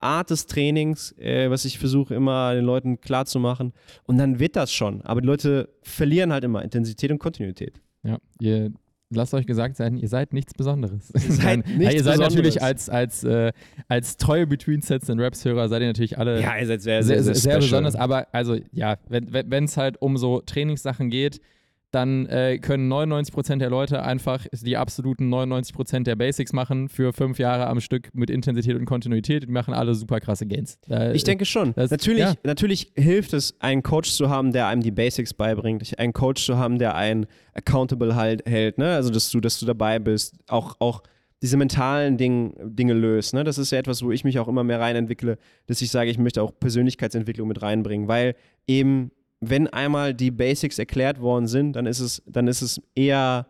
Art des Trainings, äh, was ich versuche immer den Leuten klarzumachen. Und dann wird das schon. Aber die Leute verlieren halt immer Intensität und Kontinuität. Ja, ihr lasst euch gesagt sein, ihr seid nichts Besonderes. Ihr seid nichts ihr seid natürlich Besonderes. als, als, äh, als treue Between Sets und Raps-Hörer, seid ihr natürlich alle Ja, ihr seid sehr, sehr, sehr, sehr special. besonders. Aber also ja, wenn es halt um so Trainingssachen geht, dann äh, können 99% der Leute einfach die absoluten 99% der Basics machen für fünf Jahre am Stück mit Intensität und Kontinuität. Die machen alle super krasse Gains. Äh, Ich denke schon. das- natürlich, ja. natürlich hilft es, einen Coach zu haben, der einem die Basics beibringt, einen Coach zu haben, der einen accountable halt, hält, ne? Also dass du, dass du dabei bist, auch, auch diese mentalen Ding, Dinge löst. Ne? Das ist ja etwas, wo ich mich auch immer mehr reinentwickle, dass ich sage, ich möchte auch Persönlichkeitsentwicklung mit reinbringen, weil eben, wenn einmal die Basics erklärt worden sind, dann ist es, dann ist es eher,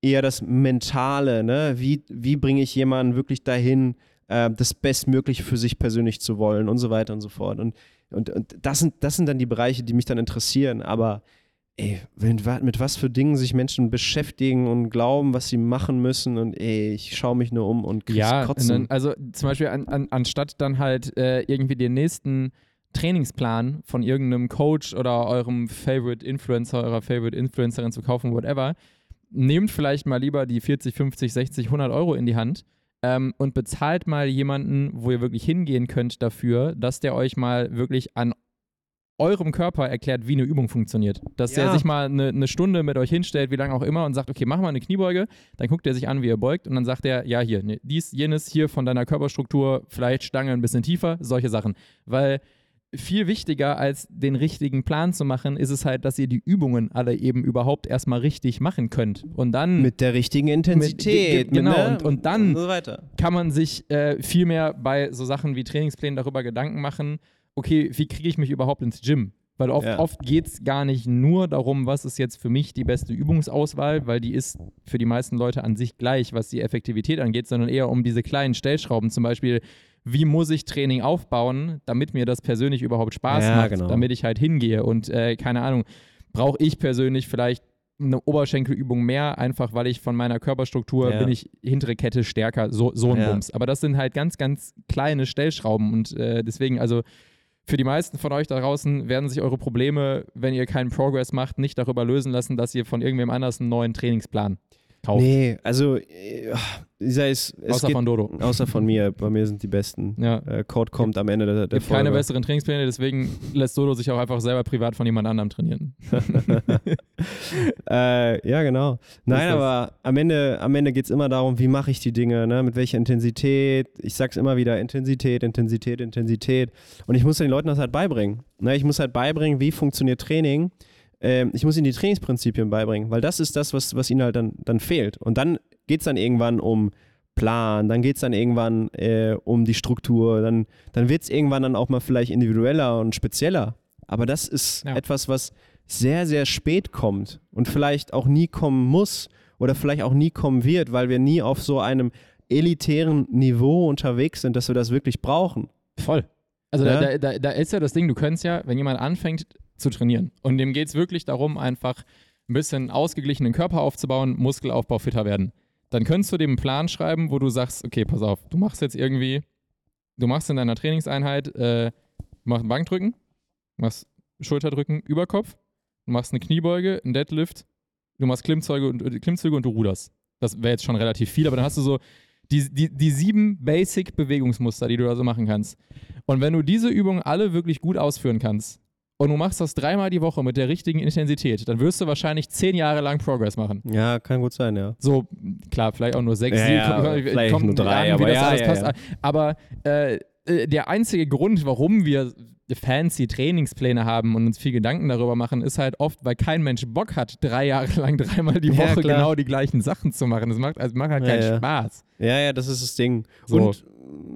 eher das Mentale, ne? Wie, wie bringe ich jemanden wirklich dahin, äh, das Bestmögliche für sich persönlich zu wollen und so weiter und so fort. Und, und, und das, sind, das sind dann die Bereiche, die mich dann interessieren. Aber ey, wa- mit was für Dingen sich Menschen beschäftigen und glauben, was sie machen müssen und ey, ich schaue mich nur um und krieg's Ja, kotzen. dann, also zum Beispiel an, an, anstatt dann halt äh, irgendwie den nächsten Trainingsplan von irgendeinem Coach oder eurem Favorite Influencer, eurer Favorite Influencerin zu kaufen, whatever, nehmt vielleicht mal lieber die 40, 50, 60, 100 Euro in die Hand ähm, und bezahlt mal jemanden, wo ihr wirklich hingehen könnt dafür, dass der euch mal wirklich an eurem Körper erklärt, wie eine Übung funktioniert. Dass Ja. der sich mal eine, eine Stunde mit euch hinstellt, wie lange auch immer, und sagt, okay, mach mal eine Kniebeuge. Dann guckt er sich an, wie ihr beugt, und dann sagt er, ja, hier, ne, dies, jenes hier von deiner Körperstruktur, vielleicht Stange ein bisschen tiefer, solche Sachen. Weil viel wichtiger als den richtigen Plan zu machen, ist es halt, dass ihr die Übungen alle eben überhaupt erstmal richtig machen könnt. Und dann mit der richtigen Intensität. Mit- genau, ne? und- und dann- und so weiter. kann man sich äh, viel mehr bei so Sachen wie Trainingsplänen darüber Gedanken machen, okay, wie kriege ich mich überhaupt ins Gym? Weil oft, Ja. oft geht es gar nicht nur darum, was ist jetzt für mich die beste Übungsauswahl, weil die ist für die meisten Leute an sich gleich, was die Effektivität angeht, sondern eher um diese kleinen Stellschrauben. Zum Beispiel, wie muss ich Training aufbauen, damit mir das persönlich überhaupt Spaß Ja, macht, genau. damit ich halt hingehe. Und äh, keine Ahnung, brauche ich persönlich vielleicht eine Oberschenkelübung mehr, einfach weil ich von meiner Körperstruktur Ja. bin ich hintere Kette stärker, so, so ein Ja. Bums. Aber das sind halt ganz, ganz kleine Stellschrauben und äh, deswegen, also für die meisten von euch da draußen werden sich eure Probleme, wenn ihr keinen Progress macht, nicht darüber lösen lassen, dass ihr von irgendwem anders einen neuen Trainingsplan kauft. Nee, also, äh, sei es, es Außer geht, von Dodo. außer von mir. Bei mir sind die besten. Ja. Äh, Code kommt am Ende der, der Gibt keine Folge. besseren Trainingspläne, deswegen lässt Dodo sich auch einfach selber privat von jemand anderem trainieren. äh, ja, genau. Nein, aber am Ende, am Ende geht es immer darum, wie mache ich die Dinge, ne? mit welcher Intensität. Ich sag's immer wieder, Intensität, Intensität, Intensität. Und ich muss den Leuten das halt beibringen. Ne? Ich muss halt beibringen, wie funktioniert Training. Ähm, ich muss ihnen die Trainingsprinzipien beibringen, weil das ist das, was, was ihnen halt dann, dann fehlt. Und dann geht es dann irgendwann um Plan, dann geht es dann irgendwann äh, um die Struktur, dann, dann wird es irgendwann dann auch mal vielleicht individueller und spezieller. Aber das ist Ja. etwas, was sehr, sehr spät kommt und vielleicht auch nie kommen muss oder vielleicht auch nie kommen wird, weil wir nie auf so einem elitären Niveau unterwegs sind, dass wir das wirklich brauchen. Voll. Also Ja. da, da, da ist ja das Ding, du könntest ja, wenn jemand anfängt zu trainieren und dem geht es wirklich darum, einfach ein bisschen ausgeglichenen Körper aufzubauen, Muskelaufbau fitter werden, dann könntest du dem einen Plan schreiben, wo du sagst, okay, pass auf, du machst jetzt irgendwie, du machst in deiner Trainingseinheit, äh, machst Bankdrücken, machst Schulterdrücken, Überkopf, machst eine Kniebeuge, einen Deadlift, du machst Klimmzeuge und, äh, Klimmzüge und du ruderst. Das wäre jetzt schon relativ viel, aber dann hast du so die, die, die sieben Basic-Bewegungsmuster, die du da so machen kannst. Und wenn du diese Übungen alle wirklich gut ausführen kannst und du machst das dreimal die Woche mit der richtigen Intensität, dann wirst du wahrscheinlich zehn Jahre lang Progress machen. Ja, kann gut sein, ja. So, klar, vielleicht auch nur sechs, Ja, sieben, ja, kommt- vielleicht kommt nur drei, an, wie aber das ja, alles ja, passt. ja. Aber äh, äh, der einzige Grund, warum wir fancy Trainingspläne haben und uns viel Gedanken darüber machen, ist halt oft, weil kein Mensch Bock hat, drei Jahre lang dreimal die Ja, Woche klar. genau die gleichen Sachen zu machen. Das macht, also macht halt Ja, keinen ja. Spaß. Ja, ja, das ist das Ding. So. Und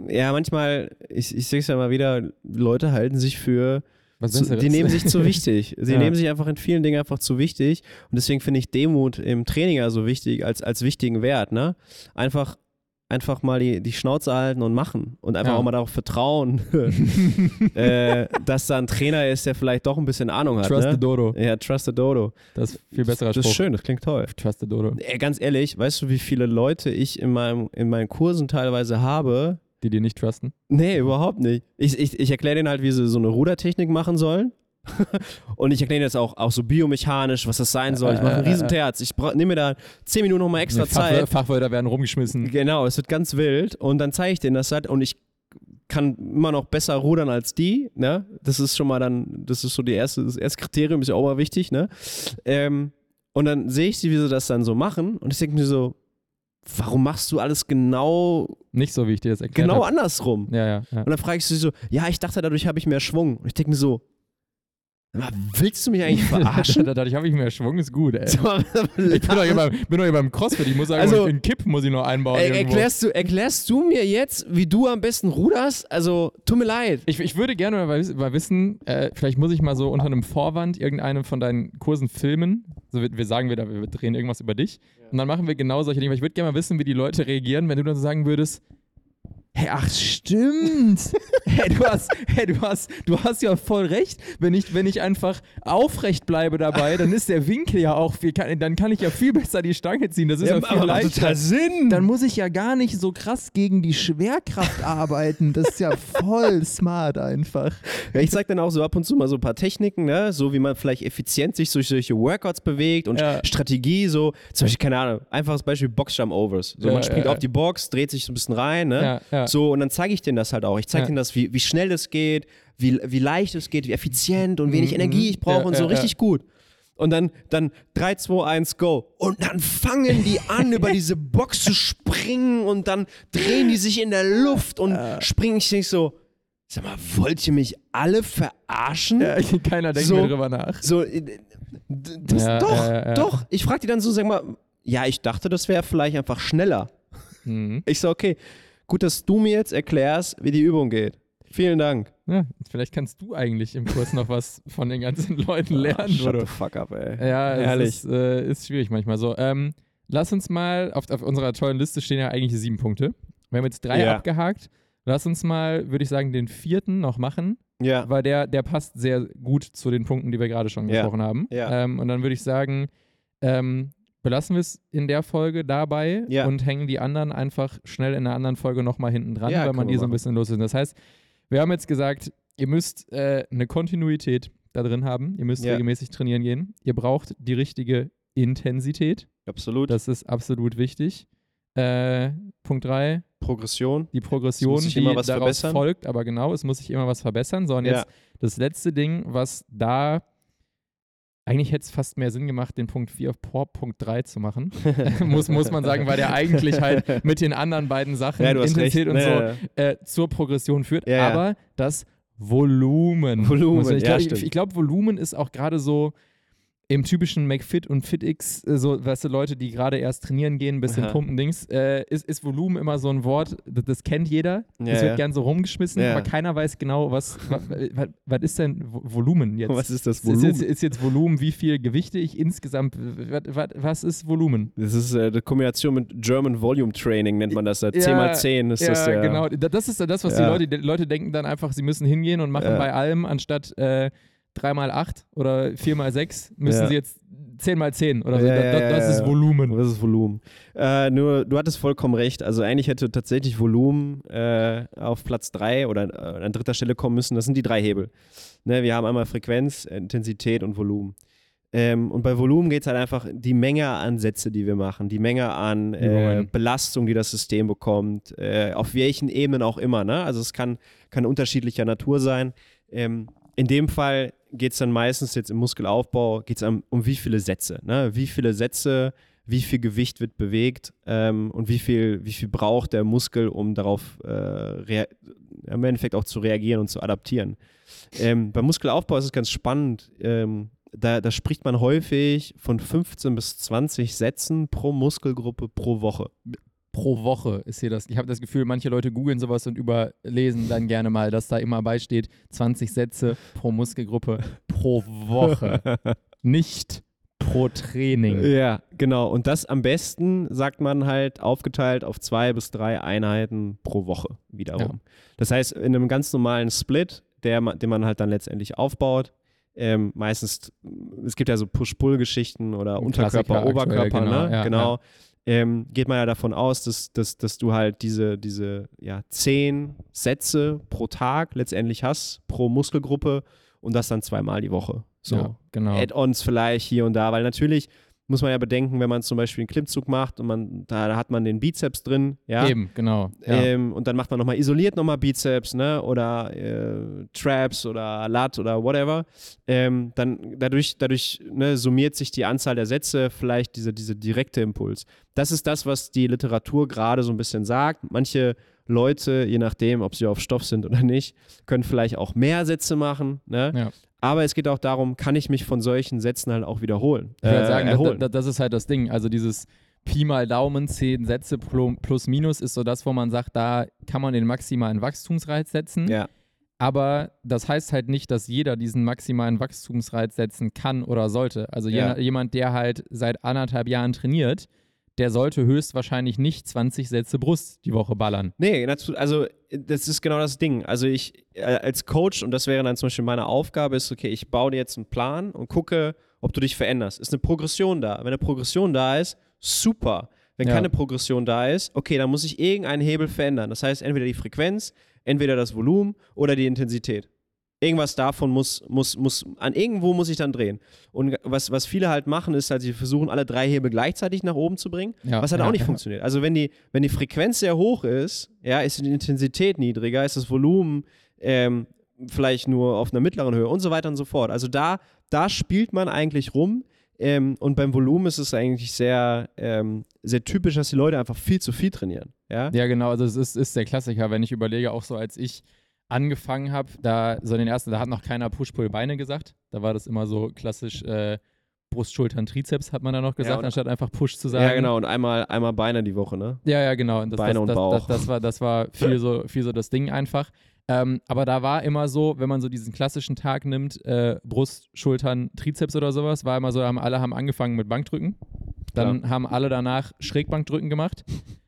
ja, manchmal, ich, ich sehe es ja mal wieder, Leute halten sich für, zu, die nehmen sich zu wichtig. Sie Ja. nehmen sich einfach in vielen Dingen einfach zu wichtig. Und deswegen finde ich Demut im Training ja so wichtig, als, als wichtigen Wert. Ne? Einfach einfach mal die, die Schnauze halten und machen und einfach Ja. auch mal darauf vertrauen, äh, dass da ein Trainer ist, der vielleicht doch ein bisschen Ahnung hat. Trust ne? the Dodo. Ja, trust the Dodo. Das ist viel besserer Das ist schön, das klingt toll. Trust the Dodo. Ganz ehrlich, weißt du, wie viele Leute ich in, meinem, in meinen Kursen teilweise habe? Die dir nicht trusten. Nee, überhaupt nicht. Ich, ich, ich erkläre denen halt, wie sie so eine Rudertechnik machen sollen. und ich erkläre denen jetzt auch, auch so biomechanisch, was das sein soll. Ich mache einen Äh, äh, riesen Terz. Ich nehme mir da 10 Minuten nochmal extra Fachwör- Zeit. Fachwörter werden rumgeschmissen. Genau, es wird ganz wild. Und dann zeige ich denen das halt und ich kann immer noch besser rudern als die. Ne? Das ist schon mal dann, das ist so die erste, das erste Kriterium, ist ja auch mal wichtig. Ne? Ähm, und dann sehe ich sie, wie sie das dann so machen. Und ich denke mir so, warum machst du alles genau, Nicht so, wie ich dir das erklärt genau habe. andersrum? Ja, ja, ja. Und dann frage ich sie so, ja, ich dachte, dadurch habe ich mehr Schwung. Und ich denke mir so, "Sag mal, willst du mich eigentlich verarschen? Dadurch habe ich mehr Schwung, ist gut, ey. Ich bin doch hier beim, bin doch hier beim CrossFit. Ich muss sagen, Also- einen Kipp muss ich noch einbauen. Ey, irgendwo. erklärst, du, erklärst du mir jetzt, wie du am besten ruderst? Also, tut mir leid. Ich, ich würde gerne mal, mal wissen, äh, vielleicht muss ich mal so unter einem Vorwand irgendeinen von deinen Kursen filmen. So, wir, wir sagen wieder, wir drehen irgendwas über dich. Und dann machen wir genau solche Dinge. Ich würde gerne mal wissen, wie die Leute reagieren, wenn du dann so sagen würdest, hey, ach stimmt. hey, du hast, hey, du hast, du hast ja voll recht. Wenn ich, wenn ich einfach aufrecht bleibe dabei, dann ist der Winkel ja auch viel, kann, dann kann ich ja viel besser die Stange ziehen. Das ist ja, viel macht leichter. total Sinn. Dann muss ich ja gar nicht so krass gegen die Schwerkraft arbeiten. Das ist ja voll smart einfach. Ja, ich zeige dann auch so ab und zu mal so ein paar Techniken, ne? so wie man vielleicht effizient sich durch solche Workouts bewegt und Ja. Strategie, so zum Beispiel, keine Ahnung, einfaches Beispiel Boxjump-Overs. So, Ja, man springt ja, auf die Box, dreht sich so ein bisschen rein, ne? Ja, ja. So, und dann zeige ich denen das halt auch. Ich zeige Ja. denen das, wie, wie schnell es geht, wie, wie leicht es geht, wie effizient und wenig Mhm, Energie ich brauche ja, und so richtig gut. Und dann, dann 3, 2, 1, go. Und dann fangen die an, über diese Box zu springen und dann drehen die sich in der Luft und springen. Ich denke so, sag mal, wollt ihr mich alle verarschen? Ja, keiner denkt So. mehr drüber nach. So, äh, das, Ja, doch, ja. doch. Ich frage die dann so, sag mal, ja, ich dachte, das wäre vielleicht einfach schneller. Mhm. Ich so, okay, gut, dass du mir jetzt erklärst, wie die Übung geht. Vielen Dank. Ja, vielleicht kannst du eigentlich im Kurs noch was von den ganzen Leuten lernen, Ah, shut oder? the fuck up, ey. Ja, Ehrlich. es ist, äh, ist schwierig manchmal so. Ähm, lass uns mal, auf, auf unserer tollen Liste stehen ja eigentlich sieben Punkte. Wir haben jetzt drei Ja. abgehakt. Lass uns mal, würde ich sagen, den vierten noch machen, Ja. weil der, der passt sehr gut zu den Punkten, die wir gerade schon Ja. gesprochen haben. Ja. Ähm, und dann würde ich sagen, ähm, belassen wir es in der Folge dabei Ja. und hängen die anderen einfach schnell in einer anderen Folge nochmal hinten dran, Ja, weil man die so ein bisschen los ist. Das heißt, wir haben jetzt gesagt, ihr müsst äh, eine Kontinuität da drin haben. Ihr müsst Ja. regelmäßig trainieren gehen. Ihr braucht die richtige Intensität. Absolut. Das ist absolut wichtig. Äh, Punkt 3, Progression. die Progression, die immer was daraus verbessern. folgt. Aber genau, es muss sich immer was verbessern. So, und jetzt das letzte Ding, was da eigentlich hätte es fast mehr Sinn gemacht, den Punkt 4 auf Punkt 3 zu machen. muss, muss man sagen, weil der eigentlich halt mit den anderen beiden Sachen, Ja. Intensität und Nee, so, ja, ja. äh, zur Progression führt. Ja, ja. Aber das Volumen. Volumen, ich ja, glaube, ich, ich glaub, Volumen ist auch gerade so im typischen McFit und FitX, äh, so, weißt du, Leute, die gerade erst trainieren gehen, bisschen Aha. pumpen, Dings, äh, ist, ist Volumen immer so ein Wort, das, das kennt jeder. Ja, das wird ja. gern so rumgeschmissen, Ja. aber keiner weiß genau, was, was, was ist denn Vo- Volumen jetzt? Was ist das Ist, ist, Volumen? ist jetzt Volumen, wie viel Gewichte ich insgesamt, was, was, was ist Volumen? Das ist äh, die Kombination mit German Volume Training, nennt man das. da. Ja, 10 mal 10 ist ja, das ja. genau. Da- Das ist das, was die Leute, die Leute denken dann einfach, sie müssen hingehen und machen bei allem anstatt äh, 3 mal 8 oder 4 mal 6, müssen Ja. sie jetzt 10 mal 10 oder so. Ja, Da- ja, da- ja, das ist. Volumen. Das ist Volumen. Äh, nur, du hattest vollkommen recht. Also eigentlich hätte tatsächlich Volumen äh, auf Platz 3 oder äh, an dritter Stelle kommen müssen. Das sind die drei Hebel. Ne, wir haben einmal Frequenz, Intensität und Volumen. Ähm, und bei Volumen geht es halt einfach die Menge an Sätze, die wir machen, die Menge an äh. Belastung, die das System bekommt, äh, auf welchen Ebenen auch immer. Ne? Also es kann, kann unterschiedlicher Natur sein. Ähm, in dem Fall geht es dann meistens jetzt im Muskelaufbau, geht es um, wie viele Sätze. Ne? Wie viele Sätze, wie viel Gewicht wird bewegt ähm, und wie viel, wie viel braucht der Muskel, um darauf äh, im Endeffekt auch zu reagieren und zu adaptieren. Ähm, beim Muskelaufbau ist es ganz spannend. Ähm, da, da spricht man häufig von 15 bis 20 Sätzen pro Muskelgruppe pro Woche. Pro Woche ist hier das. Ich habe das Gefühl, manche Leute googeln sowas und überlesen dann gerne mal, dass da immer beisteht 20 Sätze pro Muskelgruppe pro Woche. Nicht pro Training. Ja, genau. Und das am besten, sagt man halt, aufgeteilt auf zwei bis drei Einheiten pro Woche wiederum. Ja. Das heißt, in einem ganz normalen Split, der, den man halt dann letztendlich aufbaut, ähm, meistens, es gibt ja so Push-Pull-Geschichten oder Ein Unterkörper, Oberkörper, aktuell, genau, ne? ja, genau. Ähm, geht man ja davon aus, dass, dass, dass du halt diese, diese ja, zehn Sätze pro Tag letztendlich hast, pro Muskelgruppe und das dann zweimal die Woche. So. Ja, genau. Add-ons vielleicht hier und da, weil natürlich muss man ja bedenken, wenn man zum Beispiel einen Klimmzug macht und man, da, da hat man den Bizeps drin, ja. Eben, genau. Ja. Ähm, und dann macht man nochmal isoliert nochmal Bizeps, ne? Oder äh, Traps oder Lat oder whatever. Ähm, dann dadurch, dadurch ne, summiert sich die Anzahl der Sätze, vielleicht diese, diese direkte Impuls. Das ist das, was die Literatur gerade so ein bisschen sagt. Manche Leute, je nachdem, ob sie auf Stoff sind oder nicht, können vielleicht auch mehr Sätze machen. Ne? Ja. Aber es geht auch darum, kann ich mich von solchen Sätzen halt auch wiederholen. Ich würde äh, sagen, erholen. da, da, das ist halt das Ding. Also dieses Pi mal Daumen, 10 Sätze plus minus ist so das, wo man sagt, da kann man den maximalen Wachstumsreiz setzen. ja. Aber das heißt halt nicht, dass jeder diesen maximalen Wachstumsreiz setzen kann oder sollte. Also Ja. jemand, der halt seit anderthalb Jahren trainiert, der sollte höchstwahrscheinlich nicht 20 Sätze Brust die Woche ballern. Nee, also das ist genau das Ding. Also ich äh, als Coach, und das wäre dann zum Beispiel meine Aufgabe, ist, okay, ich baue dir jetzt einen Plan und gucke, ob du dich veränderst. Ist eine Progression da? Wenn eine Progression da ist, super. Wenn Ja. keine Progression da ist, okay, dann muss ich irgendeinen Hebel verändern. Das heißt, entweder die Frequenz, entweder das Volumen oder die Intensität. Irgendwas davon muss, muss, muss, an irgendwo muss ich dann drehen. Und was, was viele halt machen, ist halt, sie versuchen, alle drei Hebel gleichzeitig nach oben zu bringen, Ja, was halt ja, auch nicht ja. funktioniert. Also wenn die, wenn die Frequenz sehr hoch ist, ja, ist die Intensität niedriger, ist das Volumen ähm, vielleicht nur auf einer mittleren Höhe und so weiter und so fort. Also da, da spielt man eigentlich rum. Ähm, und beim Volumen ist es eigentlich sehr, ähm, sehr typisch, dass die Leute einfach viel zu viel trainieren. Ja? Ja, genau. Also es ist, ist der Klassiker, wenn ich überlege, auch so als ich angefangen habe, da so in den ersten, da hat noch keiner Push-Pull-Beine gesagt. Da war das immer so klassisch äh, Brust, Schultern, Trizeps hat man da noch gesagt, und- anstatt einfach Push zu sagen. Ja, genau. Und einmal, einmal Beine die Woche, ne? Ja, ja, genau. Und das, Beine das, und das, Bauch. Das, das, war, das war viel so, viel so das Ding einfach. Ähm, aber da war immer so, wenn man so diesen klassischen Tag nimmt, äh, Brust, Schultern, Trizeps oder sowas, war immer so, haben, alle haben angefangen mit Bankdrücken. Dann haben alle danach Schrägbankdrücken gemacht.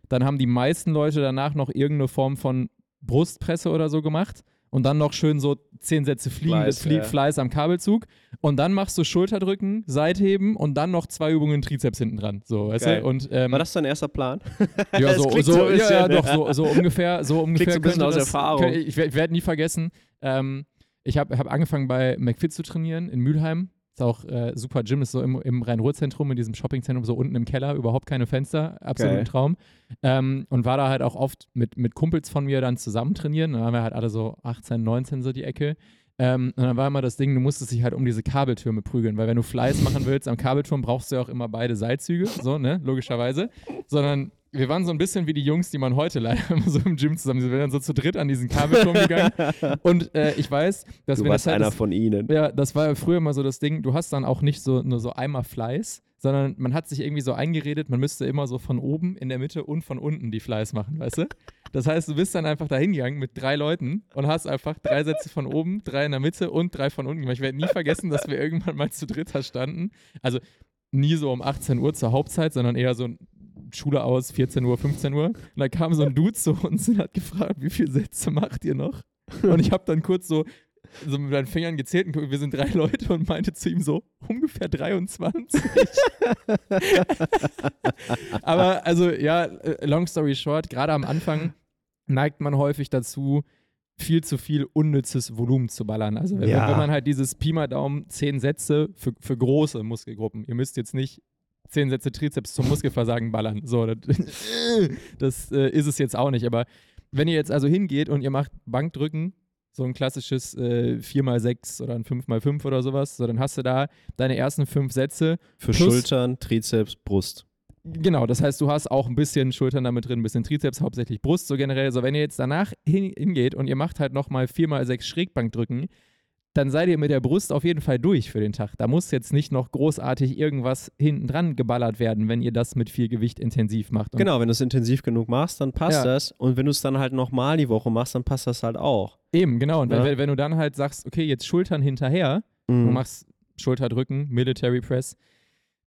Dann haben die meisten Leute danach noch irgendeine Form von Brustpresse oder so gemacht. Und dann noch schön so zehn Sätze fliegen, Fleiß, Flie ja. Fleiß am Kabelzug. Und dann machst du Schulterdrücken, Seitheben und dann noch zwei Übungen Trizeps hinten dran. So, weißt Geil. du? Und, ähm, War das dein erster Plan? ja, so, so, so ja, ja, doch, so, so ungefähr, so ungefähr ein bisschen könnte aus das, Erfahrung. kö- Ich, ich werde nie vergessen, ähm, ich habe hab angefangen bei McFit zu trainieren in Mülheim. Ist auch äh, super Gym, ist so im, im Rhein-Ruhr-Zentrum, in diesem Shoppingzentrum, so unten im Keller, überhaupt keine Fenster, absolut ein Traum. Ähm, und war da halt auch oft mit, mit Kumpels von mir dann zusammen trainieren. Dann waren wir halt alle so 18, 19 so die Ecke. Ähm, und dann war immer das Ding, du musstest dich halt um diese Kabeltürme prügeln, weil wenn du Fleiß machen willst am Kabelturm, brauchst du ja auch immer beide Seilzüge, so, ne, logischerweise. Sondern wir waren so ein bisschen wie die Jungs, die man heute leider immer so im Gym zusammen sind. Wir sind dann so zu dritt an diesen Kabelturm gegangen. Und äh, ich weiß, dass Du wenn warst das halt einer das, von ihnen. ja, das war ja früher immer so das Ding, du hast dann auch nicht so nur so einmal Fleiß, sondern man hat sich irgendwie so eingeredet, man müsste immer so von oben, in der Mitte und von unten die Fleiß machen, weißt du? Das heißt, du bist dann einfach da hingegangen mit drei Leuten und hast einfach drei Sätze von oben, drei in der Mitte und drei von unten gemacht. Ich werde nie vergessen, dass wir irgendwann mal zu dritt da standen. Also nie so um 18 Uhr zur Hauptzeit, sondern eher so Schule aus, 14 Uhr, 15 Uhr. Und da kam so ein Dude zu uns und hat gefragt, wie viele Sätze macht ihr noch? Und ich habe dann kurz so, so mit meinen Fingern gezählt und wir sind drei Leute und meinte zu ihm so, ungefähr 23. Aber also ja, äh, long story short, gerade am Anfang neigt man häufig dazu, viel zu viel unnützes Volumen zu ballern. Also wenn, Ja. wenn man halt dieses Pi mal Daumen, zehn Sätze für, für große Muskelgruppen, ihr müsst jetzt nicht zehn Sätze Trizeps zum Muskelversagen ballern. So, das, das äh, ist es jetzt auch nicht. Aber wenn ihr jetzt also hingeht und ihr macht Bankdrücken, so ein klassisches äh, 4x6 oder ein 5x5 oder sowas, so dann hast du da deine ersten fünf Sätze. Für Schultern, Trizeps, Brust. Genau, das heißt, du hast auch ein bisschen Schultern damit drin, ein bisschen Trizeps, hauptsächlich Brust, so generell. So, wenn ihr jetzt danach hin, hingeht und ihr macht halt nochmal 4x6 Schrägbankdrücken, dann seid ihr mit der Brust auf jeden Fall durch für den Tag. Da muss jetzt nicht noch großartig irgendwas hinten dran geballert werden, wenn ihr das mit viel Gewicht intensiv macht. Und Genau, wenn du es intensiv genug machst, dann passt Ja. das. Und wenn du es dann halt nochmal die Woche machst, dann passt das halt auch. Eben, genau. Und Ja. wenn, wenn du dann halt sagst, okay, jetzt Schultern hinterher, du Mhm. machst Schulterdrücken, Military Press,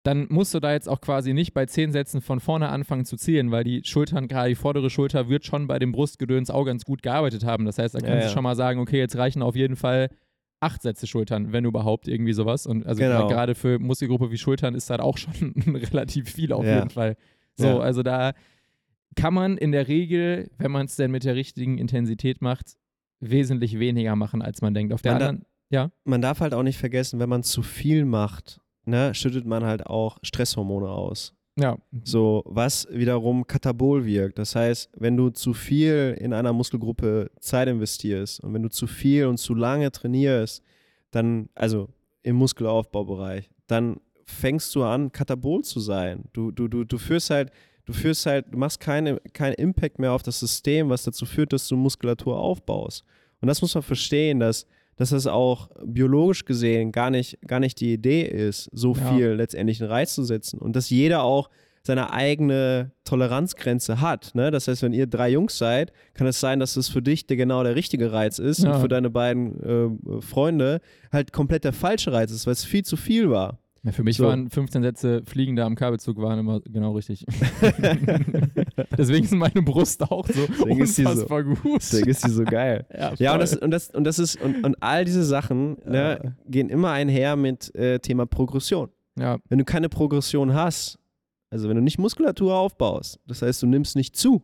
dann musst du da jetzt auch quasi nicht bei zehn Sätzen von vorne anfangen zu zielen, weil die Schultern, gerade die vordere Schulter, wird schon bei dem Brustgedöns auch ganz gut gearbeitet haben. Das heißt, da kannst Ja, du schon mal sagen, okay, jetzt reichen auf jeden Fall acht Sätze Schultern, wenn überhaupt irgendwie sowas. Und also Genau. gerade für Muskelgruppe wie Schultern ist das auch schon relativ viel auf Ja. jeden Fall. So, Ja. also da kann man in der Regel, wenn man es denn mit der richtigen Intensität macht, wesentlich weniger machen, als man denkt. Auf der Man da- anderen, ja, Man darf halt auch nicht vergessen, wenn man zu viel macht, ne, schüttet man halt auch Stresshormone aus. Ja, So, was wiederum katabol wirkt. Das heißt, wenn du zu viel in einer Muskelgruppe Zeit investierst und wenn du zu viel und zu lange trainierst, dann, also im Muskelaufbaubereich, dann fängst du an, katabol zu sein. Du, du, du, du führst halt, du führst halt, du machst keine, keinen Impact mehr auf das System, was dazu führt, dass du Muskulatur aufbaust. Und das muss man verstehen, dass, dass das auch biologisch gesehen gar nicht, gar nicht die Idee ist, so Ja. viel letztendlich einen Reiz zu setzen. Und dass jeder auch seine eigene Toleranzgrenze hat. Ne? Das heißt, wenn ihr drei Jungs seid, kann es sein, dass es für dich der genau der richtige Reiz ist Ja. und für deine beiden äh, Freunde halt komplett der falsche Reiz ist, weil es viel zu viel war. Ja, für mich So. waren 15 Sätze Fliegende am Kabelzug waren immer genau richtig. Deswegen ist meine Brust auch so Deswegen sie so- unfassbar gut. Deswegen ist die so geil. Ja, Ja, und das, und das, und das ist, und, und all diese Sachen ne, gehen immer einher mit äh, Thema Progression. ja, Wenn du keine Progression hast, also wenn du nicht Muskulatur aufbaust, das heißt, du nimmst nicht zu,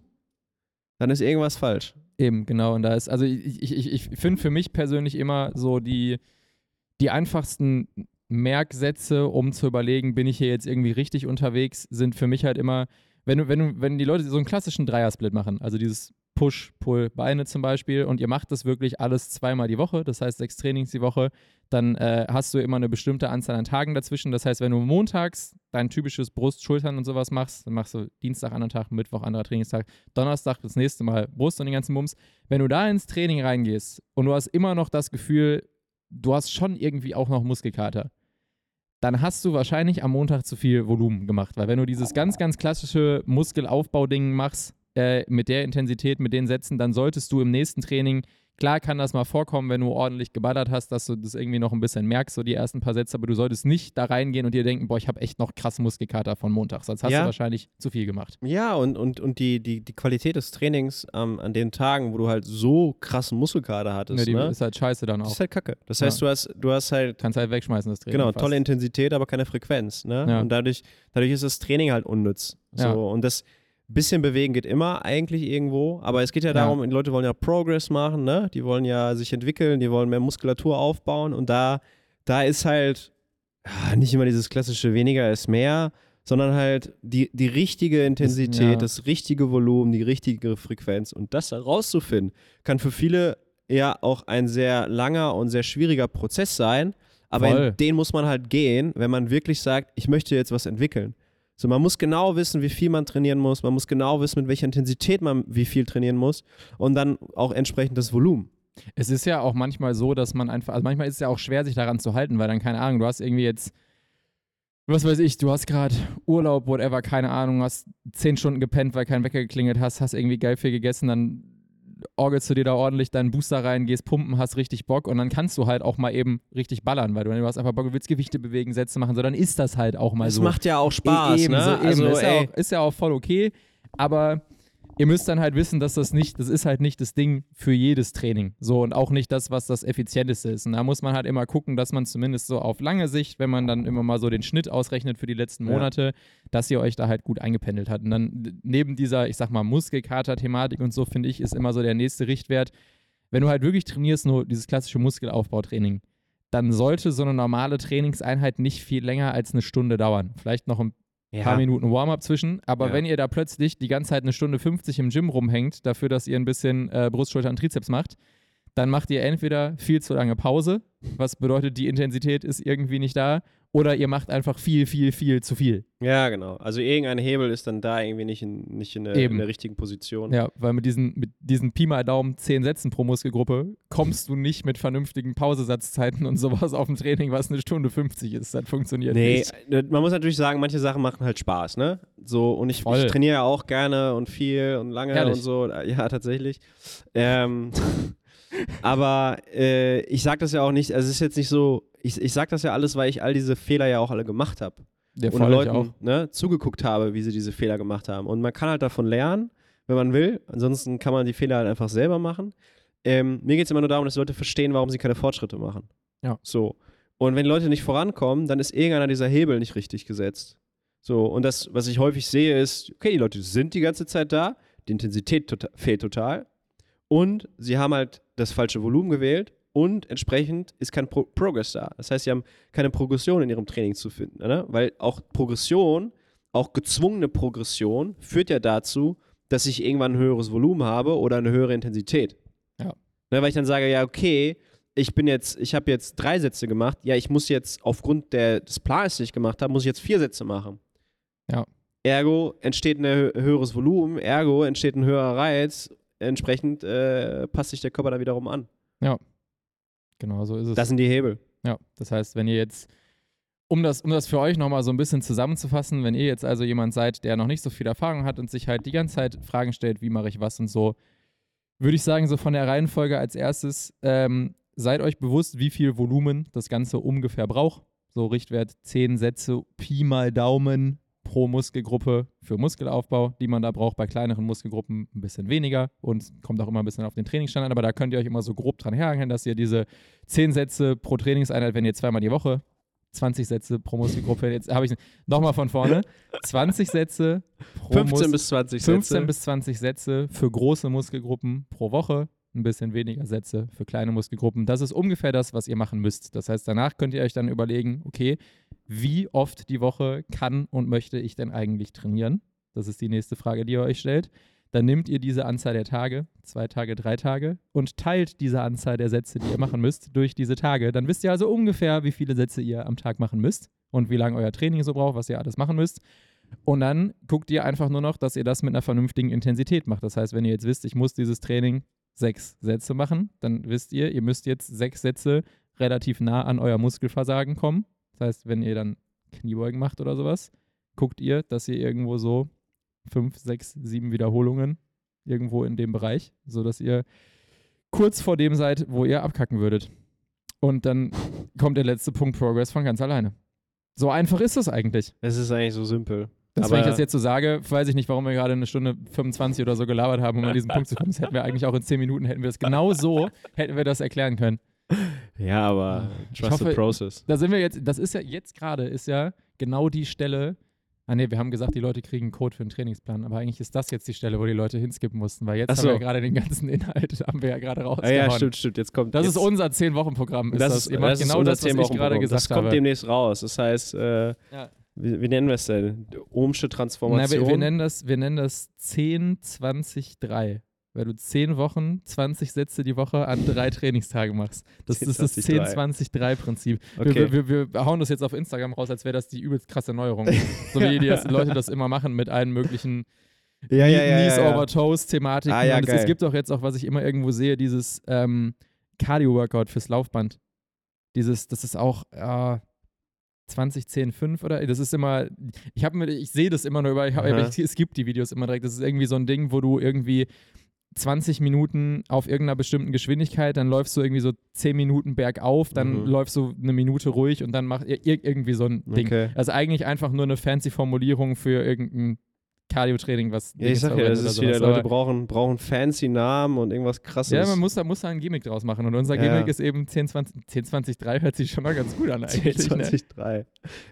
dann ist irgendwas falsch. eben, genau. Und da ist, also ich, ich, ich, ich finde für mich persönlich immer so die, die einfachsten Merksätze, um zu überlegen, bin ich hier jetzt irgendwie richtig unterwegs, sind für mich halt immer, wenn wenn wenn die Leute so einen klassischen Dreiersplit machen, also dieses Push, Pull, Beine zum Beispiel, und ihr macht das wirklich alles zweimal die Woche, das heißt sechs Trainings die Woche, dann äh, hast du immer eine bestimmte Anzahl an Tagen dazwischen. Das heißt, wenn du montags dein typisches Brust, Schultern und sowas machst, dann machst du Dienstag anderen Tag, Mittwoch anderer Trainingstag, Donnerstag das nächste Mal Brust und den ganzen Mums. Wenn du da ins Training reingehst und du hast immer noch das Gefühl, du hast schon irgendwie auch noch Muskelkater, dann hast du wahrscheinlich am Montag zu viel Volumen gemacht. Weil wenn du dieses ganz, ganz klassische Muskelaufbau-Ding machst, äh, mit der Intensität, mit den Sätzen, dann solltest du im nächsten Training, klar kann das mal vorkommen, wenn du ordentlich geballert hast, dass du das irgendwie noch ein bisschen merkst, so die ersten paar Sätze, aber du solltest nicht da reingehen und dir denken, boah, ich habe echt noch krass Muskelkater von Montag, sonst hast Ja. du wahrscheinlich zu viel gemacht. Ja, und, und, und die, die, die Qualität des Trainings ähm, an den Tagen, wo du halt so krassen Muskelkater hattest, Ja, die ne? ist halt scheiße dann Das auch. ist halt kacke. Das Ja. heißt, du hast, du hast halt Kannst halt wegschmeißen, das Training. Genau, fast. tolle Intensität, aber keine Frequenz. Ne? Ja. Und dadurch, dadurch ist das Training halt unnütz. So. Ja. Und das bisschen bewegen geht immer eigentlich irgendwo, aber es geht ja darum, die Leute wollen ja Progress machen, ne? die wollen ja sich entwickeln, die wollen mehr Muskulatur aufbauen und da, da ist halt ja, nicht immer dieses klassische weniger ist mehr, sondern halt die, die richtige Intensität, ja. das richtige Volumen, die richtige Frequenz und das herauszufinden, kann für viele ja auch ein sehr langer und sehr schwieriger Prozess sein, aber Voll. in den muss man halt gehen, wenn man wirklich sagt, ich möchte jetzt was entwickeln. So, man muss genau wissen, wie viel man trainieren muss, man muss genau wissen, mit welcher Intensität man wie viel trainieren muss und dann auch entsprechend das Volumen. Es ist ja auch manchmal so, dass man einfach, also manchmal ist es ja auch schwer, sich daran zu halten, weil dann, keine Ahnung, du hast irgendwie jetzt, was weiß ich, du hast gerade Urlaub, whatever, keine Ahnung, hast zehn Stunden gepennt, weil kein Wecker geklingelt hast, hast irgendwie geil viel gegessen, dann orgelst du dir da ordentlich deinen Booster rein, gehst pumpen, hast richtig Bock und dann kannst du halt auch mal eben richtig ballern, weil du, du hast einfach Bock, du willst Gewichte bewegen, Sätze machen, so dann ist das halt auch mal Es so. macht ja auch Spaß, eben, ne? so, eben. Also, ist, ja auch, ist ja auch voll okay, aber ihr müsst dann halt wissen, dass das nicht, das ist halt nicht das Ding für jedes Training. So und auch nicht das, was das effizienteste ist. Und da muss man halt immer gucken, dass man zumindest so auf lange Sicht, wenn man dann immer mal so den Schnitt ausrechnet für die letzten Ja. Monate, dass ihr euch da halt gut eingependelt habt. Und dann neben dieser, ich sag mal, Muskelkater-Thematik und so, finde ich, ist immer so der nächste Richtwert. Wenn du halt wirklich trainierst, nur dieses klassische Muskelaufbautraining, dann sollte so eine normale Trainingseinheit nicht viel länger als eine Stunde dauern. Vielleicht noch ein paar Minuten Warm-up zwischen. Aber Ja. wenn ihr da plötzlich die ganze Zeit eine Stunde 50 im Gym rumhängt, dafür, dass ihr ein bisschen äh, Brust, Schulter und Trizeps macht, dann macht ihr entweder viel zu lange Pause, was bedeutet, die Intensität ist irgendwie nicht da, oder ihr macht einfach viel, viel, viel zu viel. Ja, genau. Also irgendein Hebel ist dann da irgendwie nicht in, nicht in, der, Eben. in der richtigen Position. Ja, weil mit diesen, mit diesen Pi mal Daumen 10 Sätzen pro Muskelgruppe kommst du nicht mit vernünftigen Pausesatzzeiten und sowas auf dem Training, was eine Stunde 50 ist. Das funktioniert Nee, nicht. äh, man muss natürlich sagen, manche Sachen machen halt Spaß, ne? So, und ich, ich trainiere ja auch gerne und viel und lange Ehrlich? und so. Ja, tatsächlich. Ähm, aber äh, ich sag das ja auch nicht, also es ist jetzt nicht so, ich, ich sag das ja alles, weil ich all diese Fehler ja auch alle gemacht habe. Der und Leuten auch. ne, zugeguckt habe, wie sie diese Fehler gemacht haben. Und man kann halt davon lernen, wenn man will. Ansonsten kann man die Fehler halt einfach selber machen. Ähm, mir geht es immer nur darum, dass Leute verstehen, warum sie keine Fortschritte machen. Ja. So. Und wenn Leute nicht vorankommen, dann ist irgendeiner dieser Hebel nicht richtig gesetzt. So, und das, was ich häufig sehe, ist, okay, die Leute sind die ganze Zeit da, die Intensität tota fehlt total und sie haben halt das falsche Volumen gewählt und entsprechend ist kein Pro Progress da. Das heißt, sie haben keine Progression in ihrem Training zu finden, ne? weil auch Progression, auch gezwungene Progression, führt ja dazu, dass ich irgendwann ein höheres Volumen habe oder eine höhere Intensität. Ja. Ne, weil ich dann sage, ja, okay, ich bin jetzt, ich habe jetzt drei Sätze gemacht, ja, ich muss jetzt aufgrund der, des Plans, den ich gemacht habe, muss ich jetzt vier Sätze machen. Ja. Ergo entsteht ein hö- höheres Volumen, ergo entsteht ein höherer Reiz, entsprechend äh, passt sich der Körper da wiederum an. Genau, so ist es. Das sind die Hebel. Ja, das heißt, wenn ihr jetzt, um das, um das für euch nochmal so ein bisschen zusammenzufassen, wenn ihr jetzt also jemand seid, der noch nicht so viel Erfahrung hat und sich halt die ganze Zeit Fragen stellt, wie mache ich was und so, würde ich sagen, so von der Reihenfolge als erstes, ähm, seid euch bewusst, wie viel Volumen das Ganze ungefähr braucht. So Richtwert 10 Sätze, Pi mal Daumen pro Muskelgruppe für Muskelaufbau, die man da braucht. Bei kleineren Muskelgruppen ein bisschen weniger und kommt auch immer ein bisschen auf den Trainingsstand an. Aber da könnt ihr euch immer so grob dran herhängen, dass ihr diese 10 Sätze pro Trainingseinheit, wenn ihr zweimal die Woche 20 Sätze pro Muskelgruppe, jetzt habe ich nochmal von vorne, 20 Sätze pro 15 Mus- bis 20 15 Sätze. bis 20 Sätze für große Muskelgruppen pro Woche, ein bisschen weniger Sätze für kleine Muskelgruppen. Das ist ungefähr das, was ihr machen müsst. Das heißt, danach könnt ihr euch dann überlegen, okay, wie oft die Woche kann und möchte ich denn eigentlich trainieren? Das ist die nächste Frage, die ihr euch stellt. Dann nehmt ihr diese Anzahl der Tage, zwei Tage, drei Tage, und teilt diese Anzahl der Sätze, die ihr machen müsst, durch diese Tage. Dann wisst ihr also ungefähr, wie viele Sätze ihr am Tag machen müsst und wie lange euer Training so braucht, was ihr alles machen müsst. Und dann guckt ihr einfach nur noch, dass ihr das mit einer vernünftigen Intensität macht. Das heißt, wenn ihr jetzt wisst, ich muss dieses Training sechs Sätze machen, dann wisst ihr, ihr müsst jetzt sechs Sätze relativ nah an euer Muskelversagen kommen. Das heißt, wenn ihr dann Kniebeugen macht oder sowas, guckt ihr, dass ihr irgendwo so fünf, sechs, sieben Wiederholungen irgendwo in dem Bereich, sodass ihr kurz vor dem seid, wo ihr abkacken würdet. Und dann kommt der letzte Punkt Progress von ganz alleine. So einfach ist es eigentlich. Es ist eigentlich so simpel. Das, Aber- wenn ich das jetzt so sage, weiß ich nicht, warum wir gerade eine Stunde 25 oder so gelabert haben, um an diesen Punkt zu kommen. Das hätten wir eigentlich auch in 10 Minuten, hätten wir das genau so, hätten wir das erklären können. Ja, aber Ich trust the hoffe- process. Da sind wir jetzt, das ist ja jetzt gerade, ist ja genau die Stelle. Ah ne, wir haben gesagt, die Leute kriegen einen Code für einen Trainingsplan, aber eigentlich ist das jetzt die Stelle, wo die Leute hinskippen mussten, weil jetzt Ach haben wir so. ja gerade den ganzen Inhalt, haben wir ja gerade Ah, rausgehauen. ja, stimmt, stimmt. Jetzt kommt Das jetzt, ist unser 10-Wochen-Programm. Ist das, das ist, das ist genau unser das, was ich gerade gesagt Das kommt habe. demnächst raus. Das heißt, äh, Ja. Wie, wie nennen wir es denn? Ohmsche Na, Transformation. wir, wir, nennen das, wir nennen das 10, 20, 3. Weil du 10 Wochen, 20 Sätze die Woche an drei Trainingstagen machst. Das 10, ist das 20, 3. 10-20-3-Prinzip. okay. Wir, wir, wir, hauen das jetzt auf Instagram raus, als wäre das die übelst krasse Neuerung. so wie die das, Leute das immer machen mit allen möglichen ja, ja, ja, Knees ja, ja. over Toes Thematiken. Ah, ja, es, es gibt auch jetzt auch, was ich immer irgendwo sehe, dieses ähm, Cardio-Workout fürs Laufband. Dieses, das ist auch äh, 20, 10, 5 oder das ist immer, ich habe mir, ich sehe das immer nur über, ich hab, Aha. ich, es gibt die Videos immer direkt. Das ist irgendwie so ein Ding, wo du irgendwie 20 Minuten auf irgendeiner bestimmten Geschwindigkeit, dann läufst du irgendwie so 10 Minuten bergauf, dann Mhm. läufst du eine Minute ruhig und dann macht ir- irgendwie so ein Ding. Okay. Also eigentlich einfach nur eine fancy Formulierung für irgendein Cardio-Training, was Ja, ich sag ja, das ist wieder. Leute brauchen, brauchen fancy Namen und irgendwas krasses. ja, man muss da, muss da ein Gimmick draus machen. Und unser Ja. Gimmick ist eben 10, 20, 10, 20, 3 hört sich schon mal ganz gut an eigentlich. 10, Ne? 20, 3.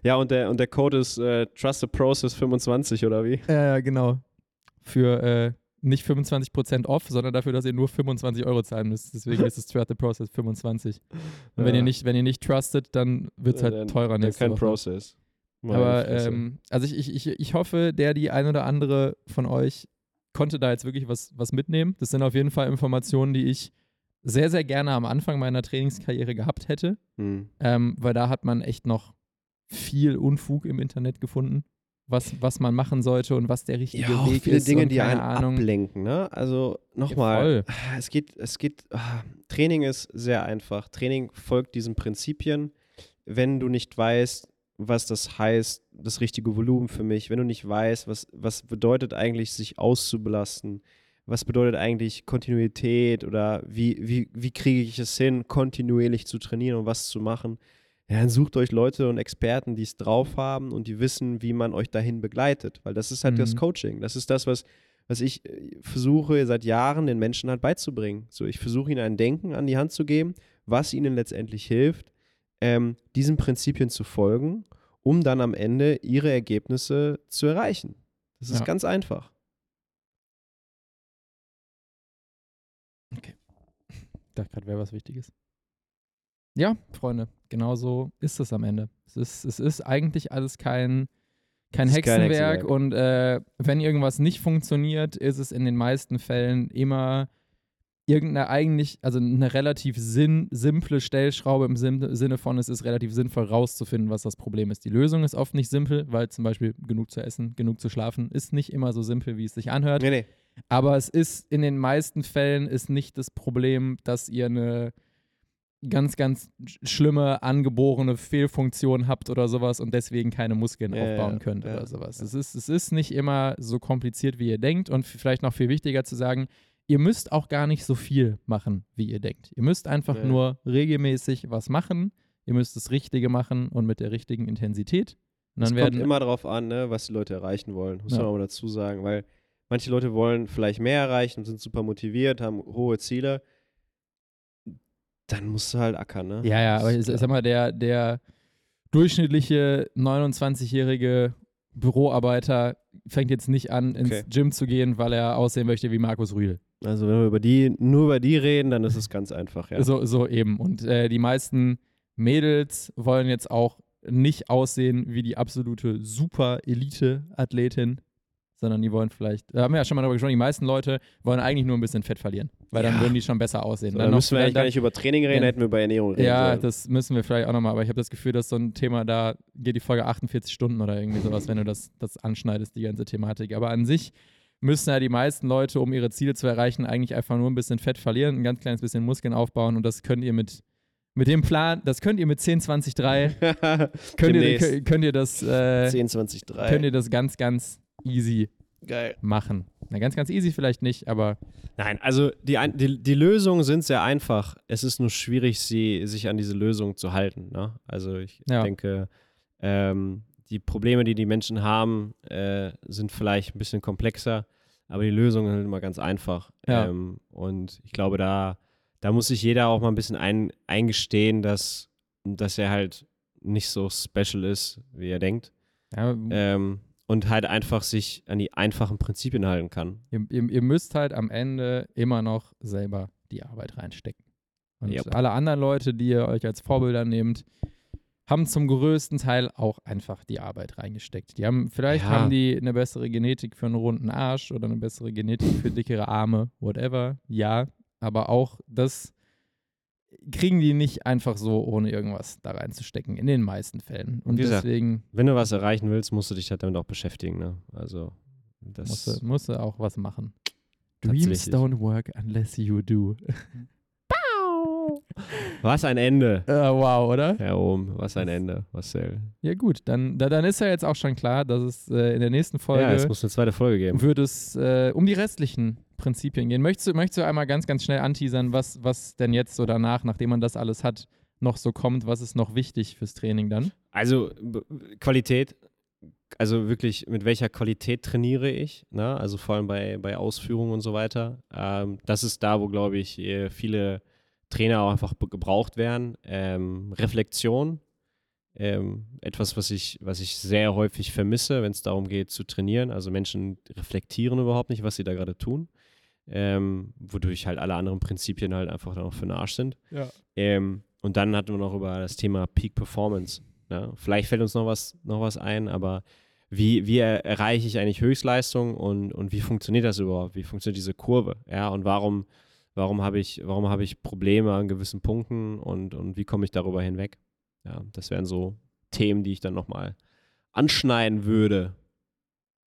Ja, und der, und der Code ist äh, Trust the Process 25 oder wie? Ja, ja, genau. Für äh, nicht 25% off, sondern dafür, dass ihr nur 25 Euro zahlen müsst. Deswegen ist es Throughout the Process 25. Und wenn, Ja. ihr nicht, wenn ihr nicht trustet, dann wird es halt teurer nächste kein Woche. Process. Meine Aber ähm, also ich, ich, ich, ich hoffe, der, die ein oder andere von euch konnte da jetzt wirklich was, was mitnehmen. Das sind auf jeden Fall Informationen, die ich sehr, sehr gerne am Anfang meiner Trainingskarriere gehabt hätte, Hm. ähm, weil da hat man echt noch viel Unfug im Internet gefunden, was, was man machen sollte und was der richtige Ja, auch Weg viele ist. Dinge, die einen Ahnung. ablenken. Ne? Also Ja, nochmal, voll. es geht, es geht, ah, Training ist sehr einfach. Training folgt diesen Prinzipien. Wenn du nicht weißt, was das heißt, das richtige Volumen für mich, wenn du nicht weißt, was, was bedeutet eigentlich, sich auszubelasten, was bedeutet eigentlich Kontinuität oder wie, wie, wie kriege ich es hin, kontinuierlich zu trainieren und was zu machen, ja, dann sucht euch Leute und Experten, die es drauf haben und die wissen, wie man euch dahin begleitet. Weil das ist halt das Mhm. Coaching. Das ist das, was, was ich äh, versuche seit Jahren den Menschen halt beizubringen. So, ich versuche ihnen ein Denken an die Hand zu geben, was ihnen letztendlich hilft, ähm, diesen Prinzipien zu folgen, um dann am Ende ihre Ergebnisse zu erreichen. Das ist Ja. ganz einfach. Ich dachte gerade, wäre was Wichtiges. Ja, Freunde, genau so ist es am Ende. Es ist, es ist eigentlich alles kein, kein ist kein Hexenwerk Hexenwerk. und äh, wenn irgendwas nicht funktioniert, ist es in den meisten Fällen immer irgendeine eigentlich, also eine relativ sinn, simple Stellschraube im Sinne von, es ist relativ sinnvoll rauszufinden, was das Problem ist. Die Lösung ist oft nicht simpel, weil zum Beispiel genug zu essen, genug zu schlafen, ist nicht immer so simpel, wie es sich anhört. Nee, nee. Aber es ist in den meisten Fällen ist nicht das Problem, dass ihr eine ganz, ganz sch- schlimme angeborene Fehlfunktion habt oder sowas und deswegen keine Muskeln Ja, aufbauen ja, könnt ja, oder sowas. Es, ist, es ist nicht immer so kompliziert, wie ihr denkt und vielleicht noch viel wichtiger zu sagen, ihr müsst auch gar nicht so viel machen, wie ihr denkt. Ihr müsst einfach Ja. nur regelmäßig was machen. Ihr müsst das Richtige machen und mit der richtigen Intensität. Und Es kommt immer darauf an, ne, was die Leute erreichen wollen. Muss Ja. man auch mal dazu sagen, weil manche Leute wollen vielleicht mehr erreichen, sind super motiviert, haben hohe Ziele. Dann musst du halt ackern, ne? Ja, ja, aber ich sag mal, der, der durchschnittliche 29-jährige Büroarbeiter fängt jetzt nicht an, ins Okay. Gym zu gehen, weil er aussehen möchte wie Markus Rühl. Also wenn wir über die, nur über die reden, dann ist es ganz einfach, ja. So, so eben. Und äh, die meisten Mädels wollen jetzt auch nicht aussehen wie die absolute Super-Elite-Athletin, sondern die wollen vielleicht, da haben wir ja schon mal darüber gesprochen, die meisten Leute wollen eigentlich nur ein bisschen Fett verlieren, weil dann Ja. würden die schon besser aussehen. So, Dann dann müssen wir eigentlich vielleicht gar nicht über Training reden, Ja. hätten wir über Ernährung reden Ja, sollen. das müssen wir vielleicht auch nochmal, aber ich habe das Gefühl, dass so ein Thema, da geht die Folge 48 Stunden oder irgendwie sowas, wenn du das, das anschneidest, die ganze Thematik. Aber an sich müssen ja die meisten Leute, um ihre Ziele zu erreichen, eigentlich einfach nur ein bisschen Fett verlieren, ein ganz kleines bisschen Muskeln aufbauen und das könnt ihr mit, mit dem Plan, das könnt ihr mit 10, 20, 3, könnt, ihr, könnt, ihr das, äh, 10, 20, 3. könnt ihr das ganz, ganz easy Geil. machen. Na, ganz, ganz easy vielleicht nicht, aber Nein, also die, die, die Lösungen sind sehr einfach. Es ist nur schwierig, sie, sich an diese Lösung zu halten. Ne? Also ich Ja. denke, ähm, die Probleme, die die Menschen haben, äh, sind vielleicht ein bisschen komplexer, aber die Lösungen sind immer ganz einfach. Ja. Ähm, und ich glaube, da, da muss sich jeder auch mal ein bisschen ein, eingestehen, dass, dass er halt nicht so special ist, wie er denkt. ja, Ähm, und halt einfach sich an die einfachen Prinzipien halten kann. Ihr, ihr, ihr müsst halt am Ende immer noch selber die Arbeit reinstecken. Und Yep. alle anderen Leute, die ihr euch als Vorbilder nehmt, haben zum größten Teil auch einfach die Arbeit reingesteckt. Die haben, vielleicht Ja. haben die eine bessere Genetik für einen runden Arsch oder eine bessere Genetik für dickere Arme, whatever. Ja, aber auch das kriegen die nicht einfach so, ohne irgendwas da reinzustecken, in den meisten Fällen. Und Wie gesagt, deswegen Wenn du was erreichen willst, musst du dich halt damit auch beschäftigen. Ne? Also, das musst du, musst du auch was machen. Dreams don't work unless you do. Was ein Ende. Äh, wow, oder? Herr Ohm, was ein Ende, Marcel. Ja, gut, dann, da, dann ist ja jetzt auch schon klar, dass es äh, in der nächsten Folge Ja, es muss eine zweite Folge geben. wird es äh, um die restlichen Prinzipien gehen. Möchtest du, möchtest du einmal ganz, ganz schnell anteasern, was, was denn jetzt so danach, nachdem man das alles hat, noch so kommt? Was ist noch wichtig fürs Training dann? Also, Qualität, also wirklich, mit welcher Qualität trainiere ich? Ne? Also vor allem bei, bei Ausführungen und so weiter. Ähm, das ist da, wo, glaube ich, eh viele Trainer auch einfach gebraucht werden. Ähm, Reflexion, ähm, etwas, was ich, was ich sehr häufig vermisse, wenn es darum geht zu trainieren. Also Menschen reflektieren überhaupt nicht, was sie da gerade tun. Ähm, wodurch halt alle anderen Prinzipien halt einfach dann auch für den Arsch sind. Ja. Ähm, und dann hatten wir noch über das Thema Peak Performance. Ne? Vielleicht fällt uns noch was, noch was ein, aber wie, wie er, erreiche ich eigentlich Höchstleistung und, und wie funktioniert das überhaupt? Wie funktioniert diese Kurve? Ja, und warum, warum habe ich, warum habe ich Probleme an gewissen Punkten und, und wie komme ich darüber hinweg? Ja, das wären so Themen, die ich dann nochmal anschneiden würde.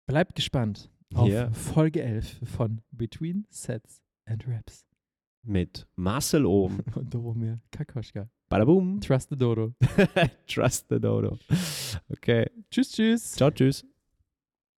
Bleibt gespannt auf Ja. Folge 11 von Between Sets and Raps. Mit Marcel oben. Und Doromir Kakoschka. Badaboom. Trust the Dodo. Trust the Dodo. Okay. Tschüss, tschüss. Ciao, tschüss.